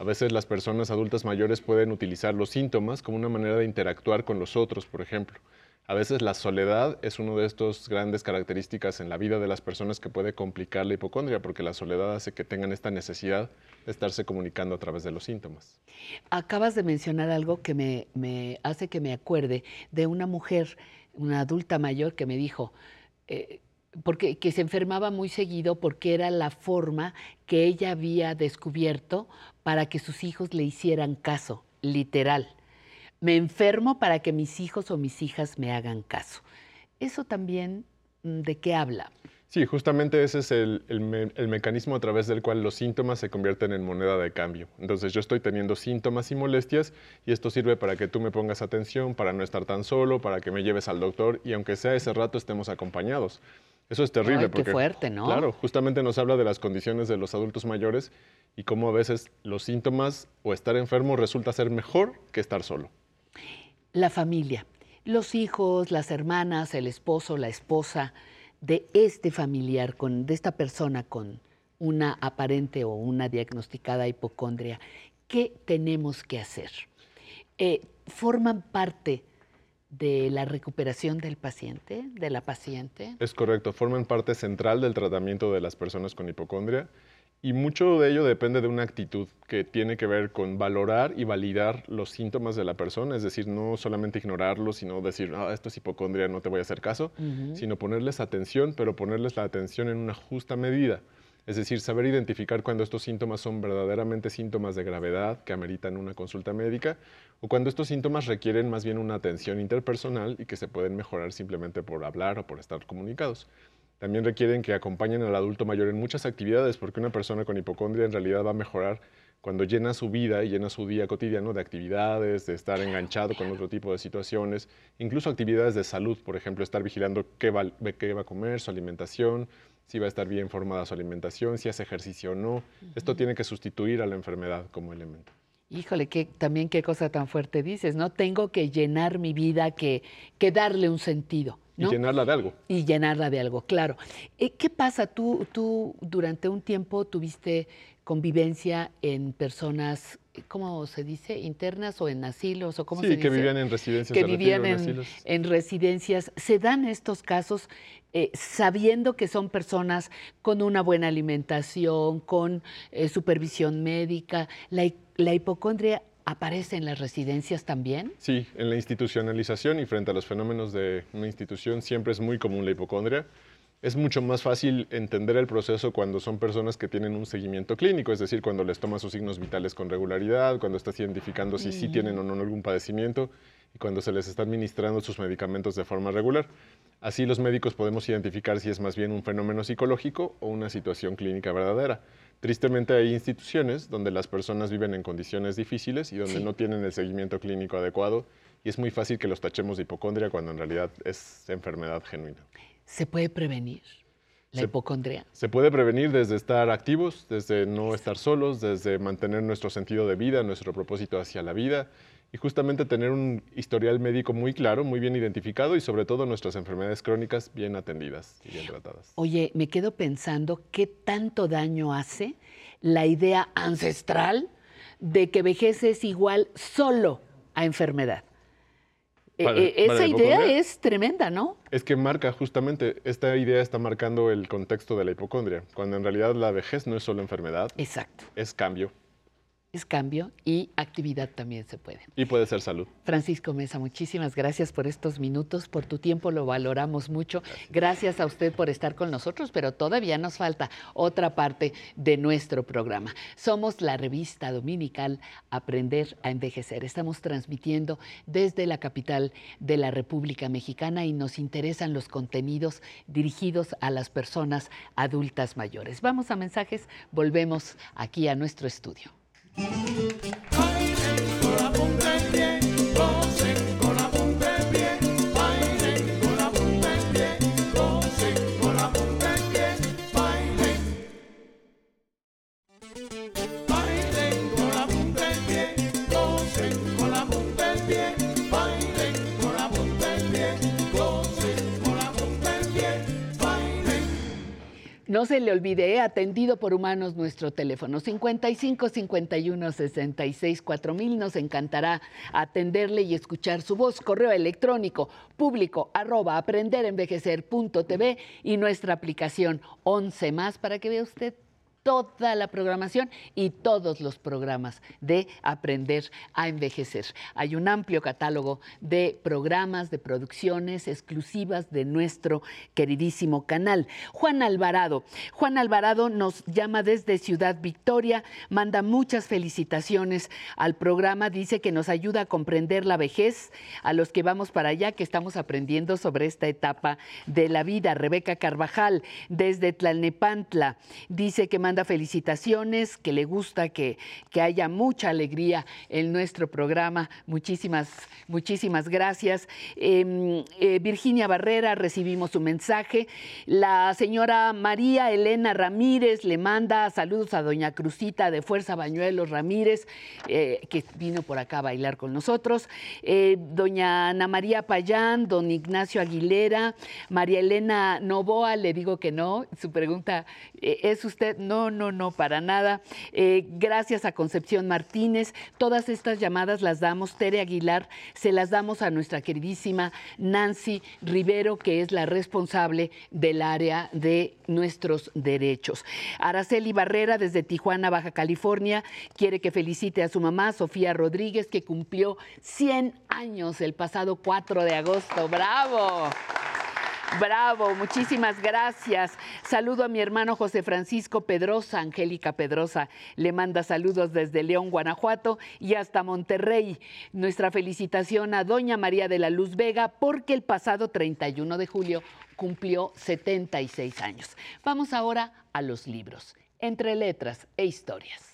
A veces las personas adultas mayores pueden utilizar los síntomas como una manera de interactuar con los otros, por ejemplo. A veces la soledad es una de estas grandes características en la vida de las personas que puede complicar la hipocondria, porque la soledad hace que tengan esta necesidad de estarse comunicando a través de los síntomas. Acabas de mencionar algo que me, hace que me acuerde de una mujer, una adulta mayor, que me dijo, eh, porque, que se enfermaba muy seguido porque era la forma que ella había descubierto para que sus hijos le hicieran caso, literal. Me enfermo para que mis hijos o mis hijas me hagan caso. Eso también, mm, ¿de qué habla? Sí, justamente ese es el, el me- el mecanismo a través del cual los síntomas se convierten en moneda de cambio. Entonces yo estoy teniendo síntomas y molestias y esto sirve para que tú me pongas atención, para no estar tan solo, para que me lleves al doctor y aunque sea ese rato estemos acompañados. Eso es terrible Ay, qué porque fuerte, ¿no? Claro, justamente nos habla de las condiciones de los adultos mayores y cómo a veces los síntomas o estar enfermo resulta ser mejor que estar solo. La familia, los hijos, las hermanas, el esposo, la esposa de este familiar, con, de esta persona con una aparente o una diagnosticada hipocondria, ¿qué tenemos que hacer? Eh, ¿Forman parte de la recuperación del paciente, de la paciente? Es correcto, forman parte central del tratamiento de las personas con hipocondria Y mucho de ello depende de una actitud que tiene que ver con valorar y validar los síntomas de la persona, es decir, no solamente ignorarlos, sino decir, ah, esto es hipocondria, no te voy a hacer caso, sino ponerles atención, pero ponerles la atención en una justa medida. Es decir, saber identificar cuando estos síntomas son verdaderamente síntomas de gravedad que ameritan una consulta médica o cuando estos síntomas requieren más bien una atención interpersonal y que se pueden mejorar simplemente por hablar o por estar comunicados. También requieren que acompañen al adulto mayor en muchas actividades porque una persona con hipocondria en realidad va a mejorar cuando llena su vida y llena su día cotidiano de actividades, de estar enganchado con otro tipo de situaciones, incluso actividades de salud, por ejemplo, estar vigilando qué va, qué va a comer, su alimentación, si va a estar bien formada su alimentación, si hace ejercicio o no. Esto tiene que sustituir a la enfermedad como elemento. Híjole, que también qué cosa tan fuerte dices, ¿no? Tengo que llenar mi vida, que, que darle un sentido, ¿no? Y llenarla de algo. Y llenarla de algo, claro. Eh, ¿Qué pasa? Tú, tú durante un tiempo tuviste convivencia en personas, ¿cómo se dice? ¿Internas o en asilos? o cómo Sí, se que dice? vivían en residencias Que vivían en en, en residencias. ¿Se dan estos casos eh, sabiendo que son personas con una buena alimentación, con eh, supervisión médica? ¿La, la hipocondria aparece en las residencias también? Sí, en la institucionalización y frente a los fenómenos de una institución siempre es muy común la hipocondria. Es mucho más fácil entender el proceso cuando son personas que tienen un seguimiento clínico, es decir, cuando les toma sus signos vitales con regularidad, cuando estás identificando si sí Ujú. tienen o no algún padecimiento y cuando se les está administrando sus medicamentos de forma regular. Así los médicos podemos identificar si es más bien un fenómeno psicológico o una situación clínica verdadera. Tristemente hay instituciones donde las personas viven en condiciones difíciles y donde Sí. no tienen el seguimiento clínico adecuado y es muy fácil que los tachemos de hipocondria cuando en realidad es enfermedad genuina. ¿Se puede prevenir la Se- hipocondria? Se puede prevenir desde estar activos, desde no estar solos, desde mantener nuestro sentido de vida, nuestro propósito hacia la vida y justamente tener un historial médico muy claro, muy bien identificado y sobre todo nuestras enfermedades crónicas bien atendidas y bien tratadas. Oye, me quedo pensando qué tanto daño hace la idea ancestral de que vejez es igual solo a enfermedad. Eh, para esa idea es tremenda, ¿no? Es que marca justamente, esta idea está marcando el contexto de la hipocondria, cuando en realidad la vejez no es solo enfermedad, Exacto. es cambio Es cambio y actividad también se puede. y puede ser salud. Francisco Mesa, muchísimas gracias por estos minutos, por tu tiempo, lo valoramos mucho. Gracias a usted por estar con nosotros, pero todavía nos falta otra parte de nuestro programa. Somos la revista dominical Aprender a Envejecer. Estamos transmitiendo desde la capital de la República Mexicana y nos interesan los contenidos dirigidos a las personas adultas mayores. Vamos a mensajes, volvemos aquí a nuestro estudio. あ! No se le olvide, ¿eh? atendido por humanos nuestro teléfono 55 51 66 4000. Nos encantará atenderle y escuchar su voz. Correo electrónico público arroba aprenderenvejecer.tv y nuestra aplicación 11 más para que vea usted toda la programación y todos los programas de Aprender a Envejecer. Hay un amplio catálogo de programas, de producciones exclusivas de nuestro queridísimo canal. Juan Alvarado. Juan Alvarado nos llama desde Ciudad Victoria, manda muchas felicitaciones al programa, dice que nos ayuda a comprender la vejez, a los que vamos para allá, que estamos aprendiendo sobre esta etapa de la vida. Rebeca Carvajal, desde Tlalnepantla, dice que manda felicitaciones, que le gusta que, que haya mucha alegría en nuestro programa. Muchísimas, muchísimas gracias. Eh, eh, Virginia Barrera, recibimos su mensaje. La señora María Elena Ramírez le manda saludos a doña Cruzita de Fuerza Bañuelos Ramírez, eh, que vino por acá a bailar con nosotros. Eh, doña Ana María Payán, don Ignacio Aguilera, María Elena Novoa, le digo que no. Su pregunta, ¿es usted? No, no, no, no, para nada. Eh, gracias a Concepción Martínez. Todas estas llamadas las damos, Tere Aguilar, se las damos a nuestra queridísima Nancy Rivero, que es la responsable del área de nuestros derechos. Araceli Barrera, desde Tijuana, Baja California, quiere que felicite a su mamá, Sofía Rodríguez, que cumplió 100 años el pasado 4 de agosto. ¡Bravo! Bravo, muchísimas gracias. Saludo a mi hermano José Francisco Pedrosa, Angélica Pedrosa. Le manda saludos desde León, Guanajuato y hasta Monterrey. Nuestra felicitación a doña María de la Luz Vega porque el pasado 31 de julio cumplió 76 años. Vamos ahora a los libros, entre letras e historias.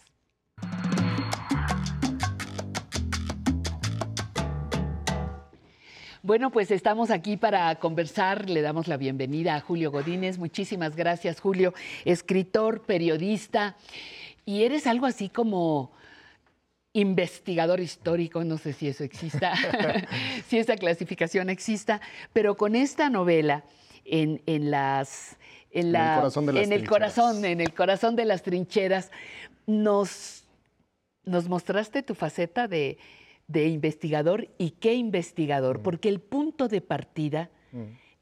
Bueno, pues estamos aquí para conversar. Le damos la bienvenida a Julio Godínez. Muchísimas gracias, Julio. Escritor, periodista. Y eres algo así como investigador histórico, no sé si eso exista, si esa clasificación exista, pero con esta novela en, en las... En, la, el corazón de las en el corazón, en el corazón de las trincheras, nos, nos mostraste tu faceta de, de investigador y qué investigador, porque el punto de partida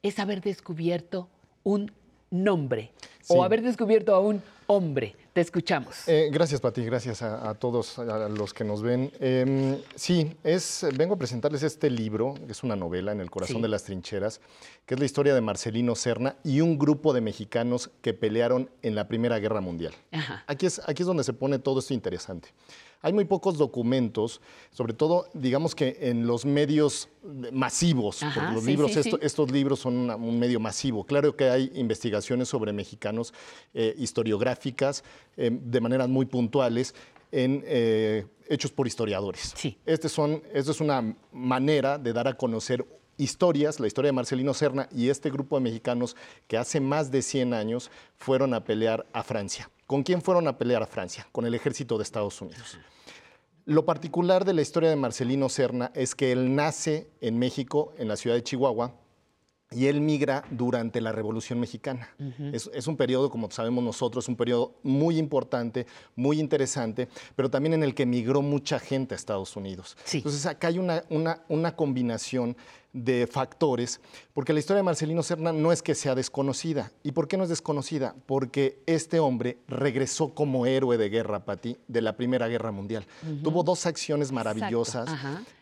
es haber descubierto un nombre o haber descubierto a un hombre. Te escuchamos. Eh, gracias, Pati. Gracias a, a todos a los que nos ven. Em, sí, es, vengo a presentarles este libro, que es una novela en el corazón Sí. de las trincheras, que es la historia de Marcelino Serna y un grupo de mexicanos que pelearon en la Primera Guerra Mundial. Ajá. Aquí es, aquí es donde se pone todo esto interesante. Hay muy pocos documentos, sobre todo, digamos que en los medios masivos, Ajá, porque los sí, libros, sí, esto- sí. estos libros son una- un medio masivo. Claro que hay investigaciones sobre mexicanos eh, historiográficas eh, de maneras muy puntuales en eh, hechos por historiadores. Este son, esto es una manera de dar a conocer historias, la historia de Marcelino Serna y este grupo de mexicanos que hace más de 100 años fueron a pelear a Francia. ¿Con quién fueron a pelear a Francia? Con el ejército de Estados Unidos. Lo particular de la historia de Marcelino Serna es que él nace en México, en la ciudad de Chihuahua, y él migra durante la Revolución Mexicana. es, es un periodo, como sabemos nosotros, un periodo muy importante, muy interesante, pero también en el que migró mucha gente a Estados Unidos. Entonces acá hay una, una, una combinación de factores, porque la historia de Marcelino Serna no es que sea desconocida. ¿Y por qué no es desconocida? Porque este hombre regresó como héroe de guerra, Pati, de la Primera Guerra Mundial. Tuvo dos acciones maravillosas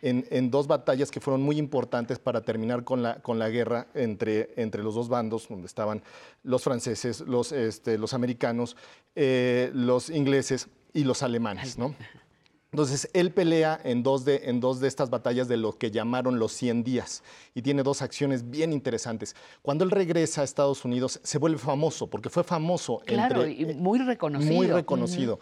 en, en dos batallas que fueron muy importantes para terminar con la, con la guerra entre, entre los dos bandos, donde estaban los franceses, los, este, los americanos, eh, los ingleses y los alemanes, ¿no? Entonces, él pelea en dos, de, en dos de estas batallas de lo que llamaron los 100 días y tiene dos acciones bien interesantes. Cuando él regresa a Estados Unidos, se vuelve famoso, porque fue famoso Claro, entre, y muy reconocido. muy reconocido.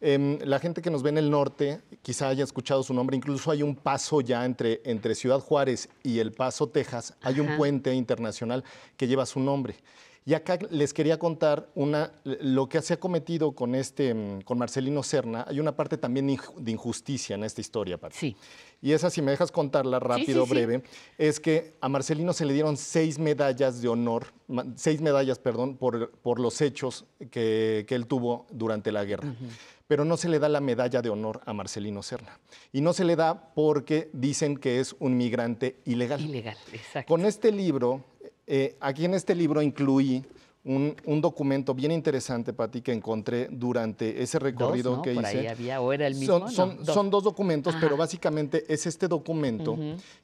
Em, la gente que nos ve en el norte quizá haya escuchado su nombre. Incluso hay un paso ya entre, entre Ciudad Juárez y El Paso, Texas. Hay un puente internacional que lleva su nombre. Y acá les quería contar una, lo que se ha cometido con, este, mm, con Marcelino Serna. Hay una parte también de injusticia en esta historia, Pati. Sí. Y esa, si me dejas contarla rápido, sí, sí. breve, es que a Marcelino se le dieron seis medallas de honor, seis medallas, perdón, por, por los hechos que, que él tuvo durante la guerra. Pero no se le da la medalla de honor a Marcelino Serna. Y no se le da porque dicen que es un migrante ilegal. Ilegal, exacto. Con este libro, eh, aquí en este libro incluí un, un documento bien interesante, Pati, que encontré durante ese recorrido ¿no? que Por hice. ahí había, o era el mismo, Son, no, dos. son dos documentos, Ajá. pero básicamente es este documento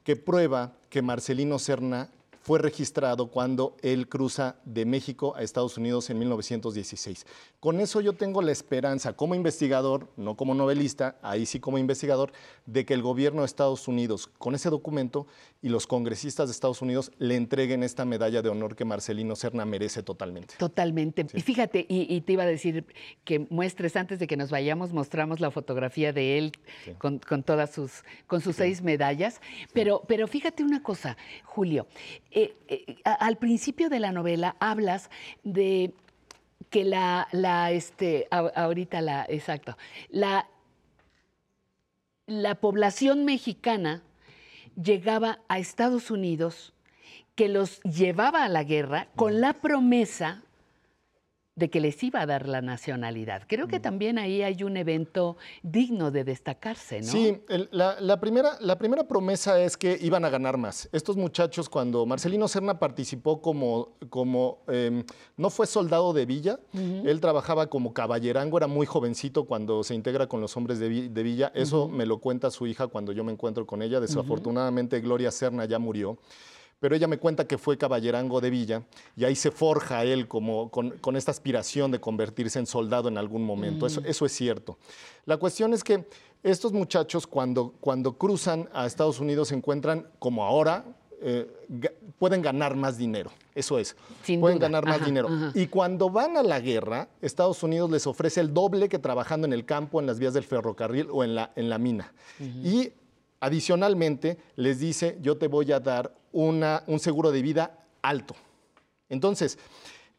que prueba que Marcelino Serna fue registrado cuando él cruza de México a Estados Unidos en 1916. Con eso yo tengo la esperanza como investigador, no como novelista, ahí sí como investigador, de que el gobierno de Estados Unidos, con ese documento, y los congresistas de Estados Unidos le entreguen esta medalla de honor que Marcelino Serna merece totalmente. Totalmente. Y fíjate, y, y te iba a decir que muestres, antes de que nos vayamos, mostramos la fotografía de él con, con todas sus, con sus seis medallas. Pero, pero fíjate una cosa, Julio. eh, eh, a- al principio de la novela hablas de que la, este, ahorita la, exacto, la, la población mexicana llegaba a Estados Unidos, que los llevaba a la guerra con la promesa de que les iba a dar la nacionalidad. Creo que también ahí hay un evento digno de destacarse, ¿no? Sí, el- la, la primera, la primera promesa es que iban a ganar más. Estos muchachos, cuando Marcelino Serna participó como, como em, no fue soldado de Villa, él trabajaba como caballerango, era muy jovencito cuando se integra con los hombres de, Vi- de Villa. Eso me lo cuenta su hija cuando yo me encuentro con ella. Desafortunadamente, Gloria Serna ya murió. Pero ella me cuenta que fue caballerango de Villa y ahí se forja él como con, con esta aspiración de convertirse en soldado en algún momento. Eso, Mm. eso es cierto. La cuestión es que estos muchachos cuando, cuando cruzan a Estados Unidos se encuentran como ahora, eh, pueden ganar más dinero. Eso es. Sin pueden duda. ganar más Ajá, dinero. ajá. Y cuando van a la guerra, Estados Unidos les ofrece el doble que trabajando en el campo, en las vías del ferrocarril o en la, en la mina. Y adicionalmente les dice, yo te voy a dar una, un seguro de vida alto. Entonces,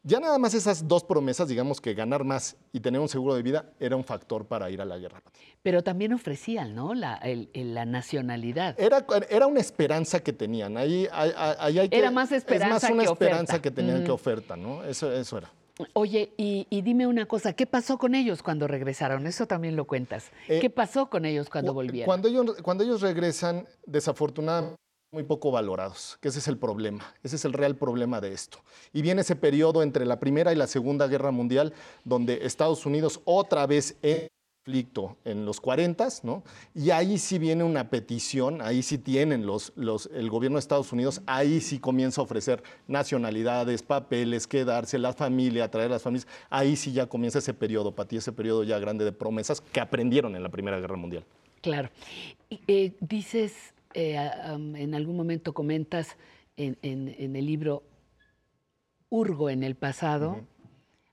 ya nada más esas dos promesas, digamos que ganar más y tener un seguro de vida, era un factor para ir a la guerra. Pero también ofrecían, ¿no? La, el- el- la nacionalidad. Era, era una esperanza que tenían. Ahí, ahí- ahí hay que- Era más Es esperanza más una que esperanza oferta. que tenían que oferta, ¿no? Eso, eso era. Oye, y, y dime una cosa, ¿qué pasó con ellos cuando regresaron? Eso también lo cuentas. Eh, ¿Qué pasó con ellos cuando Cu- volvieron? Cuando ellos, cuando ellos regresan, desafortunadamente, muy poco valorados, que ese es el problema, ese es el real problema de esto. Y viene ese periodo entre la Primera y la Segunda Guerra Mundial, donde Estados Unidos otra vez en conflicto en los 40, ¿no? Y ahí sí viene una petición, ahí sí tienen los, los, el gobierno de Estados Unidos, ahí sí comienza a ofrecer nacionalidades, papeles, quedarse, la familia, traer las familias, ahí sí ya comienza ese periodo, Pati, ese periodo ya grande de promesas que aprendieron en la Primera Guerra Mundial. Claro. Eh, dices, eh, en algún momento comentas en, en- en el libro, hurgo en el pasado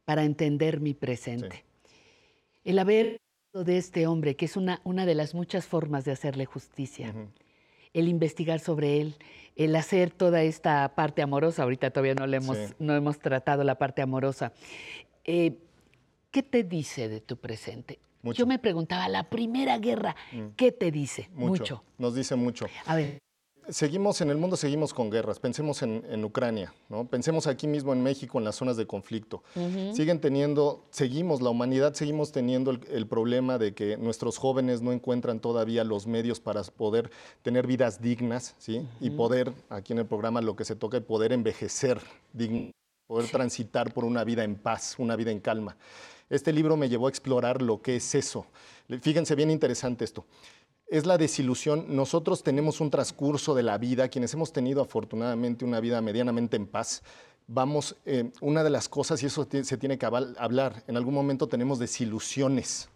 para entender mi presente. El haber de este hombre, que es una, una de las muchas formas de hacerle justicia, el investigar sobre él, el hacer toda esta parte amorosa, ahorita todavía no, le hemos, Sí. no hemos tratado la parte amorosa. Eh, ¿Qué te dice de tu presente? Yo me preguntaba, la primera guerra, Mm. ¿qué te dice? Mucho, Nos dice mucho. A ver. Seguimos en el mundo, seguimos con guerras. Pensemos en, en Ucrania, ¿no? Pensemos aquí mismo en México, en las zonas de conflicto. Siguen teniendo, seguimos, la humanidad seguimos teniendo el, el problema de que nuestros jóvenes no encuentran todavía los medios para poder tener vidas dignas, ¿sí? Y poder, aquí en el programa lo que se toca es poder envejecer digno, poder transitar por una vida en paz, una vida en calma. Este libro me llevó a explorar lo que es eso. Fíjense, bien interesante esto es la desilusión. Nosotros tenemos un transcurso de la vida, quienes hemos tenido afortunadamente una vida medianamente en paz. Vamos, eh, una de las cosas, y eso se tiene que hablar, en algún momento tenemos desilusiones.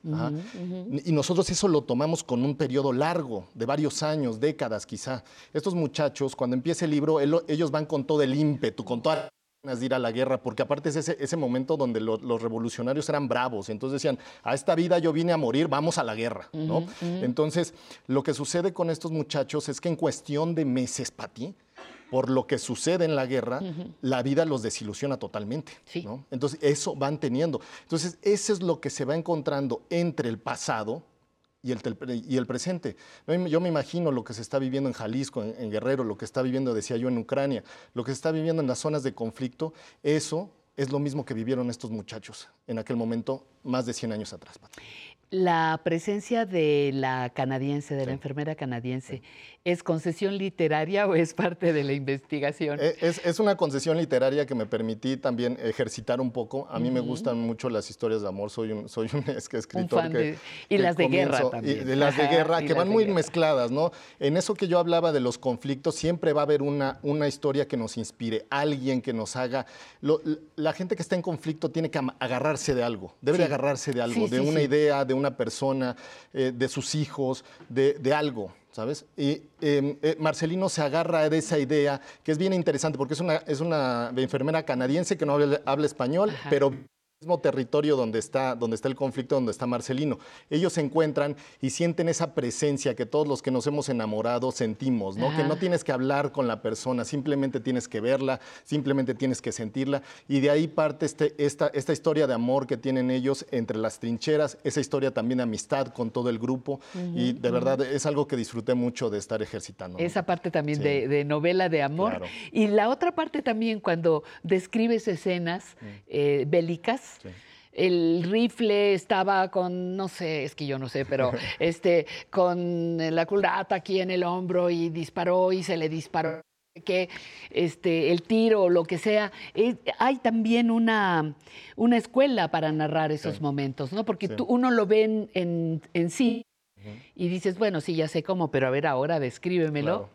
Y nosotros eso lo tomamos con un periodo largo, de varios años, décadas quizá. Estos muchachos, cuando empieza el libro, ellos van con todo el ímpetu, con ganas de ir a la guerra, porque aparte es ese, ese momento donde lo- los revolucionarios eran bravos, entonces decían, a esta vida yo vine a morir, vamos a la guerra, ¿no? Entonces, lo que sucede con estos muchachos es que en cuestión de meses, Pati, por lo que sucede en la guerra, la vida los desilusiona totalmente. ¿no? Entonces, eso van teniendo. Entonces, eso es lo que se va encontrando entre el pasado y el, y el presente. Yo me- imagino lo que se está viviendo en Jalisco, en, Guerrero, lo que está viviendo, decía yo, en Ucrania, lo que se está viviendo en las zonas de conflicto, eso es lo mismo que vivieron estos muchachos en aquel momento, más de 100 años atrás. Pati. La presencia de la canadiense, de la enfermera canadiense, ¿es concesión literaria o es parte de la investigación? Eh, Es, es una concesión literaria que me permití también ejercitar un poco. A mí me Ujú. gustan mucho las historias de amor. Soy un, soy un es que escritor que, de- y que las de guerra también. Y de las de guerra, que van muy guerra. mezcladas, ¿no? En eso que yo hablaba de los conflictos, siempre va a haber una, una historia que nos inspire, alguien que nos haga... lo- la gente que está en conflicto tiene que agarrarse de algo, debe de agarrarse de algo, de una idea, de una persona, eh, de sus hijos, de, de algo. ¿Sabes? Y eh, eh, Marcelino se agarra de esa idea, que es bien interesante, porque es una, es una enfermera canadiense que no habla, habla español, pero mismo territorio donde está, donde está el conflicto, donde está Marcelino. Ellos se encuentran y sienten esa presencia que todos los que nos hemos enamorado sentimos, ¿no? Que no tienes que hablar con la persona, simplemente tienes que verla, simplemente tienes que sentirla. Y de ahí parte este, esta, esta historia de amor que tienen ellos entre las trincheras, esa historia también de amistad con todo el grupo. y de verdad es algo que disfruté mucho de estar ejercitando. Esa parte también Sí. de, de novela de amor. Claro. Y la otra parte también cuando describes escenas Mm. eh, bélicas, balas. El rifle estaba con, no sé, es que yo no sé, pero este, con la culata aquí en el hombro y disparó y se le disparó que este, el tiro o lo que sea, eh, hay también una, una escuela para narrar esos momentos, ¿no? Porque tú, uno lo ve en, en, en sí y dices, bueno, sí, ya sé cómo, pero a ver ahora descríbemelo.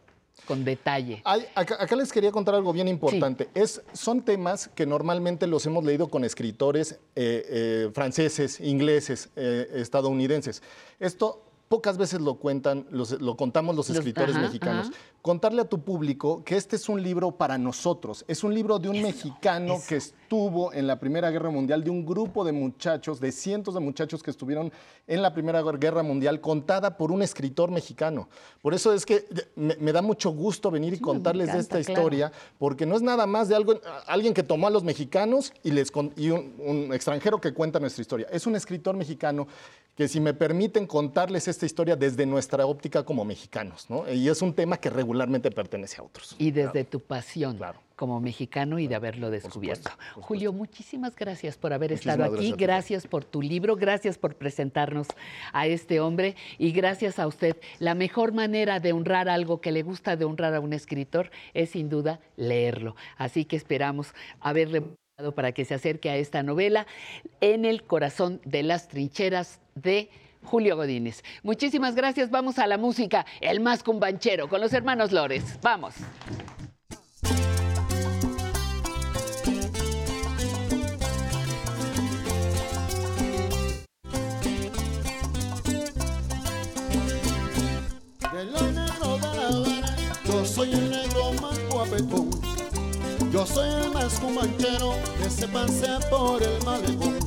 Con detalle. acá, acá, les quería contar algo bien importante. Es, son temas que normalmente los hemos leído con escritores eh, eh, franceses, ingleses, estadounidenses. Esto pocas veces lo cuentan, lo contamos los escritores mexicanos. Contarle a tu público que este es un libro para nosotros. Es un libro de un mexicano que estuvo en la Primera Guerra Mundial, de un grupo de muchachos, de cientos de muchachos que estuvieron en la Primera Guerra Mundial, contada por un escritor mexicano. Por eso es que me, da mucho gusto venir y contarles de esta historia, porque no es nada más de algo, alguien que tomó a los mexicanos y, les, y un extranjero que cuenta nuestra historia. Es un escritor mexicano que si me permiten contarles esta historia desde nuestra óptica como mexicanos, ¿no? Y es un tema que regularmente pertenece a otros. Y desde tu pasión como mexicano y de haberlo descubierto. Julio, muchísimas gracias por haber estado aquí, gracias, por tu libro, gracias por presentarnos a este hombre y gracias a usted. La mejor manera de honrar algo que le gusta de honrar a un escritor es sin duda leerlo. Así que esperamos haberle para que se acerque a esta novela en el corazón de las trincheras de Julio Godínez. Muchísimas gracias. Vamos a la música, el más cumbanchero, con los hermanos Lores. Vamos. yo soy el negro más guapetón yo soy el más cumanchero que se pasea por el malecón.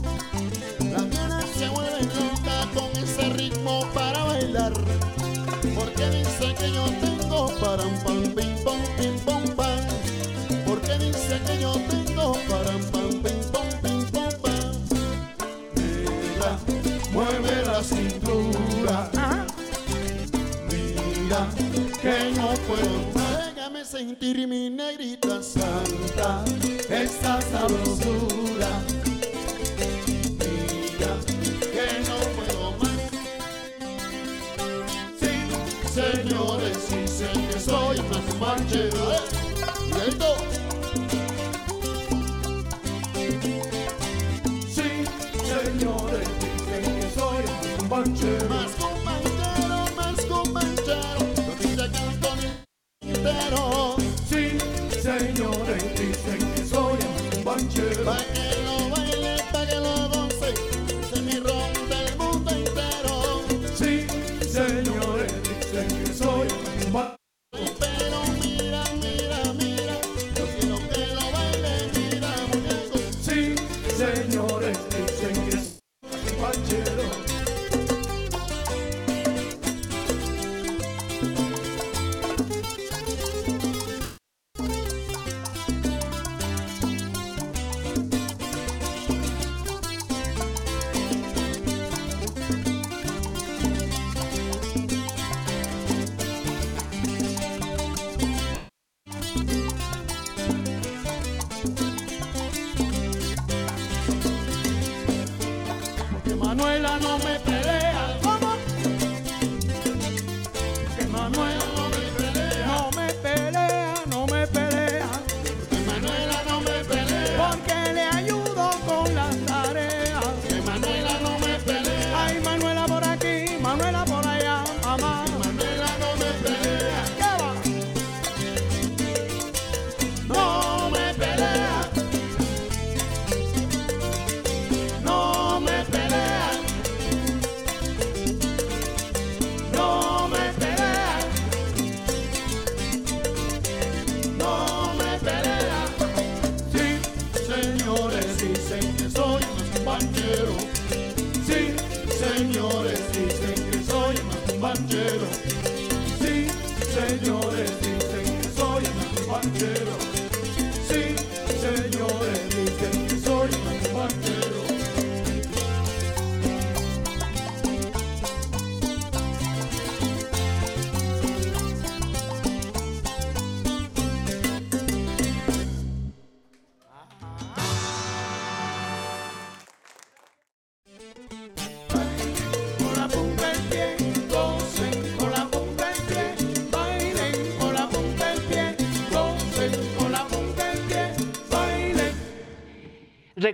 Las nenas se vuelven locas con ese ritmo para bailar. Porque dice que yo tengo para un pam, pim, pom, pim, pom, pam. Porque dice que yo tengo para un pam, pim, pom, pim, pom, pam. Mira, mueve la cintura. Mira, que no puedo sentir mi negrita santa, esta sabrosura. Mira que no puedo más. Sí, señores, sí sé que soy más manchero. ¿eh? Sí, señores, dicen que soy más manchero. soltero.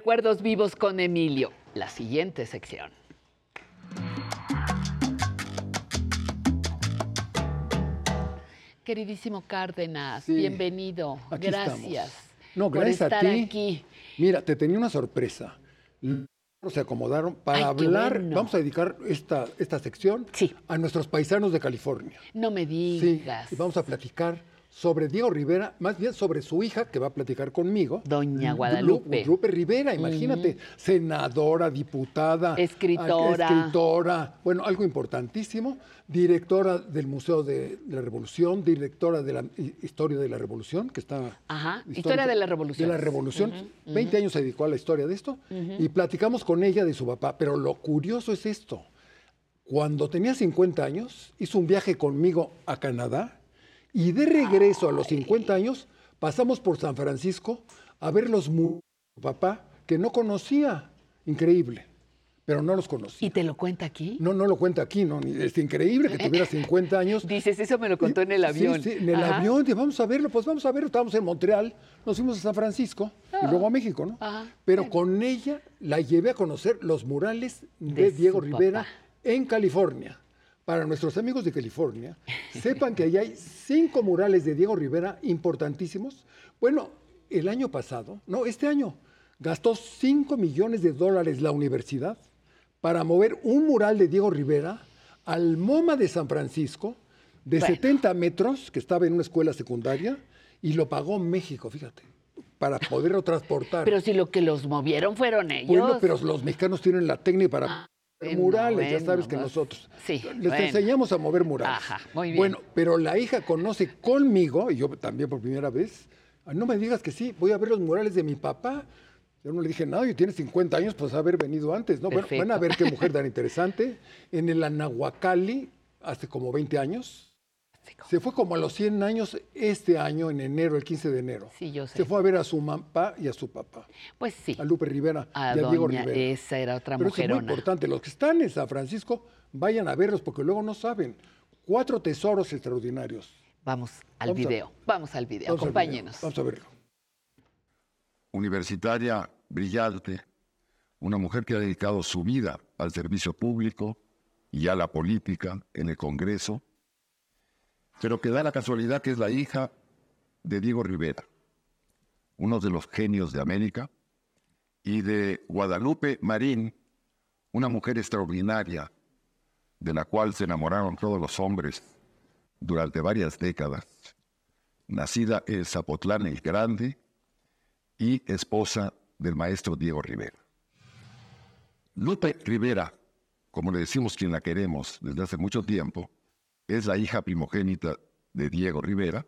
Recuerdos vivos con Emilio, la siguiente sección. Queridísimo Cárdenas, Sí, bienvenido. aquí Gracias. estamos. No, por gracias a ti. aquí. Mira, te tenía una sorpresa. Se acomodaron para Ay, hablar. bueno. Vamos a dedicar esta, esta sección a nuestros paisanos de California. No me Sí, digas. y vamos a platicar sobre Diego Rivera, más bien sobre su hija que va a platicar conmigo. Doña Lu- Guadalupe. Guadalupe Rivera, imagínate, senadora, diputada, Escritora. escritora, bueno, algo importantísimo, directora del Museo de la Revolución, directora de la hi- Historia de la Revolución, que está... Ajá, Historia de la Revolución. De la Revolución. 20 años se dedicó a la historia de esto, y platicamos con ella de su papá, pero lo curioso es esto, cuando tenía 50 años, hizo un viaje conmigo a Canadá y de regreso a los 50 años pasamos por San Francisco a ver los mu- papá que no conocía. Increíble. Pero no los conocía. ¿Y te lo cuenta aquí? No, no lo cuenta aquí, no. ni- Es increíble que tuviera 50 años. Dices, eso me lo contó en el avión. Sí, en el Ajá. avión, y vamos a verlo, pues vamos a verlo. Estábamos en Montreal, nos fuimos a San Francisco y luego a México, ¿no? Ajá. Pero con ella la llevé a conocer los murales de, De Diego Rivera papá. en California. Para nuestros amigos de California, sepan que allá hay cinco murales de Diego Rivera importantísimos. Bueno, el año pasado, no, este año, gastó 5 millones de dólares la universidad para mover un mural de Diego Rivera al MoMA de San Francisco de Bueno. 70 metros, que estaba en una escuela secundaria, y lo pagó México, fíjate, para poderlo transportar. Pero si lo que los movieron fueron ellos. Bueno, pero los mexicanos tienen la técnica para bueno, murales, ya sabes que pues, nosotros sí, les bueno. enseñamos a mover murales. Ajá, muy bien. Bueno, pero la hija conoce conmigo, y yo también por primera vez, "Ah, no me digas que sí, voy a ver los murales de mi papá. Yo no le dije nada, yo tiene 50 años, pues haber venido antes, ¿no? Bueno, van a ver qué mujer tan interesante. En el Anahuacalli, hace como 20 años. Se fue como a los 100 años este año, en enero, el 15 de enero. Sí, yo sé. Se fue a ver a su papá y a su papá. Pues sí. A Lupe Rivera A y a Diego Rivera. esa era otra Pero eso es muy importante. Los que están en San Francisco, vayan a verlos porque luego no saben. Cuatro tesoros extraordinarios. Vamos al Vamos a- video. Vamos al video. Vamos al video. Acompáñenos. Vamos a verlo. universitaria brillante, una mujer que ha dedicado su vida al servicio público y a la política en el Congreso, pero que da la casualidad que es la hija de Diego Rivera, uno de los genios de América, y de Guadalupe Marín, una mujer extraordinaria, de la cual se enamoraron todos los hombres durante varias décadas, nacida en Zapotlán el Grande, y esposa del maestro Diego Rivera. Lupe Rivera, como le decimos quien la queremos desde hace mucho tiempo, es la hija primogénita de Diego Rivera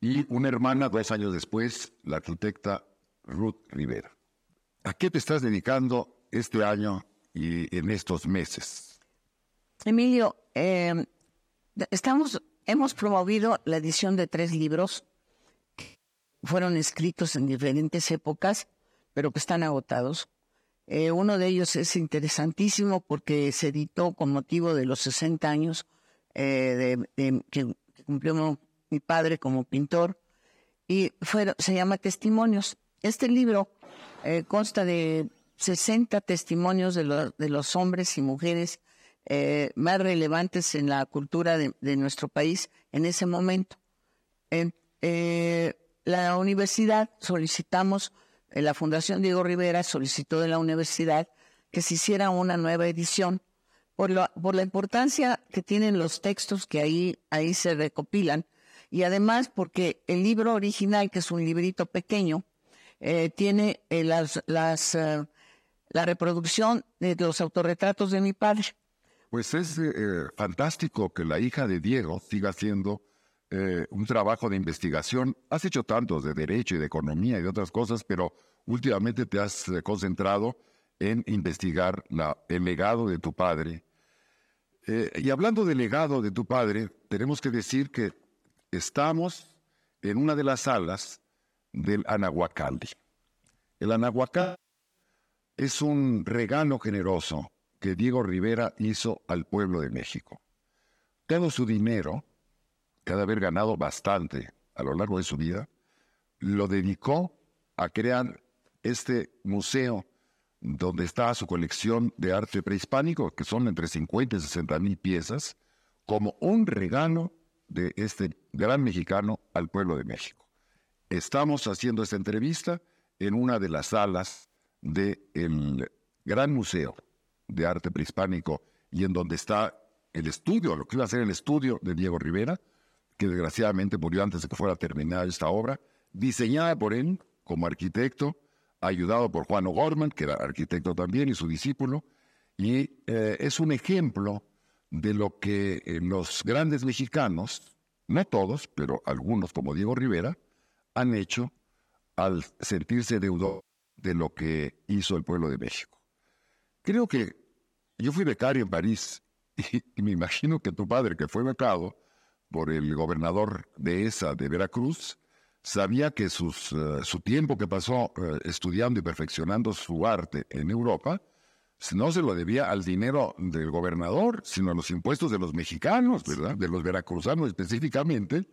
y una hermana dos años después, la arquitecta Ruth Rivera. ¿A qué te estás dedicando este año y en estos meses? Emilio, eh, estamos, hemos promovido la edición de tres libros que fueron escritos en diferentes épocas, pero que están agotados. Eh, uno de ellos es interesantísimo porque se editó con motivo de los 60 años eh, de- que, cumplió mi padre como pintor y fueron- se llama Testimonios. Este libro eh, consta de 60 testimonios de, lo- de los hombres y mujeres eh, más relevantes en la cultura de, de nuestro país en ese momento. En eh, la universidad solicitamos, la Fundación Diego Rivera solicitó de la universidad que se hiciera una nueva edición por la, por la importancia que tienen los textos que ahí, ahí se recopilan y además porque el libro original, que es un librito pequeño, eh, tiene eh, las, las, eh, la reproducción de los autorretratos de mi padre. Pues es eh, fantástico que la hija de Diego siga haciendo eh, un trabajo de investigación. Has hecho tantos de derecho y de economía y de otras cosas, pero últimamente te has concentrado en investigar la- el legado de tu padre. Eh, y hablando del legado de tu padre, tenemos que decir que estamos en una de las salas del Anahuacalli. El Anahuacalli es un regalo generoso que Diego Rivera hizo al pueblo de México. Todo su dinero, que ha de haber ganado bastante a lo largo de su vida, lo dedicó a crear este museo donde está su colección de arte prehispánico, que son entre 50 y 60 mil piezas, como un regalo de este gran mexicano al pueblo de México. Estamos haciendo esta entrevista en una de las salas del Gran Museo de Arte Prehispánico y en donde está el estudio, lo que iba a ser el estudio de Diego Rivera, que desgraciadamente murió antes de que fuera terminada esta obra, diseñada por él como arquitecto, ayudado por Juan O'Gorman, que era arquitecto también, y su discípulo, y eh, es un ejemplo de lo que eh, los grandes mexicanos, no todos, pero algunos como Diego Rivera, han hecho al sentirse deudor de lo que hizo el pueblo de México. Creo que yo fui becario en París y, me imagino que tu padre, que fue becado por el gobernador de esa de Veracruz, sabía que sus, eh, su tiempo que pasó eh, estudiando y perfeccionando su arte en Europa, no se lo debía al dinero del gobernador, sino a los impuestos de los mexicanos, ¿verdad? De los veracruzanos específicamente.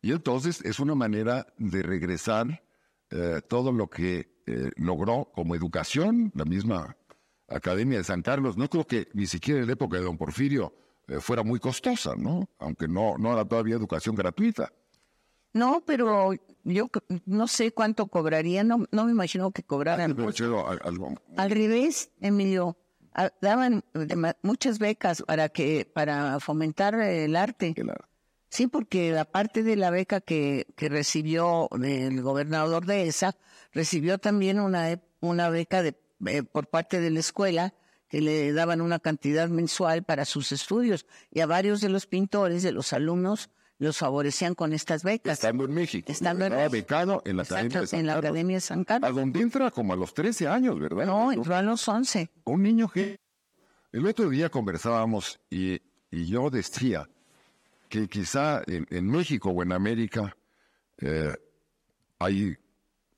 Y entonces es una manera de regresar eh, todo lo que logró como educación, la misma Academia de San Carlos. No creo que ni siquiera en la época de don Porfirio fuera muy costosa, ¿no? Aunque no, no era todavía educación gratuita. No, pero yo no sé cuánto cobraría, no, no me imagino que cobraran. Al revés, Emilio, daban muchas becas para que para fomentar el arte. Sí, porque aparte de la beca que, que recibió el gobernador de esa, recibió también una, una beca de, eh, por parte de la escuela que le daban una cantidad mensual para sus estudios y a varios de los pintores, de los alumnos, los favorecían con estas becas. Estando en México. Estando en becado en la, Academia de, San en la Academia de San Carlos. A donde entra como a los 13 años, ¿verdad? No, entró a los 11. Un niño que... El otro día conversábamos y, y yo decía que quizá en, México o en América eh, hay,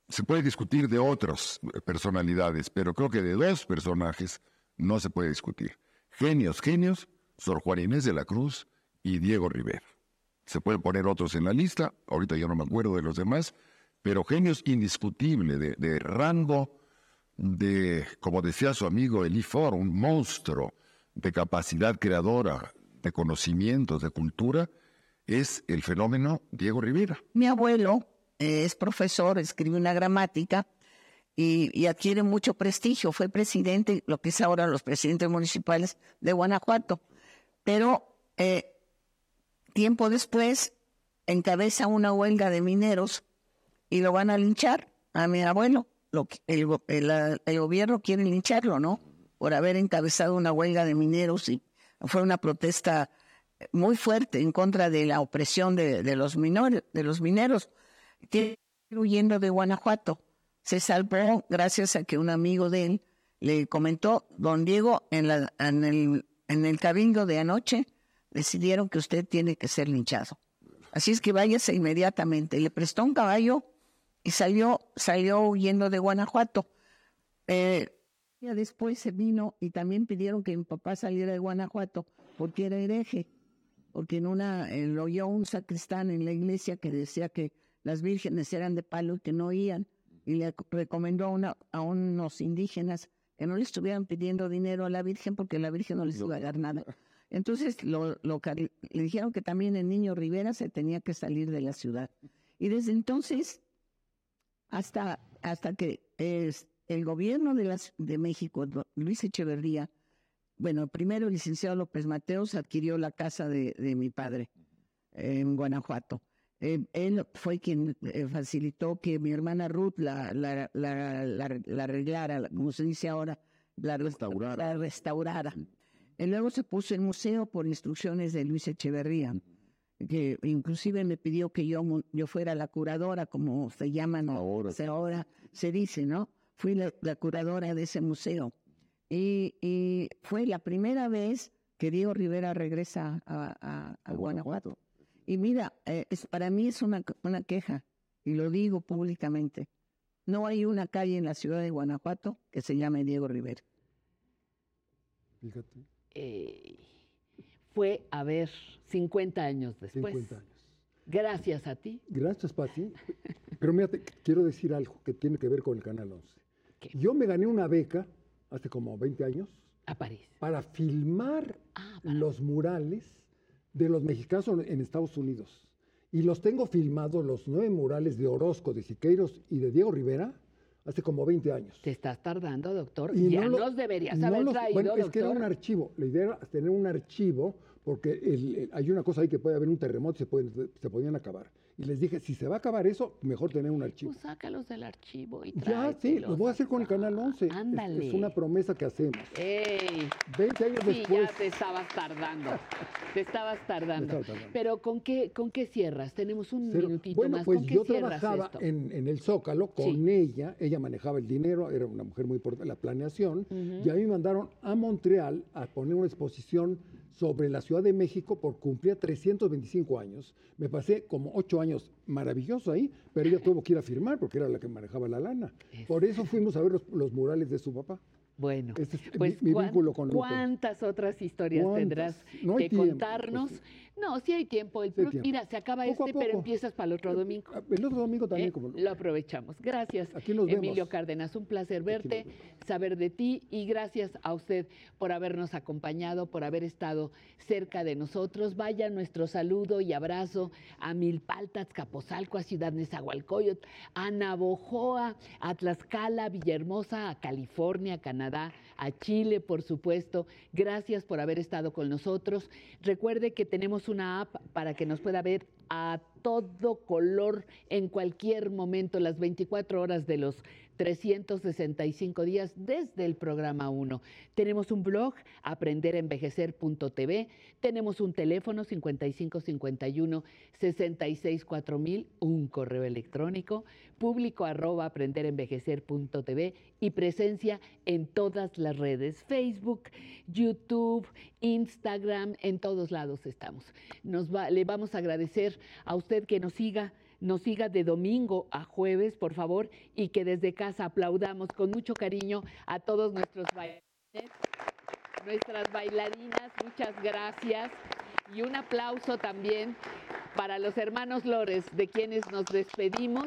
se puede discutir de otras personalidades, pero creo que de dos personajes no se puede discutir. Genios, genios, Sor Juan Inés de la Cruz y Diego Rivera. Se pueden poner otros en la lista, ahorita yo no me acuerdo de los demás, pero genios indiscutible, de, rango, de, como decía su amigo Eli Ford, un monstruo de capacidad creadora, de conocimientos, de cultura, es el fenómeno Diego Rivera. Mi abuelo es profesor, escribe una gramática y, adquiere mucho prestigio. Fue presidente, lo que es ahora los presidentes municipales de Guanajuato. Pero eh, Tiempo después encabeza una huelga de mineros y lo van a linchar a mi abuelo. el, gobierno quiere lincharlo, ¿no? Por haber encabezado una huelga de mineros y fue una protesta muy fuerte en contra de la opresión de, los, minores, de los mineros. huyendo de Guanajuato. Se salvó gracias a que un amigo de él le comentó, don Diego, en, la, en, el, en el cabildo de anoche decidieron que usted tiene que ser linchado. Así es que váyase inmediatamente. Le prestó un caballo y salió, salió huyendo de Guanajuato. Eh, después se vino y también pidieron que mi papá saliera de Guanajuato porque era hereje, porque en una lo oyó un sacristán en la iglesia que decía que las vírgenes eran de palo y que no oían y le recomendó a, una, a unos indígenas que no le estuvieran pidiendo dinero a la Virgen porque la Virgen no les iba a dar nada. Entonces lo, le dijeron que también el niño Rivera se tenía que salir de la ciudad. Y desde entonces, hasta, hasta que es, el gobierno de, las, de México, Luis Echeverría, bueno, primero el licenciado López Mateos adquirió la casa de, mi padre en Guanajuato. Eh, él fue quien eh, facilitó que mi hermana Ruth la, la, la, arreglara, como se dice ahora, la La restaurara. Y luego se puso el museo por instrucciones de Luis Echeverría, que inclusive me pidió que yo, yo fuera la curadora, como se llaman ahora, se, ahora se dice, ¿no? Fui la, curadora de ese museo. Y, fue la primera vez que Diego Rivera regresa a, Guanajuato. Y mira, eh, es, para mí es una, una queja, y lo digo públicamente. No hay una calle en la ciudad de Guanajuato que se llame Diego Rivera. Fíjate. Eh, fue a ver 50 años después. 50 años. Gracias a ti. Gracias, Pati. Pero mira, quiero decir algo que tiene que ver con el Canal 11. qué? Yo me gané una beca hace como 20 años. A París. Para filmar Ah, los murales de los mexicanos en Estados Unidos. Y los tengo filmados, los nueve murales de Orozco, de Siqueiros y de Diego Rivera, hace como 20 años. Te estás tardando, doctor. Y ya no lo- nos deberías no haber los- traído, Bueno, doctor. es que era un archivo. La idea era tener un archivo, porque el- el- hay una cosa ahí que puede haber un terremoto y se, pueden, se podían acabar. Y les dije, si se va a acabar eso, mejor tener un archivo. Pues sácalos del archivo y ya, sí, lo voy a hacer con el Canal 11. Es- Ándale. Es, una promesa que hacemos. ¡Ey! 20 años Sí, después. ya te estabas tardando. Te estabas tardando. Pero ¿con qué, ¿con qué cierras? Tenemos un Cero. minutito Bueno, más. pues ¿Con qué yo cierras trabajaba en, en el Zócalo con ella, ella manejaba el dinero, era una mujer muy importante, la planeación, Ujú. y a mí me mandaron a Montreal a poner una exposición sobre la Ciudad de México por cumplir 325 años. Me pasé como ocho años maravilloso ahí, pero ella tuvo que ir a firmar porque era la que manejaba la lana. Por eso fuimos a ver los, los murales de su papá. Bueno, Este es Pues mi, vínculo con. ¿Cuántas otras historias ¿Cuántas? tendrás No que tiempo, contarnos? pues No, sí hay tiempo. El Sí hay pro- tiempo. Mira, se acaba Poco este, pero empiezas para el otro domingo. El otro domingo también. ¿Eh? como- Lo aprovechamos. Gracias, Aquí nos vemos. Emilio Cárdenas. Un placer verte, saber de ti y gracias a usted por habernos acompañado, por haber estado cerca de nosotros. Vaya nuestro saludo y abrazo a Milpalta, Azcapotzalco, a Ciudad Nezahualcóyotl, a Navojoa, a Tlaxcala, Villahermosa, a California, a Canadá, a Chile, por supuesto. Gracias por haber estado con nosotros. Recuerde que tenemos una app para que nos pueda ver a todo color en cualquier momento, las 24 horas de los 365 días desde el programa 1. Tenemos un blog, aprenderenvejecer.tv. Tenemos un teléfono 5551 664000, un correo electrónico, público arroba aprenderenvejecer.tv y presencia en todas las redes, Facebook, YouTube, Instagram, en todos lados estamos. Nos va- le vamos a agradecer a usted que nos siga, nos siga de domingo a jueves, por favor, y que desde casa aplaudamos con mucho cariño a todos nuestros bailarines, nuestras bailarinas, muchas gracias. Y un aplauso también para los hermanos Lores, de quienes nos despedimos.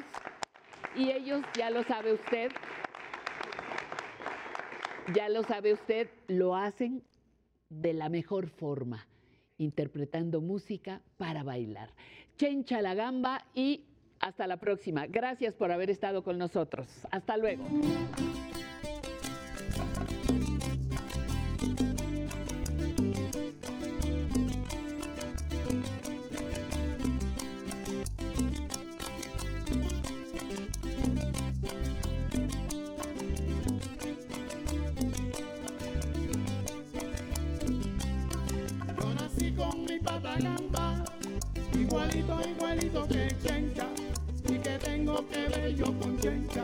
Y ellos, ya lo sabe usted, ya lo sabe usted, lo hacen de la mejor forma, interpretando música para bailar. Chencha la gamba y hasta la próxima. Gracias por haber estado con nosotros. Hasta luego. Igualito, que Chencha. Y que tengo que ver yo con Chencha,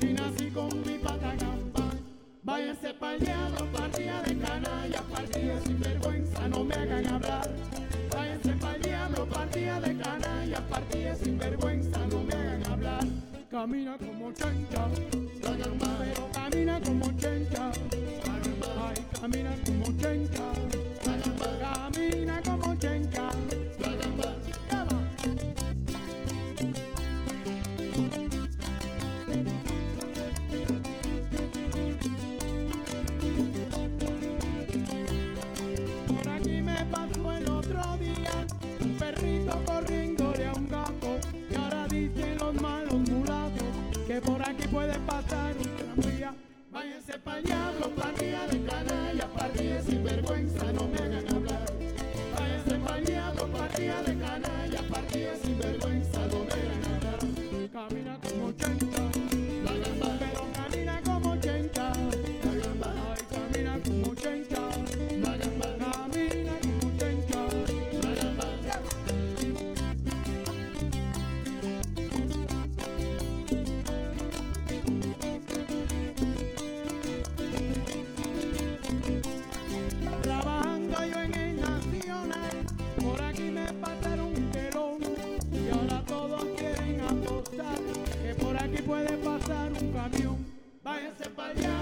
si nací con mi pata gamba. Váyanse diablo, partida de canalla, partida sin vergüenza, no me hagan hablar. Váyanse diablo, partida de canalla, partida sin vergüenza, no me hagan hablar. Camina como Chencha, la gamba, pero camina como Chencha. Ay, camina como Chencha. Puede pasar un tranvía. Váyanse pa'l diablo, partida Váyanse